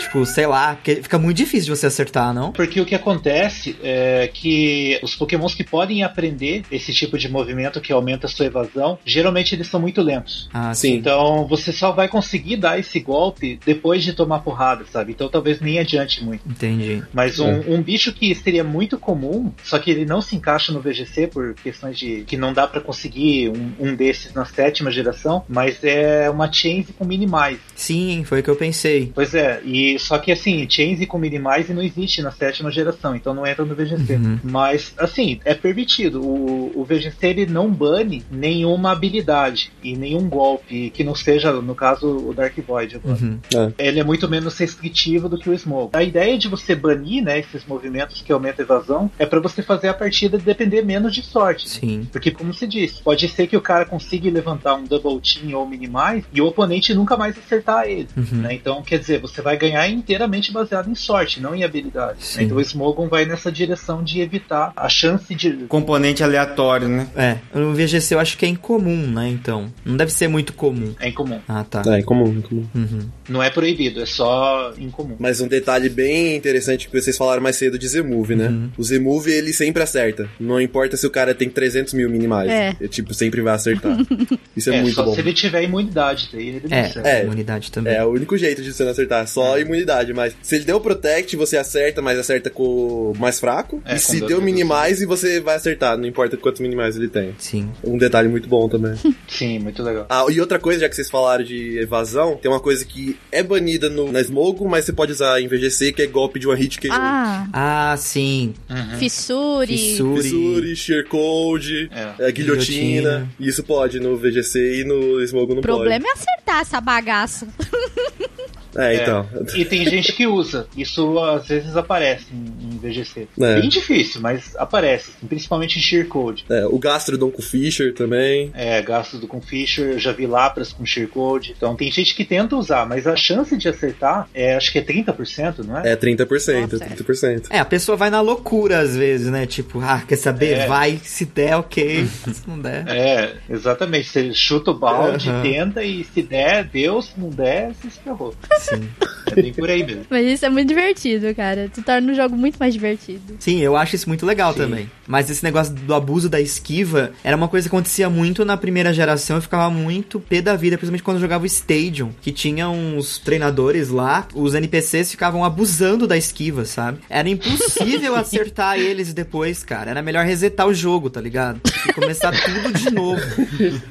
tipo, sei lá, porque fica muito difícil de você acertar, não? Porque o que acontece é que os pokémons que podem aprender esse tipo de movimento que aumenta a sua evasão, geralmente eles são muito lentos. Ah, Sim. Então você só vai conseguir dar esse golpe depois de tomar porrada, sabe? Então talvez nem adiante muito. Entendi. Mas um, um bicho que seria muito comum, só que ele não se encaixa no VGC por questões de que não dá pra conseguir um, um desses na sétima geração, mas é uma Chainz com Minimize. Sim, foi o que eu pensei. Pois é, e só que assim, Chainz com Minimize não existe na sétima geração, então não entra no VGC. Uhum. Mas, assim, é permitido. O, o VGC ele não bane nenhuma habilidade e nenhum golpe que não seja, no caso, o Dark Void agora. Uhum. Ele é muito menos restritivo do que o Smoke. A ideia de você banir né, esses movimentos que aumentam a evasão é para você fazer a partida depender menos de sorte. Sim. Porque, como se disse, pode ser que o cara consiga levantar um double team ou minimize e o oponente nunca mais acertar ele. Uhum. né? Então, quer dizer, você vai ganhar inteiramente baseado em sorte, não em habilidade. Sim. Então, o Smogon vai nessa direção de evitar a chance de. Componente aleatório, né? É, no VGC eu acho que é incomum, né? Então. Não deve ser muito comum. É incomum. Ah, tá. É, incomum, incomum. Uhum. Não é proibido, é só incomum. Mas um detalhe bem interessante que vocês falaram mais cedo de Z-Move, né? Uhum. O Z-Move, ele sempre acerta. Não importa se o cara tem 300 mil minimais. É. Ele, tipo, sempre vai acertar. *laughs* Isso é, É, muito só bom. se ele tiver imunidade, daí ele É, acerta. É. imunidade também. É o único jeito de você não acertar, só a imunidade. Mas se ele deu o Protect, você acerta, mas acerta com o mais fraco. É, e se deu dedos. Minimize, você vai acertar, não importa quantos Minimize ele tem. Sim. Um detalhe muito bom também. *laughs* Sim, muito legal. Ah, e outra coisa, já que vocês falaram de evasão, tem uma coisa que é banida no, na Smogo, mas você pode usar em VGC, que é golpe de one hit KO. Ah, Ah, sim. Uhum. fissure. Fissure. Fissure, Sheer Code, É. é, guilhotina. Guilhotina. Isso pode no VGC e no Smogo não O problema é acertar essa bagaça. *laughs* pode. É, então. E tem gente que usa. Isso às vezes aparece em, em VGC. É. Bem difícil, mas aparece. Principalmente em Sheer Code. É, o Gastrodon com Fisher também. É, gastos do com Fisher, eu já vi Lapras com Sheer Code. Então tem gente que tenta usar, mas a chance de acertar é acho que é 30%, não é? É 30%, Nossa, é 30%. É, a pessoa vai na loucura às vezes, né? Tipo, ah, quer saber? É. Vai, se der, ok. *laughs* se não der. É, exatamente. Você chuta o balde, Aham. tenta e se der, deu. Se não der, se ferrou. Sim. É bem por aí mesmo. Mas isso é muito divertido, cara. Tu torna o jogo muito mais divertido. Sim, eu acho isso muito legal Sim. também. Mas esse negócio do abuso da esquiva era uma coisa que acontecia muito na primeira geração. Eu ficava muito pé da vida, principalmente quando eu jogava o Stadium, que tinha uns treinadores lá, os NPCs ficavam abusando da esquiva, sabe? Era impossível *laughs* acertar eles depois, cara. Era melhor resetar o jogo, tá ligado? E começar tudo de novo.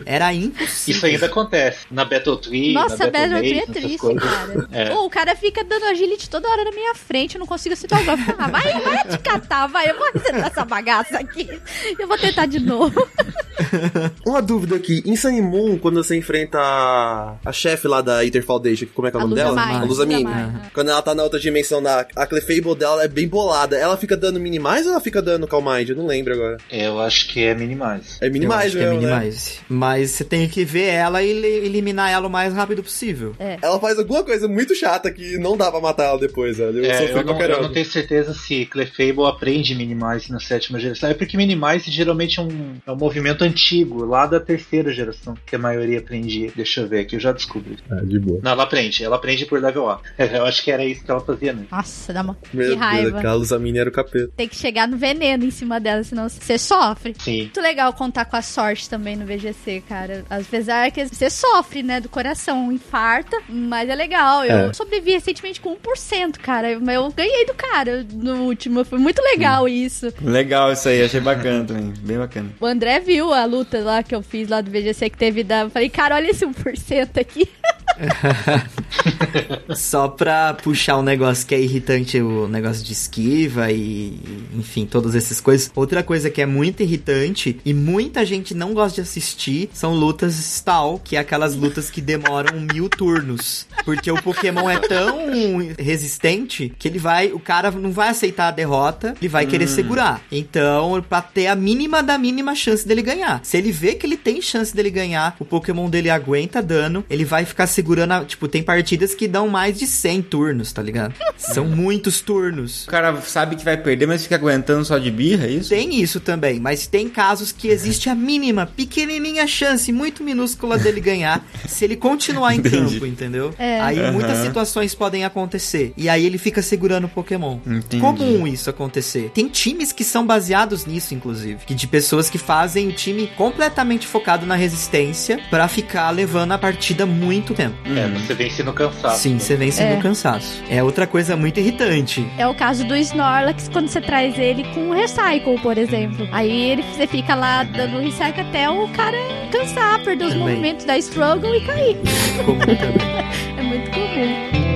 Era impossível. Isso ainda acontece. Na Battle Tree, Nossa, na Battle Battle Tree é triste, coisas. cara. É. Pô, o cara fica dando agility toda hora na minha frente, eu não consigo o golpe. Ah, vai, vai te catar, vai, eu vou acertar essa bagaça aqui. Eu vou tentar de novo. *laughs* Uma dúvida aqui, em Sunny Moon, quando você enfrenta a, a chefe lá da Ether Foundation, como é que é o A nome dela? Luzamai. A Luzamine. Luzamai. Quando ela tá na outra dimensão, da, a Clefable dela é bem bolada. Ela fica dando minimize ou ela fica dando calm mind? Eu não lembro agora. Eu acho que é Minimize. É que é né? minimize. Mas você tem que ver ela e eliminar ela o mais rápido possível. Ela faz alguma coisa muito chata que não dá pra matar ela depois, velho. Eu É, eu, não, eu não tenho certeza se Clefable aprende Minimize na sétima geração. É porque Minimize geralmente é um, é um movimento antigo, lá da terceira geração, que a maioria aprendia. Deixa eu ver aqui, eu já descobri. Ah, de boa. Não, ela aprende, ela aprende por level up. *laughs* Eu acho que era isso que ela fazia, né? Nossa, dá uma Meu que raiva. Deus, aquela Luzamine era o capeta. Tem que chegar no veneno em cima dela, senão você sofre. Sim. Muito legal contar com a sorte também no VGC, cara. Apesar que você sofre, né, do coração, infarta, mas é legal. Eu É. sobrevivi recentemente com 1%, cara. Eu eu ganhei do cara no último. Foi muito legal isso. Legal isso aí, achei bacana também. Bem bacana. O André viu a luta lá que eu fiz lá do VGC que teve da. eu Falei, cara, olha esse 1% aqui. *laughs* Só pra puxar um negócio que é irritante, o negócio de esquiva e, enfim, todas essas coisas. Outra coisa que é muito irritante e muita gente não gosta de assistir são lutas stall, que é aquelas lutas que demoram mil turnos. Porque o Pokémon é tão resistente que ele vai, o cara não vai aceitar a derrota, ele vai hum. querer segurar. Então, pra ter a mínima da mínima chance dele ganhar. Se ele vê que ele tem chance dele ganhar, o Pokémon dele aguenta dano, ele vai ficar segurando, a, tipo, tem partidas que dão mais de 100 turnos, tá ligado? *laughs* São muitos turnos. O cara sabe que vai perder, mas fica aguentando só de birra, é isso? Tem isso também, mas tem casos que existe a mínima, pequenininha chance, muito minúscula dele ganhar, se ele continuar em *laughs* campo, entendeu? É. Aí uhum. muitas situações podem acontecer. E aí ele fica segurando o Pokémon. Entendi. Comum isso acontecer. Tem times que são baseados nisso, inclusive. Que de pessoas que fazem o time completamente focado na resistência para ficar levando a partida muito tempo. É, você vence no cansaço. Sim, você vence é. no cansaço. É outra coisa muito irritante. É o caso do Snorlax quando você traz ele com Recycle, por exemplo. Aí ele, você fica lá dando Recycle até o cara cansar, perder os também. movimentos da Struggle e cair. Comum *laughs* também. é muito comum.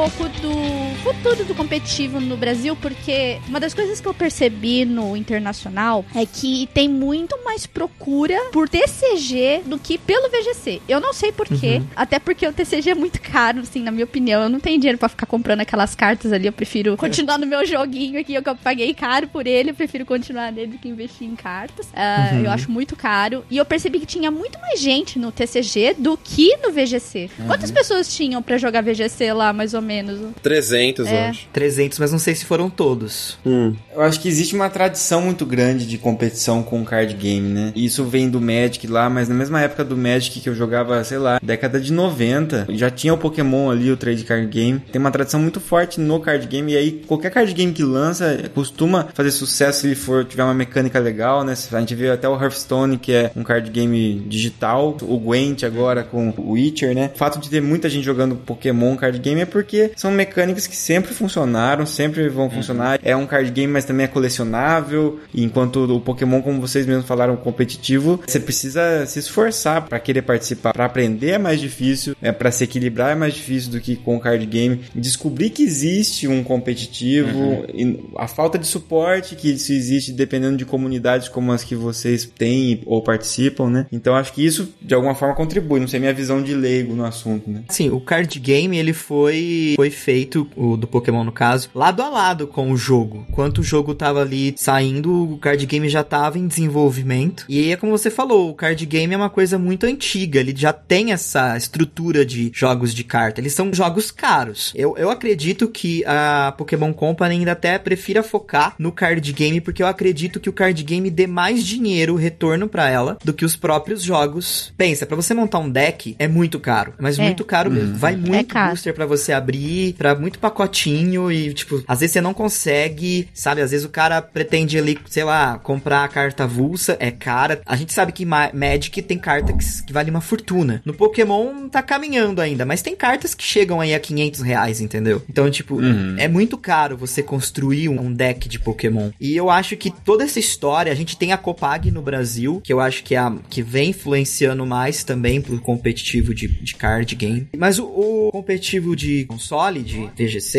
Pouco do futuro do competitivo no Brasil, porque uma das coisas que eu percebi no internacional é que tem muito mais procura por TCG do que pelo VGC. Eu não sei porquê, uhum. até porque o TCG é muito caro, assim, na minha opinião. Eu não tenho dinheiro para ficar comprando aquelas cartas ali. Eu prefiro continuar no meu joguinho aqui, eu paguei caro por ele. Eu prefiro continuar nele do que investir em cartas. Uh, uhum. Eu acho muito caro. E eu percebi que tinha muito mais gente no TCG do que no VGC. Uhum. Quantas pessoas tinham para jogar VGC? VGC lá, mais ou menos. 300, é. eu acho. 300, mas não sei se foram todos. Hum. Eu acho que existe uma tradição muito grande de competição com card game, né? Isso vem do Magic lá, mas na mesma época do Magic que eu jogava, sei lá, década de 90, já tinha o Pokémon ali, o trade card game. Tem uma tradição muito forte no card game e aí qualquer card game que lança costuma fazer sucesso se ele for tiver uma mecânica legal, né? A gente vê até o Hearthstone, que é um card game digital, o Gwent agora com o Witcher, né? O fato de ter muita gente jogando Pokémon card game é porque são mecânicas que sempre funcionaram, sempre vão uhum. funcionar. É um card game, mas também é colecionável. Enquanto o Pokémon, como vocês mesmos falaram, competitivo, você precisa se esforçar para querer participar. Para aprender é mais difícil, é para se equilibrar é mais difícil do que com o card game. Descobrir que existe um competitivo, uhum. a falta de suporte que isso existe dependendo de comunidades como as que vocês têm ou participam, né? Então acho que isso de alguma forma contribui. Não sei minha visão de leigo no assunto, né? Sim, o card game ele foi, foi feito, o do Pokémon no caso, lado a lado com o jogo. Enquanto o jogo tava ali saindo, o card game já tava em desenvolvimento. E aí é como você falou, o card game é uma coisa muito antiga, ele já tem essa estrutura de jogos de carta. Eles são jogos caros. Eu, eu acredito que a Pokémon Company ainda até prefira focar no card game, porque eu acredito que o card game dê mais dinheiro, retorno para ela, do que os próprios jogos. Pensa, para você montar um deck é muito caro, mas é. muito caro mesmo. Vai é muito é booster para você abrir, para muito pacotinho e, tipo, às vezes você não consegue, sabe? Às vezes o cara pretende ali, sei lá, comprar a carta avulsa, é cara. A gente sabe que Ma Magic tem carta que, que vale uma fortuna. No Pokémon tá caminhando ainda, mas tem cartas que chegam aí a 500 reais, entendeu? Então, tipo, uhum. é muito caro você construir um deck de Pokémon. E eu acho que toda essa história, a gente tem a Copag no Brasil, que eu acho que é a que vem influenciando mais também pro competitivo de, de card game. Mas o, o competitivo competitivo de console, de VGC,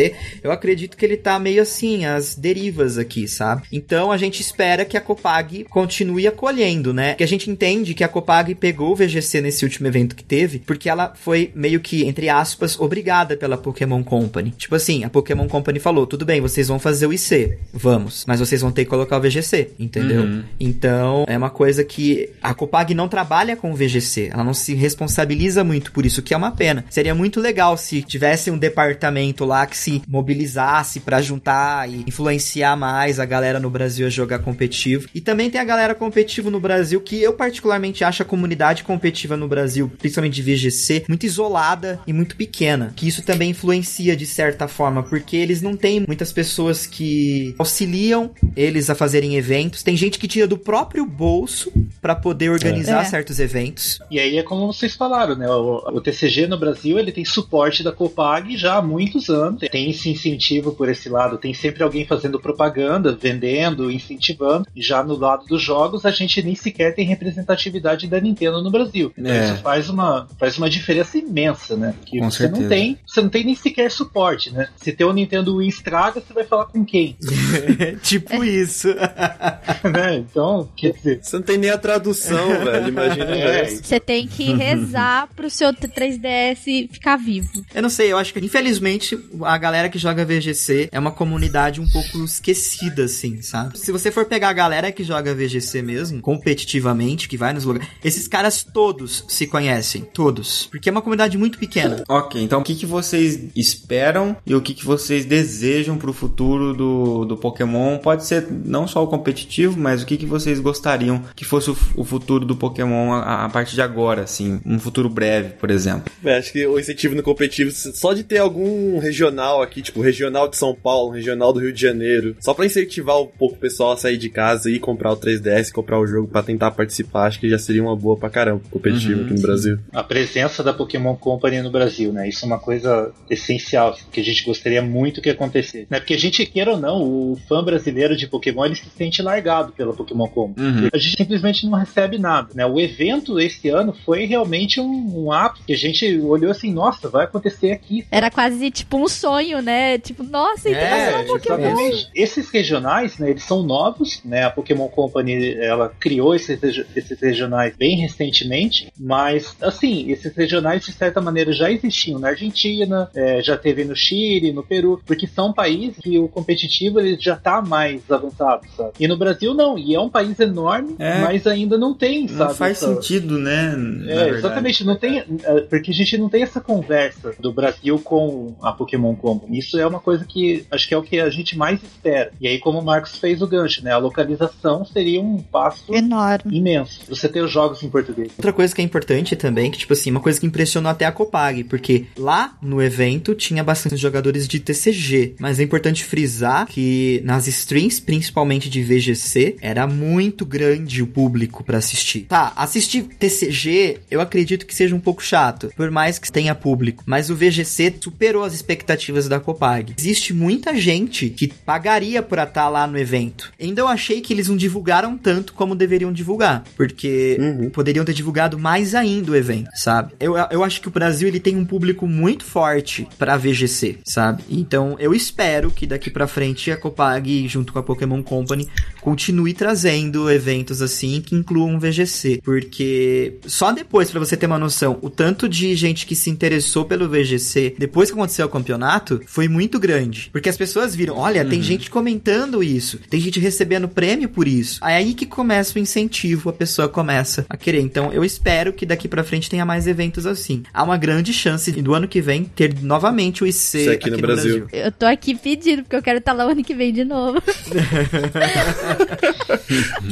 eu acredito que ele tá meio assim, as derivas aqui, sabe? Então a gente espera que a Copag continue acolhendo, né? Que a gente entende que a Copag pegou o VGC nesse último evento que teve, porque ela foi meio que, entre aspas, obrigada pela Pokémon Company. Tipo assim, a Pokémon Company falou: tudo bem, vocês vão fazer o IC, vamos, mas vocês vão ter que colocar o VGC, entendeu? Uhum. Então é uma coisa que a Copag não trabalha com o VGC, ela não se responsabiliza muito por isso, que é uma pena. Seria muito legal se tivesse um departamento lá que se mobilizasse para juntar e influenciar mais a galera no Brasil a jogar competitivo. E também tem a galera competitiva no Brasil que eu particularmente acho a comunidade competitiva no Brasil, principalmente de VGC, muito isolada e muito pequena. Que isso também influencia de certa forma, porque eles não têm muitas pessoas que auxiliam eles a fazerem eventos. Tem gente que tira do próprio bolso para poder organizar É. certos eventos. E aí é como vocês falaram, né? O, o TCG no Brasil ele tem suporte da Copag já há muitos anos. Tem esse incentivo por esse lado, tem sempre alguém fazendo propaganda, vendendo, incentivando. E já no lado dos jogos, a gente nem sequer tem representatividade da Nintendo no Brasil. Então É. isso faz uma, faz uma diferença imensa, né? Que Com você certeza. não tem, você não tem nem sequer suporte, né? Se teu Nintendo Wii estraga, você vai falar com quem? *laughs* tipo isso. *laughs* né? Então, quer dizer, Você não tem nem a tradução, *laughs* velho. Imagina É. Você tem que rezar pro seu 3DS ficar vivo. Eu não sei, eu acho que infelizmente a galera que joga VGC é uma comunidade um pouco esquecida, assim, sabe? Se você for pegar a galera que joga VGC mesmo, competitivamente, que vai nos lugares, esses caras todos se conhecem, todos. Porque é uma comunidade muito pequena. Ok, então o que, que vocês esperam e o que, que vocês desejam pro futuro do, do Pokémon? Pode ser não só o competitivo, mas o que, que vocês gostariam que fosse o, o futuro do Pokémon a, a partir de agora, assim, um futuro breve, por exemplo. Véi, acho que o incentivo no competitivo, só de ter algum regional aqui, tipo, regional de São Paulo, regional do Rio de Janeiro, só pra incentivar um pouco o pessoal a sair de casa e comprar o 3DS, comprar o jogo pra tentar participar, acho que já seria uma boa pra caramba competitivo Uhum, aqui no sim. Brasil. a presença da Pokémon Company no Brasil, né? Isso é uma coisa essencial que a gente gostaria muito que acontecesse. Né? Porque a gente, queira ou não, o fã brasileiro de Pokémon ele se sente largado pela Pokémon Company. Uhum. A gente simplesmente não recebe nada. Né? O evento esse ano foi realmente um, um ápice que a gente olhou assim, nossa, vai acontecer aqui. Era quase tipo um sonho, né? Tipo, nossa, então um Pokémon. Esses regionais, né, eles são novos, né? A Pokémon Company, ela criou esses, esses regionais bem recentemente, mas, assim, esses regionais, de certa maneira, já existiam na Argentina, é, já teve no Chile, no Peru, porque são países que o competitivo ele já tá mais avançado, sabe? E no Brasil, não. E é um país enorme, É. mas ainda não tem, Não sabe? faz essa- sentido, né? é, exatamente, não tem, é, porque a gente não tem essa conversa do Brasil com a Pokémon Company. Isso é uma coisa que acho que é o que a gente mais espera. E aí, como o Marcos fez o gancho, né? A localização seria um passo Enorme. imenso. Você ter os jogos em português. Outra coisa que é importante também, que tipo assim, uma coisa que impressionou até a Copag, porque lá no evento tinha bastante jogadores de TCG, mas é importante frisar que nas streams, principalmente de VGC, era muito grande o público pra assistir. Tá, assistir TCG, eu acredito que seja um pouco chato, por mais que tenha público, mas o VGC superou as expectativas da Copag. Existe muita gente que pagaria por estar lá no evento. Ainda eu achei que eles não divulgaram tanto como deveriam divulgar, porque Uhum. poderiam ter divulgado mais ainda o evento, sabe? Eu, eu acho que o Brasil ele tem um público muito forte pra VGC, sabe? Então eu espero que daqui pra frente a Copag, junto com a Pokémon Company, continue trazendo eventos assim que incluam VGC, porque só depois pra você ter uma noção, o tanto de gente que se interessou pelo VGC depois que aconteceu o campeonato foi muito grande, porque as pessoas viram, olha, tem gente comentando isso, tem gente recebendo prêmio por isso. Aí é aí que começa o incentivo, a pessoa começa a querer. Então eu espero que daqui pra frente tenha mais eventos assim. Há uma grande chance de, do ano que vem ter novamente o IC Isso aqui no Brasil. Eu tô aqui pedindo, porque eu quero estar lá o ano que vem de novo. *laughs*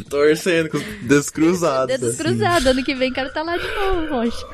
Torcendo com os dedos cruzados. Dedos cruzados, ano que vem quero estar lá de novo, poxa.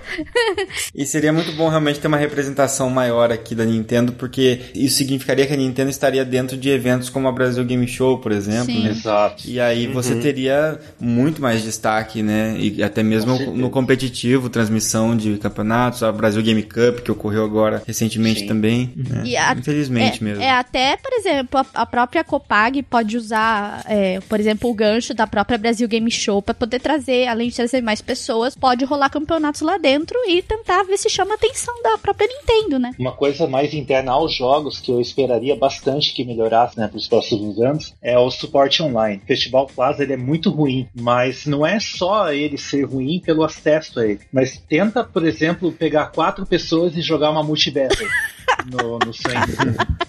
E seria muito bom realmente ter uma representação maior aqui da Nintendo, porque isso significaria que a Nintendo estaria dentro de eventos como a Brasil Game Show, por exemplo, Sim. né? Exato. E aí você teria muito mais destaque, né? E até mesmo no competitivo, transmissão de campeonatos, a Brasil Game Cup, que ocorreu agora recentemente Sim. também. né? E a- Infelizmente é, mesmo. É até, por exemplo, a, a própria Copag pode usar, é, por exemplo, o gancho da própria Brasil Game Show pra poder trazer, além de trazer mais pessoas, pode rolar campeonatos lá dentro e tentar ver se chama a atenção da própria Nintendo, né? Uma coisa mais interna aos jogos que eu esperaria bastante que melhorasse né, para os próximos anos é o suporte online. Festival Plaza ele é muito ruim, mas não é só ele ser ruim pelo acesso a ele. Mas tenta, por exemplo, pegar quatro pessoas e jogar uma multibattle *laughs* no, no sangue.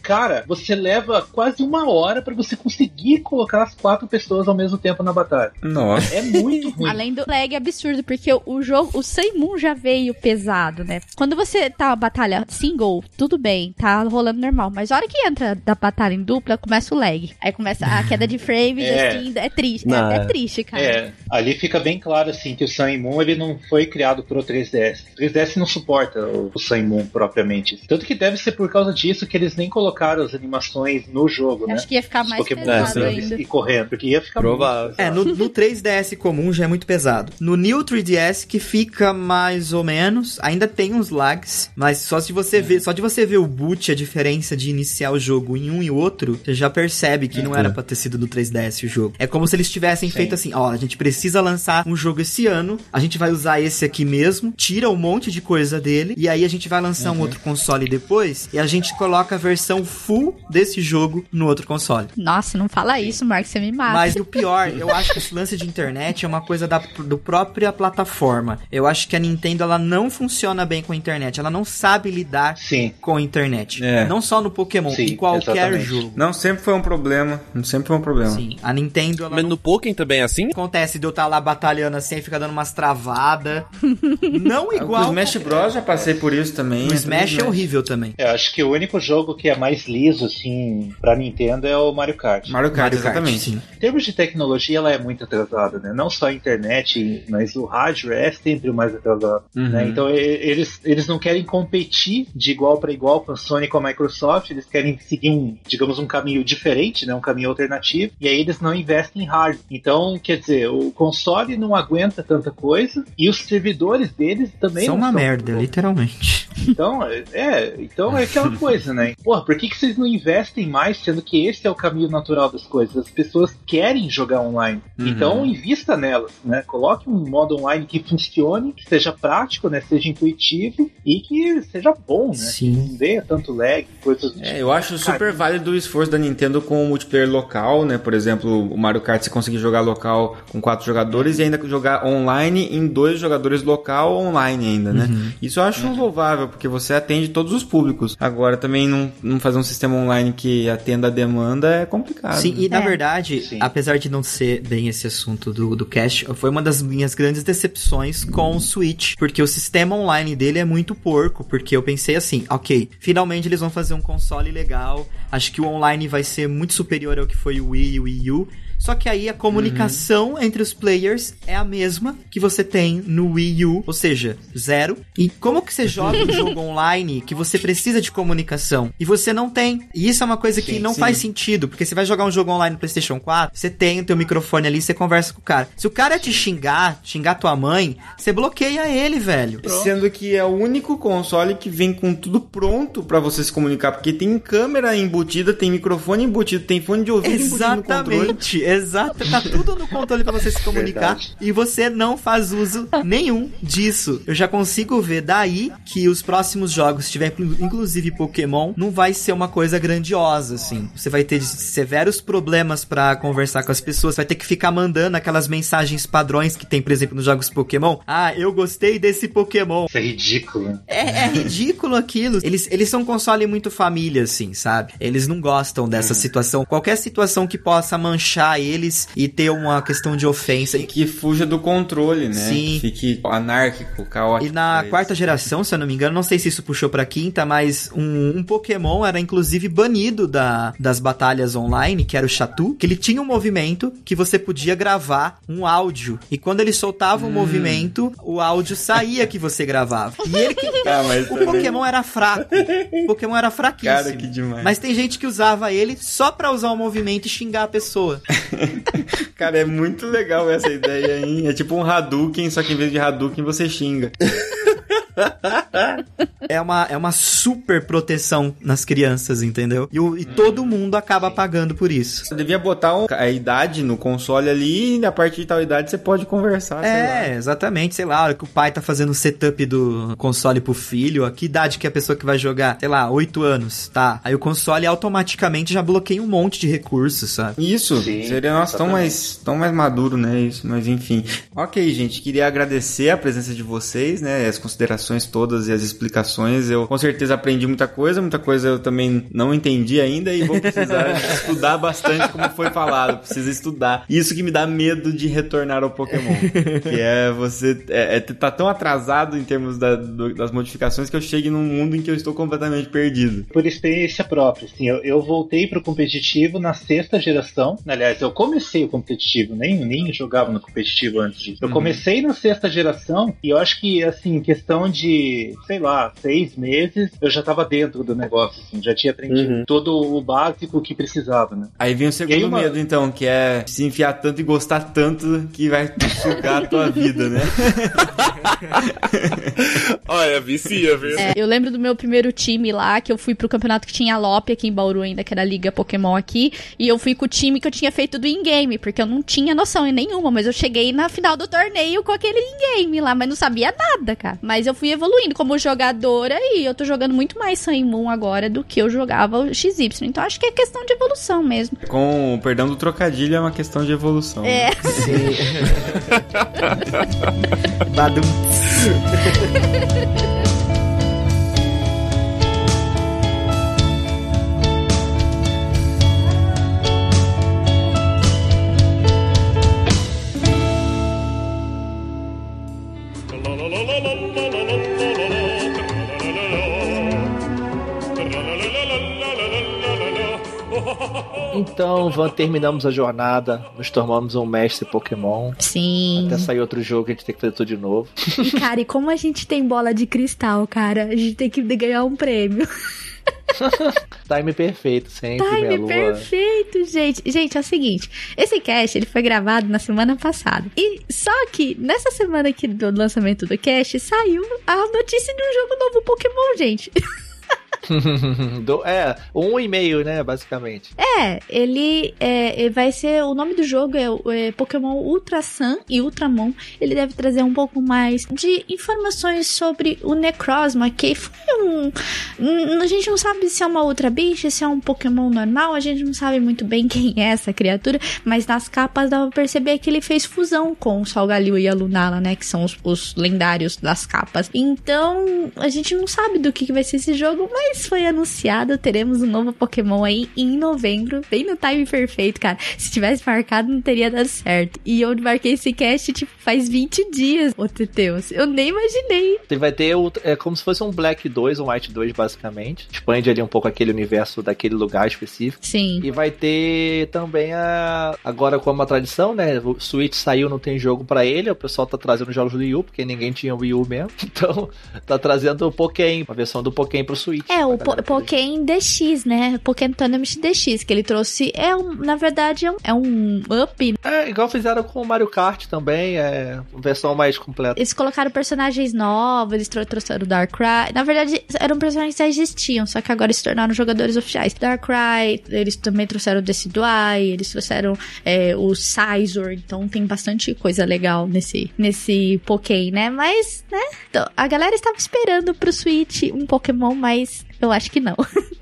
cara, você leva quase uma hora para você conseguir colocar as quatro pessoas ao mesmo tempo na batalha. Nossa. É muito ruim. Além do lag absurdo, porque o jogo, o Sun Moon já veio pesado, né? Quando você tá uma batalha single, tudo bem, tá rolando normal. Mas a hora que entra da batalha em dupla, começa o lag. Aí começa a queda de frames, *laughs* É. assim, é triste. Não, É, é é. triste, cara. É, ali fica bem claro assim que o Sun Moon ele não foi criado pro 3DS. O 3DS não suporta o, Sun Moon propriamente. Tanto que deve ser por causa disso que eles nem colocaram as animações no jogo, né? Acho que ia ficar mais Pokémon pesado ainda. e correndo, porque ia ficar Provável. muito É, no, no 3DS comum já é muito pesado. No New 3DS que fica mais ou menos, ainda tem uns lags, mas só se você ver, só de você ver o boot, a diferença de iniciar o jogo em um e outro, você já percebe que não era pra ter sido no 3DS o jogo. É como se eles tivessem Sim. feito assim, ó, a gente precisa lançar um jogo esse ano, a gente vai usar esse aqui mesmo, tira um monte de coisa dele e aí a gente vai lançar um outro console depois e a gente coloca a versão full desse jogo no outro console. Nossa, não fala isso, Marcos, você me mata. Mas o pior, eu acho que esse lance de internet é uma coisa da do própria plataforma. Eu acho que a Nintendo ela não funciona bem com a internet. Ela não sabe lidar Sim. com a internet. É. Não só no Pokémon, Sim, em qualquer exatamente. jogo. Não, sempre foi um problema. Sempre foi um problema. Sim, a Nintendo ela Mas não no Pokémon também é assim? acontece de eu estar lá batalhando assim e ficar dando umas travadas. não *laughs* O igual. Smash Bros. já passei por isso também. O? Smash é horrível também. Eu acho que o único jogo que é mais liso, assim, pra Nintendo é o Mario Kart. Mario Kart, Mario Kart, exatamente. sim. Em termos de tecnologia, ela é muito atrasada, né? Não só a internet, mas o hardware é sempre o mais atrasado. Uhum. né? Então eles, eles não querem competir de igual para igual com a Sony e com a Microsoft, eles querem seguir um, digamos, um caminho diferente, né? um caminho alternativo, e aí eles não investem em hardware. Então, quer dizer, o console não aguenta tanta coisa e os servidores deles também São não uma são merda, literalmente. Então, é, então é aquela *laughs* coisa, né? Porra, por que, que vocês não investem mais, sendo que esse é o caminho natural das coisas? As pessoas querem jogar online. Uhum. Então, invista nelas, né? Coloque um modo online que funcione, que seja prático, né? Seja intuitivo e que seja bom, né? Sim. Que não dê tanto lag, coisas do É, eu acho super válido o esforço da Nintendo com o multiplayer local, né? Por exemplo, o Mario Kart você conseguir jogar local com quatro jogadores e ainda jogar online em dois jogadores local online ainda, né? Isso eu acho louvável, porque você atende todos os públicos. Agora, também não, não fazer um sistema online que atenda a demanda é complicado. Sim, e na É. verdade, Sim. apesar de não ser bem esse assunto do, do Cash, foi uma das minhas grandes decepções com o Switch, porque o sistema online dele é muito porco, porque eu pensei assim, ok, finalmente eles vão fazer um console legal, acho que o online vai ser muito superior ao que foi o Wii e o Wii U, só que aí a comunicação entre os players é a mesma que você tem no Wii U, ou seja, zero. E como que você joga um jogo online que você precisa de comunicação e você não tem? E isso é uma coisa que Sim, não sim. faz sentido, porque você vai jogar um jogo online no PlayStation 4, você tem o teu microfone ali, você conversa com o cara. Se o cara te xingar, xingar tua mãe, você bloqueia ele, velho. Sendo que é o único console que vem com tudo pronto pra você se comunicar, porque tem câmera embutida, tem microfone embutido, tem fone de ouvido embutido no controle. Exato. Tá tudo no controle pra você se comunicar Verdade. e você não faz uso nenhum disso. Eu já consigo ver daí que os próximos jogos, se tiver inclu- inclusive Pokémon, não vai ser uma coisa grandiosa, assim. Você vai ter severos problemas pra conversar com as pessoas, vai ter que ficar mandando aquelas mensagens padrões que tem, por exemplo, nos jogos Pokémon. Ah, eu gostei desse Pokémon. Isso é ridículo. É, é ridículo aquilo. Eles, eles são um console muito família, assim, sabe? Eles não gostam dessa situação. Qualquer situação que possa manchar eles e ter uma questão de ofensa. Que fuja do controle, né? Sim. Que fique anárquico, caótico. E na quarta geração, se eu não me engano, não sei se isso puxou pra quinta, mas um, um Pokémon era inclusive banido da, das batalhas online, que era o Chatu, que ele tinha um movimento que você podia gravar um áudio. E quando ele soltava Hum. o movimento, o áudio saía que você gravava. E ele que. *laughs* Ah, o também- Pokémon era fraco. O Pokémon era fraquíssimo. Cara, que demais. Mas tem gente que usava ele só pra usar o movimento e xingar a pessoa. *laughs* Cara, é muito legal essa ideia, hein? É tipo um Hadouken, só que em vez de Hadouken você xinga. *laughs* É uma, é uma super proteção nas crianças, entendeu? E, o- e todo mundo acaba pagando por isso. Você devia botar um- a idade no console ali e a partir de tal idade você pode conversar, sei lá. É, exatamente, sei lá, a hora que o pai tá fazendo o setup do console pro filho, a que idade que a pessoa que vai jogar, sei lá, 8 anos, tá? Aí o console automaticamente já bloqueia um monte de recursos, sabe? Isso, Sim, seria nossa, tão mais, tão mais maduro, né? Isso, mas enfim. Ok, gente, queria agradecer a presença de vocês, né? As considerações modificações todas e as explicações. Eu com certeza aprendi muita coisa, muita coisa eu também não entendi ainda e vou precisar *laughs* estudar bastante como foi falado. Precisa estudar. Isso que me dá medo de retornar ao Pokémon. que é você é, é, tá tão atrasado em termos da, do, das modificações que eu chegue num mundo em que eu estou completamente perdido. Por experiência própria, assim, eu, eu voltei pro competitivo na sexta geração. Aliás, eu comecei o competitivo, nem, nem jogava no competitivo antes disso. Eu uhum. comecei na sexta geração e eu acho que, assim, questão de, sei lá, seis meses, eu já tava dentro do negócio, assim, já tinha aprendido uhum. todo o básico que precisava, né? Aí vem o segundo uma... medo, então, que é se enfiar tanto e gostar tanto que vai sugar a tua *laughs* vida, né? *laughs* Olha, vicia, viu? É, eu lembro do meu primeiro time lá, que eu fui pro campeonato que tinha Lope aqui em Bauru ainda, que era a Liga Pokémon aqui, e eu fui com o time que eu tinha feito do in-game, porque eu não tinha noção em nenhuma, mas eu cheguei na final do torneio com aquele in-game lá, mas não sabia nada, cara. Mas eu fui evoluindo como jogadora e eu tô jogando muito mais Sun Moon agora do que eu jogava o XY. Então acho que é questão de evolução mesmo. Com o perdão do trocadilho, é uma questão de evolução. É. Né? Sim. *laughs* Badum. *laughs* Então, Van, terminamos a jornada, nos tornamos um mestre Pokémon. Sim. Até sair outro jogo, a gente tem que fazer tudo de novo. E, cara, e como a gente tem bola de cristal, cara, a gente tem que ganhar um prêmio. *laughs* Time perfeito, sempre. Time perfeito, gente. Gente, é o seguinte: esse cast ele foi gravado na semana passada. E só que nessa semana aqui do lançamento do cast saiu a notícia de um jogo novo Pokémon, gente. *laughs* *laughs* do, é, um e meio, né, basicamente. É, ele é, vai ser. O nome do jogo é, é, Pokémon Ultra Sun e Ultramon. Ele deve trazer um pouco mais de informações sobre o Necrozma, que foi um. A gente não sabe se é uma outra bicha, se é um Pokémon normal, a gente não sabe muito bem *laughs* quem é essa criatura, mas nas capas dá pra perceber que ele fez fusão com o Salgalil e a Lunala, né? Que são os, os lendários das capas. Então, a gente não sabe do que, que vai ser esse jogo, mas mas foi anunciado, teremos um novo Pokémon aí em novembro, bem no time perfeito, cara. Se tivesse marcado, não teria dado certo. E eu marquei esse cast, tipo, faz 20 dias, ô Teteus. Eu nem imaginei. Você vai ter o, é como se fosse um Black 2, um White 2, basicamente. Expande ali um pouco aquele universo daquele lugar específico. Sim. E vai ter também a. Agora, como a tradição, né? O Switch saiu, não tem jogo para ele. O pessoal tá trazendo jogos do Wii U, porque ninguém tinha o Wii U mesmo. *laughs* Então, tá trazendo o Pokémon, a versão do Pokémon pro Switch. É, o po Pokémon DX, né? Pokémon Tournament DX, que ele trouxe. É um, na verdade, é um, é um up. É, igual fizeram com o Mario Kart também, é uma versão mais completa. Eles colocaram personagens novos, eles trouxeram o Darkrai. Na verdade, eram personagens que já existiam, só que agora se tornaram jogadores oficiais. Darkrai, eles também trouxeram o Decidueye, eles trouxeram é, o Sizor, então tem bastante coisa legal nesse, nesse Pokémon, né? Mas, né? Então, a galera estava esperando pro Switch um Pokémon mais eu acho que não.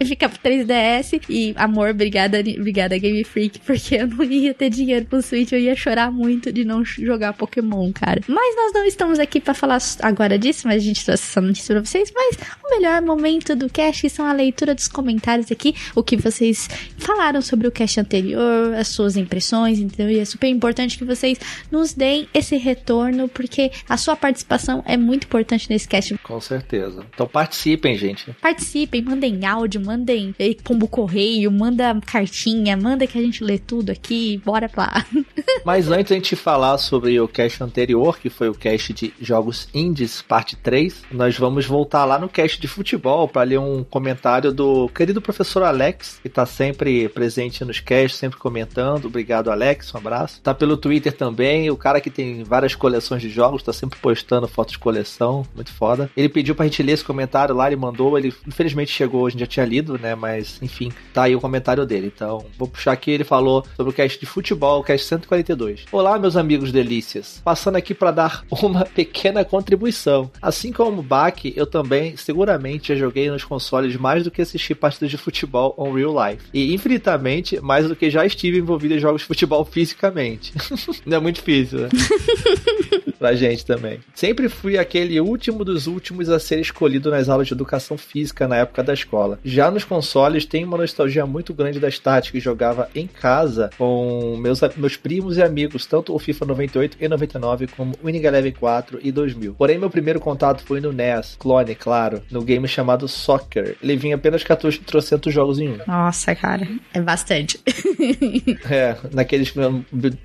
Fica pro 3DS e, amor, obrigada, obrigada Game Freak, porque eu não ia ter dinheiro pro Switch, eu ia chorar muito de não jogar Pokémon, cara. Mas nós não estamos aqui para falar agora disso, mas a gente trouxe essa notícia pra vocês. Mas o melhor momento do cast são a leitura dos comentários aqui, o que vocês falaram sobre o cast anterior, as suas impressões, entendeu? E é super importante que vocês nos deem esse retorno, porque a sua participação é muito importante nesse cast. Com certeza. Então participem, gente. Participem participem, mandem áudio, mandem pombo correio, manda cartinha, manda que a gente lê tudo aqui, bora lá. *laughs* Mas antes a gente falar sobre o cast anterior, que foi o cast de jogos indies, parte 3, nós vamos voltar lá no cast de futebol para ler um comentário do querido professor Alex, que está sempre presente nos casts, sempre comentando. Obrigado, Alex, um abraço. Tá pelo Twitter também, o cara que tem várias coleções de jogos, tá sempre postando fotos de coleção, muito foda. Ele pediu pra gente ler esse comentário lá, ele mandou, ele infelizmente infelizmente chegou, a gente já tinha lido, né? Mas, enfim, tá aí o comentário dele. Então, vou puxar aqui, ele falou sobre o cast de futebol, o cast 142. Olá, meus amigos delícias. Passando aqui para dar *laughs* uma pequena contribuição. Assim como o Bach, eu também, seguramente, já joguei nos consoles mais do que assistir partidas de futebol on real life. E infinitamente mais do que já estive envolvido em jogos de futebol fisicamente. *laughs* Não é muito difícil, né? *laughs* pra gente também. Sempre fui aquele último dos últimos a ser escolhido nas aulas de educação física na época da escola. Já nos consoles, tem uma nostalgia muito grande das táticas que jogava em casa com meus, meus primos e amigos, tanto o FIFA 98 e 99 como o Winning Eleven 4 e 2000. Porém, meu primeiro contato foi no NES, clone, claro, no game chamado Soccer. Ele vinha apenas 14 trocentos jogos em um. Nossa, cara, é bastante. *laughs* é, naqueles.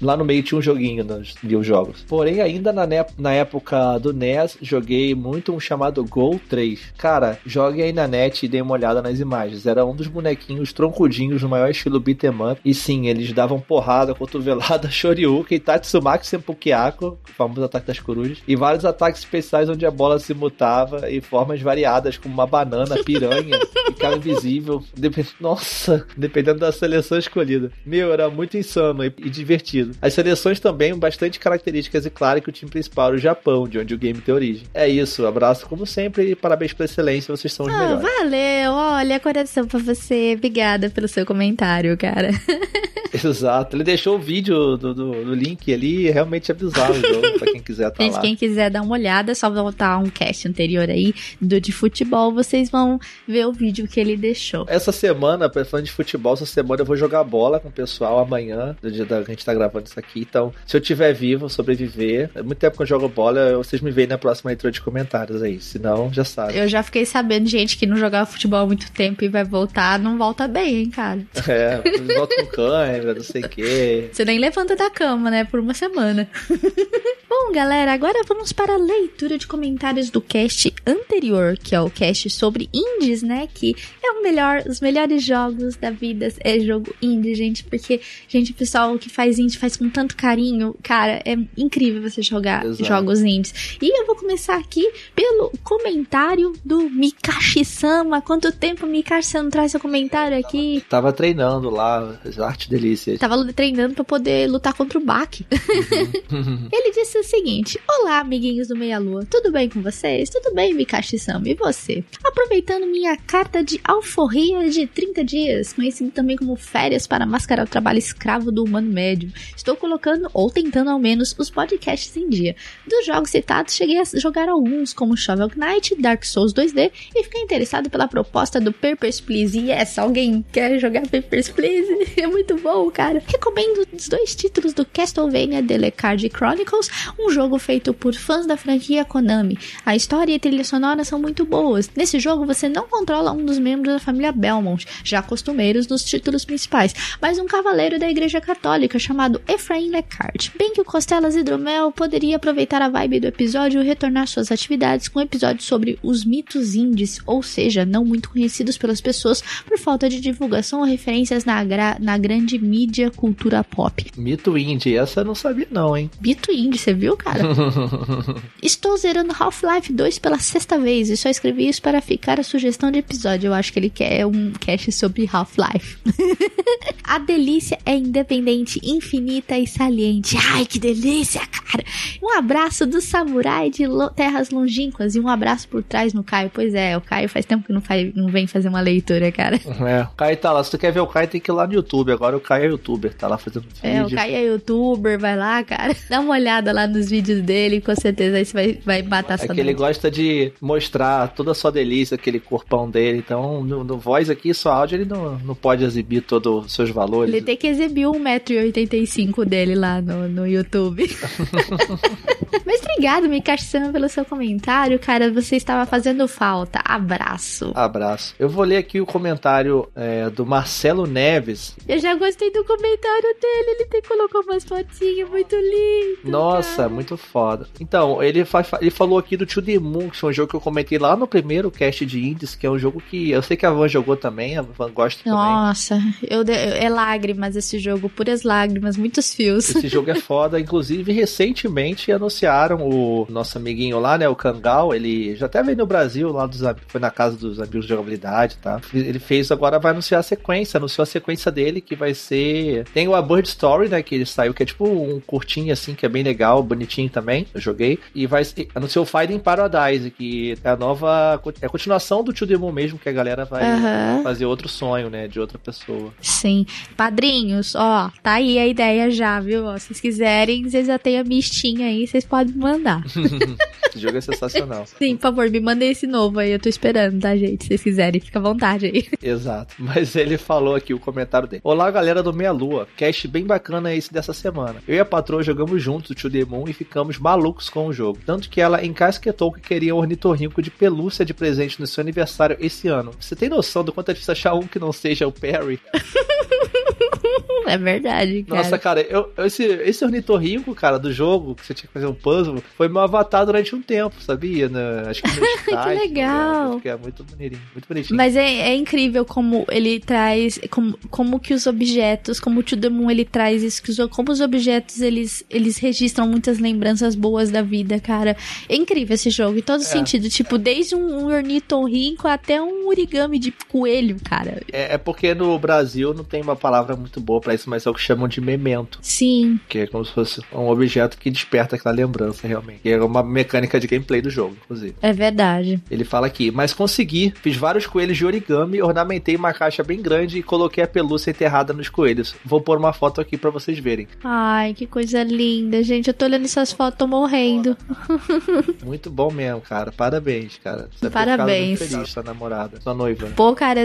Lá no meio tinha um joguinho nos mil jogos. Porém, ainda na, na época do NES, joguei muito um chamado Gol 3. Cara, jogue aí na net e dê uma olhada nas imagens. Era um dos bonequinhos troncudinhos no maior estilo beat'em up. E sim, eles davam porrada, cotovelada, *laughs* shoryuken, Tatsumaki Senpukiako, o famoso ataque das corujas, e vários ataques especiais onde a bola se mutava e formas variadas, como uma banana, piranha, *laughs* ficava invisível. Dep Nossa, dependendo da seleção escolhida. Meu, era muito insano e, e divertido. As seleções também bastante características e claro que o time principal o Japão, de onde o game tem origem. É isso, abraço como sempre e parabéns pela excelência, vocês são os ah, melhores. Valeu, olha, coração pra você. Obrigada pelo seu comentário, cara. *laughs* *laughs* Exato, ele deixou o vídeo do, do, do link ali, realmente é bizarro o jogo, pra quem quiser *laughs* tá Gente, lá. quem quiser dar uma olhada, é só voltar um cast anterior aí do de futebol, vocês vão ver o vídeo que ele deixou. Essa semana, falando de futebol, essa semana eu vou jogar bola com o pessoal amanhã, do dia da que a gente tá gravando isso aqui. Então, se eu tiver vivo, sobreviver, é muito tempo que eu jogo bola, vocês me veem na próxima leitura de comentários aí. Se não, já sabe. Eu já fiquei sabendo gente que não jogava futebol há muito tempo e vai voltar, não volta bem, hein, cara. É, volta com *laughs* cãibra, não sei o quê. *laughs* Você nem levanta da cama, né, por uma semana. *laughs* Bom, galera, agora vamos para a leitura de comentários do cast anterior, que é o cast sobre indies, né? Que é o melhor, os melhores jogos da vida é jogo indie, gente, porque, gente, o pessoal que faz indie faz com tanto carinho, cara, é incrível você jogar Exato. jogos indies. E eu vou começar aqui pelo comentário do Mikashi-sama. Quanto tempo, Mikashi, você não traz seu comentário aqui? Tava treinando lá, arte delícia. Tava treinando pra poder lutar contra o Baki. Uhum. *laughs* *laughs* Ele disse o seguinte: Olá, amiguinhos do Meia Lua, tudo bem com vocês? Tudo bem, Mikashi-sama, e você? Aproveitando minha carta de alforria de 30 dias, conhecido também como férias para mascarar o trabalho escravo do humano médio, estou colocando, ou tentando ao menos, os podcasts em dia. Dos jogos citados, cheguei a jogar alguns, como Shovel Knight, Dark Souls 2D, e fiquei interessado pela proposta do Papers, Please. Yes, alguém quer jogar Papers, Please? *laughs* É muito bom, cara. Recomendo os dois títulos do Castlevania The Card Chronicles, um jogo feito por fãs da franquia Konami. A história e a trilha sonora são muito boas. Nesse jogo você não controla um dos membros da família Belmont, já costumeiros nos títulos principais, mas um cavaleiro da igreja católica chamado Ephraim Lecard. Bem que o Costelas Hidromel poderia aproveitar a vibe do episódio e retornar suas atividades com um episódio sobre os mitos indies, ou seja, não muito conhecidos pelas pessoas por falta de divulgação ou referências na, na grande cultura pop. Mito indie, essa eu não sabia não, hein? Mito indie, você viu, cara? *laughs* Estou zerando Half-Life 2 pela sexta vez e só escrevi isso para ficar a sugestão de episódio. Eu acho que ele quer um cast sobre Half-Life. *laughs* a delícia é independente, infinita e saliente. Ai, que delícia, cara! Um abraço do samurai de lo terras longínquas e um abraço por trás no Caio. Pois é, o Caio faz tempo que não, faz, não vem fazer uma leitura, cara. É, o Caio tá lá. Se tu quer ver o Caio, tem que ir lá no YouTube. Agora o Caio é youtuber, tá lá fazendo vídeo. É, o Caio é youtuber, vai lá, cara. Dá uma olhada lá nos vídeos dele, com certeza aí você vai, vai matar é que ele gosta de mostrar toda a sua delícia, aquele corpão dele. Então, no, no voz aqui, só áudio, ele não, não pode exibir todos os seus valores. Ele tem que exibir 1,85m dele lá no, no YouTube. *laughs* *laughs* Mas obrigado, Mikashi-san, pelo seu comentário, cara. Você estava fazendo falta. Abraço. Abraço. Eu vou ler aqui o comentário é, do Marcelo Neves. Eu já gostei do comentário dele. Ele tem, colocou umas fotinhas muito lindas. Nossa, cara. muito foda. Então, ele, ele falou aqui do To The Moon, que foi um jogo que eu comentei lá no primeiro cast de Indies, que é um jogo que eu sei que a Van jogou também, a Van gosta Nossa, também. Nossa, eu, é lágrimas esse jogo, puras lágrimas, muitos fios. Esse jogo é *laughs* foda. Inclusive, recentemente anunciaram o nosso amiguinho lá, né, o Kangal, ele já até veio no Brasil, lá dos, foi na casa dos amigos de jogabilidade, tá? Ele fez, agora vai anunciar a sequência, anunciou a sequência dele, que vai ser. Tem o A Bird Story, né? Que ele saiu, que é tipo um curtinho assim, que é bem legal, bonitinho também. Eu joguei. E vai anunciou Fighting Paradise, que é a nova. É a continuação do Tio Demon mesmo, que a galera vai uhum. fazer outro sonho, né? De outra pessoa. Sim. Padrinhos, ó, tá aí a ideia já, viu? Ó, se vocês quiserem, vocês já têm a mistinha aí, vocês podem mandar. Esse *laughs* jogo é sensacional. Sim, por favor, me mandem esse novo aí, eu tô esperando, tá, gente? Se vocês quiserem, fica à vontade aí. *laughs* Exato. Mas ele falou aqui o comentário dele. Olá, galera do Meia Lua. Cast bem bacana esse dessa semana. Eu e a patroa jogamos juntos o Tio Demon e ficamos malucos com o jogo. Tanto que ela encasquetou que queria um ornitorrinco de pelúcia de presente no seu aniversário esse ano. Você tem noção do quanto é difícil achar um que não seja o Perry? *laughs* *laughs* É verdade, cara. Nossa, cara, eu, esse, esse ornitorrinco, cara, do jogo, que você tinha que fazer um puzzle, foi meu avatar durante um tempo, sabia? Na, acho que *laughs* no Que legal. Que é muito bonitinho, muito bonitinho. Mas é, é incrível como ele traz, como, como que os objetos, como o To The Moon, ele traz isso, como os objetos, eles, eles registram muitas lembranças boas da vida, cara. É incrível esse jogo, em todo é. sentido. Tipo, desde um, um ornitorrinco até um origami de coelho, cara. É, é porque no Brasil não tem uma palavra muito boa pra isso, mas é o que chamam de memento. Sim. Que é como se fosse um objeto que desperta aquela lembrança, realmente. Que é uma mecânica de gameplay do jogo, inclusive. É verdade. Ele fala aqui, mas consegui, fiz vários coelhos de origami, ornamentei uma caixa bem grande e coloquei a pelúcia enterrada nos coelhos. Vou pôr uma foto aqui para vocês verem. Ai, que coisa linda, gente. Eu tô olhando essas fotos, tô morrendo. *laughs* Muito bom mesmo, cara. Parabéns, cara. Você Parabéns. Feliz, sua namorada, sua noiva. Pô, cara,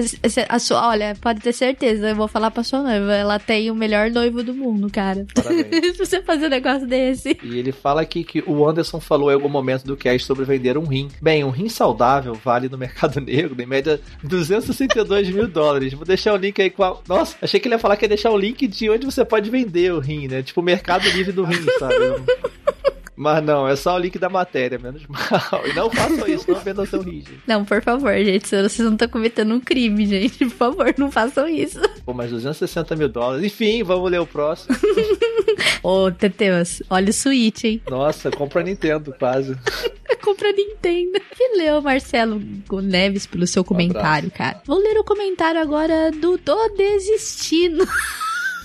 a sua, olha, pode ter certeza, eu vou falar pra sua noiva. Ela tem o melhor noivo do mundo, cara. Parabéns. *laughs* você fazer um negócio desse. E ele fala aqui que o Anderson falou em algum momento do cast sobre vender um rim. Bem, um rim saudável vale no mercado *laughs* negro, em média, 262 mil dólares. Vou deixar o link aí com a. Nossa, achei que ele ia falar que ia deixar o link de onde você pode vender o rim, né? Tipo o mercado livre do rim, sabe? *laughs* Mas não, é só o link da matéria, menos *laughs* mal. E não façam isso, não vendam seu gente. Não, por favor, gente. Vocês não estão cometendo um crime, gente. Por favor, não façam isso. Pô, mas 260 mil dólares. Enfim, vamos ler o próximo. *laughs* Ô, Teteus, olha o Switch, hein? Nossa, compra Nintendo, quase. *laughs* compra Nintendo. Que leu, Marcelo Neves, pelo seu comentário, um cara. Vou ler o comentário agora do Tô Desistindo.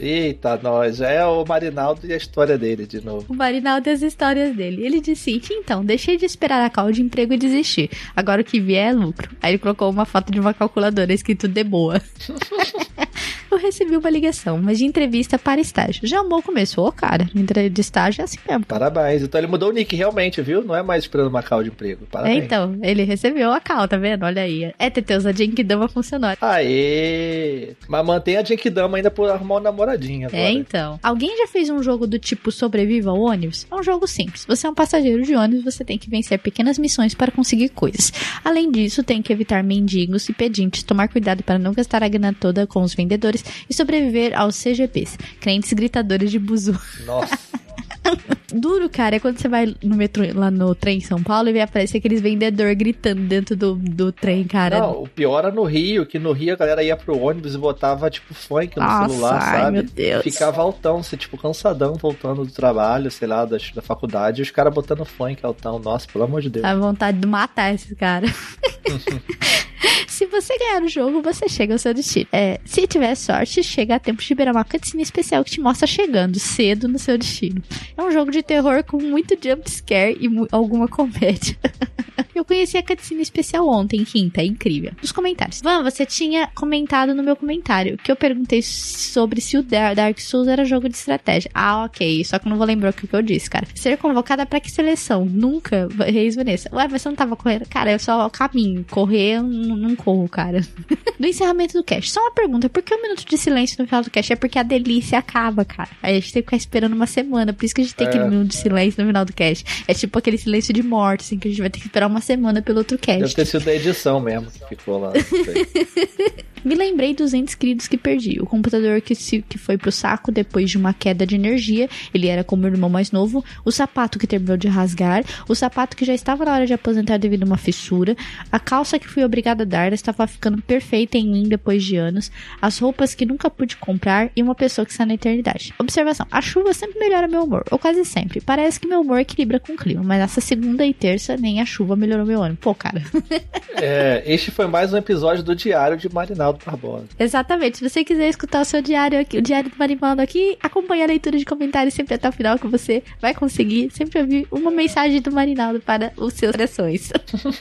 Eita, nós. É o Marinaldo e a história dele de novo. O Marinaldo e as histórias dele. Ele disse: então, deixei de esperar a call de emprego e desistir. Agora o que vier é lucro. Aí ele colocou uma foto de uma calculadora escrito de boa. *laughs* eu recebi uma ligação, mas de entrevista para estágio. Já é um bom começo. Ô, cara, de estágio é assim mesmo. Parabéns. Então ele mudou o nick realmente, viu? Não é mais esperando uma call de emprego. Parabéns. É, então, ele recebeu a call, tá vendo? Olha aí. É, Teteus, a Genkidama funcionou. Aê! Mas mantém a Genkidama ainda por arrumar um namoradinho agora. É, então. Alguém já fez um jogo do tipo Sobreviva ao ônibus? É um jogo simples. Você é um passageiro de ônibus, você tem que vencer pequenas missões para conseguir coisas. Além disso, tem que evitar mendigos e pedintes, tomar cuidado para não gastar a grana toda com os vendedores e sobreviver aos CGPs, crentes gritadores de buzu. Nossa. *laughs* Duro, cara, é quando você vai no metrô, lá no trem em São Paulo e vê aparecer aqueles vendedores gritando dentro do, do trem, cara. Não, o pior era no Rio, que no Rio a galera ia pro ônibus e botava, tipo, funk no Nossa, celular, ai, sabe? Meu Deus. Ficava altão, você, tipo, cansadão, voltando do trabalho, sei lá, da, da faculdade, e os caras botando funk altão. Nossa, pelo amor de Deus. A vontade de matar esses caras. *laughs* *laughs* se você ganhar o jogo, você chega ao seu destino. É, se tiver sorte, chega a tempo de liberar uma cutscene especial que te mostra chegando cedo no seu destino. É um jogo de terror com muito jump scare e alguma comédia. *laughs* Eu conheci a cutscene especial ontem, quinta, é incrível. Nos comentários. Van, você tinha comentado no meu comentário que eu perguntei sobre se o Dark Souls era jogo de estratégia. Ah, ok. Só que eu não vou lembrar o que eu disse, cara. Ser convocada para que seleção? Nunca, Reis Vanessa. Ué, você não tava correndo? Cara, eu só caminho. Correr, eu não, não corro, cara. *laughs* no encerramento do cast, só uma pergunta. Por que um minuto de silêncio no final do cast? É porque a delícia acaba, cara. Aí a gente tem que ficar esperando uma semana. Por isso que a gente tem é. aquele minuto de silêncio no final do cast. É tipo aquele silêncio de morte, assim, que a gente vai ter que esperar uma semana pelo outro cast. Deve ter sido da edição mesmo que ficou lá. *laughs* Me lembrei dos entes queridos que perdi. O computador que, se, que foi pro saco depois de uma queda de energia. Ele era como o irmão mais novo. O sapato que terminou de rasgar. O sapato que já estava na hora de aposentar devido a uma fissura. A calça que fui obrigada a dar estava ficando perfeita em mim depois de anos. As roupas que nunca pude comprar. E uma pessoa que está na eternidade. Observação: a chuva sempre melhora meu humor. Ou quase sempre. Parece que meu humor equilibra com o clima. Mas essa segunda e terça nem a chuva melhorou meu ânimo. Pô, cara. *laughs* é, este foi mais um episódio do Diário de Marinal Marinaldo Barbosa. Exatamente. Se você quiser escutar o seu diário aqui, o diário do Marinaldo aqui, acompanhe a leitura de comentários sempre até o final que você vai conseguir sempre ouvir uma mensagem do Marinaldo para os seus corações.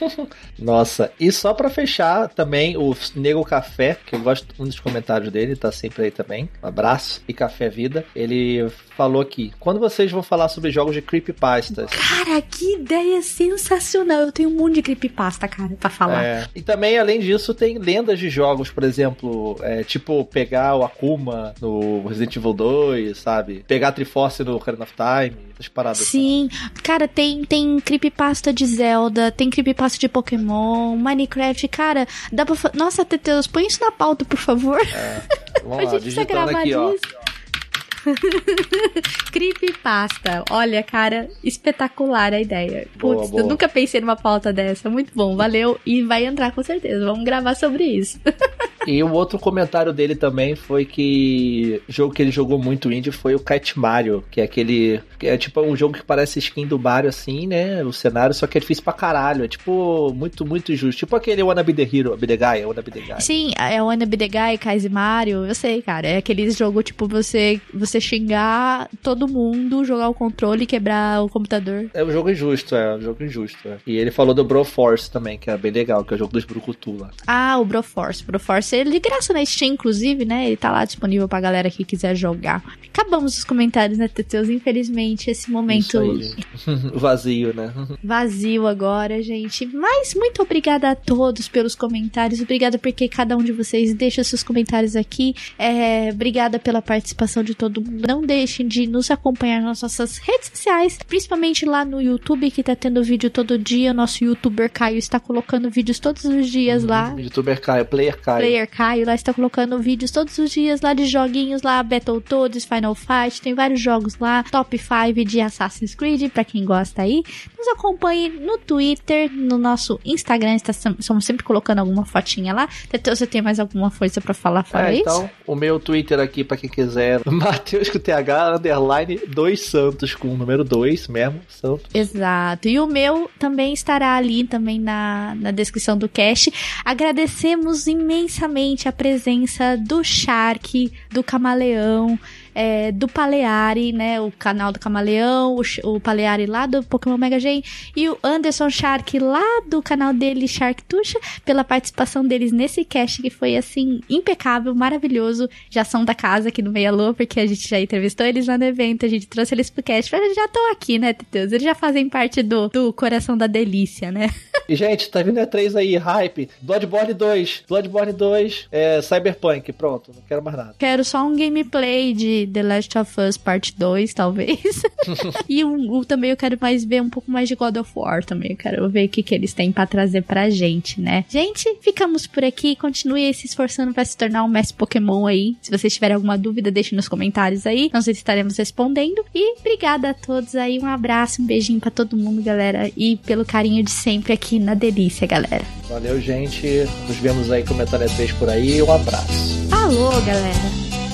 *laughs* Nossa, e só para fechar também o Nego Café, que eu gosto um dos comentários dele, tá sempre aí também. Um abraço e café vida. Ele falou aqui: quando vocês vão falar sobre jogos de creepypastas? Cara, que ideia sensacional! Eu tenho um monte de creepypasta, cara, pra falar. É, e também, além disso, tem lendas de jogos, por exemplo, é, tipo pegar o Akuma no Resident Evil 2, sabe? Pegar a Triforce no Ocarina of Time, essas paradas. assim. Sim, cara, tem, tem creepypasta de Zelda, tem creepypasta de Pokémon, Minecraft, cara, dá pra. Nossa, Teteus, põe isso na pauta, por favor. É, *laughs* vamos a lá, gente precisa gravar aqui, ó. *laughs* Creepypasta. Olha, cara, espetacular a ideia. Boa, Putz, boa. eu nunca pensei numa pauta dessa. Muito bom, valeu. E vai entrar com certeza. Vamos gravar sobre isso. *laughs* E o outro comentário dele também foi que o jogo que ele jogou muito indie foi o Cat Mario, que é aquele. que é tipo um jogo que parece skin do Mario, assim, né? O cenário, só que é difícil pra caralho. É tipo muito, muito injusto. Tipo aquele Wanna Be the Hero, Be the Guy, Wanna Be the Guy. Sim, é o Wanna Be The Guy, Kaiser Mario, eu sei, cara. É aquele jogo, tipo, você, você xingar todo mundo, jogar o controle e quebrar o computador. É um jogo injusto, é um jogo injusto. É. E ele falou do Broforce também, que é bem legal, que é o jogo dos Brucutu lá. Ah, o Broforce. Broforce, ele de graça na Steam, inclusive, né? Ele tá lá disponível pra galera que quiser jogar. Acabamos os comentários, né, Teteus? Infelizmente, esse momento. *laughs* Vazio, né? *laughs* vazio agora, gente. Mas muito obrigada a todos pelos comentários. Obrigada porque cada um de vocês deixa seus comentários aqui. É, obrigada pela participação de todo Não deixem de nos acompanhar nas nossas redes sociais, principalmente lá no YouTube, que tá tendo vídeo todo dia. Nosso youtuber Caio está colocando vídeos todos os dias lá. Youtuber Caio, Player Caio. Player Caio lá está colocando vídeos todos os dias lá de joguinhos lá, Battletoads, Final Fight, tem vários jogos lá, top 5 de Assassin's Creed, pra quem gosta aí. Nos acompanhe no Twitter, no nosso Instagram, estamos sempre colocando alguma fotinha lá. Você tem mais alguma coisa pra falar fora É, isso? então, o meu Twitter aqui, pra quem quiser, *laughs* Matheus com TH, underline, dois Santos, com o número 2 mesmo, Santos. Exato. E o meu também estará ali também na, na descrição do cast. Agradecemos imensamente a presença do Shark, do Camaleão, é, do Paleari, né? O canal do Camaleão, o, o Paleari lá do Pokémon Mega Gen e o Anderson Shark lá do canal dele, Shark Tuxa, pela participação deles nesse cast que foi assim impecável, maravilhoso. Já são da casa aqui no Meia Lua, porque a gente já entrevistou eles lá no evento, a gente trouxe eles pro cast, mas eles já estão aqui, né, Teteus? Eles já fazem parte do, do coração da delícia, né? *laughs* E, gente, tá vindo E3 aí, hype. Bloodborne 2, Bloodborne 2, é, Cyberpunk, pronto, não quero mais nada. Quero só um gameplay de The Last of Us Part 2, talvez. *laughs* e um, um- também eu quero mais ver um pouco mais de God of War também. Eu quero ver o que, que eles têm pra trazer pra gente, né? Gente, ficamos por aqui. Continue se esforçando pra se tornar um mestre Pokémon aí. Se vocês tiverem alguma dúvida, deixe nos comentários aí. Não sei se estaremos respondendo. E obrigada a todos aí. Um abraço, um beijinho pra todo mundo, galera. E pelo carinho de sempre aqui na Delícia, galera. Valeu, gente. Nos vemos aí comentando E3 por aí. Um abraço. Falou, galera.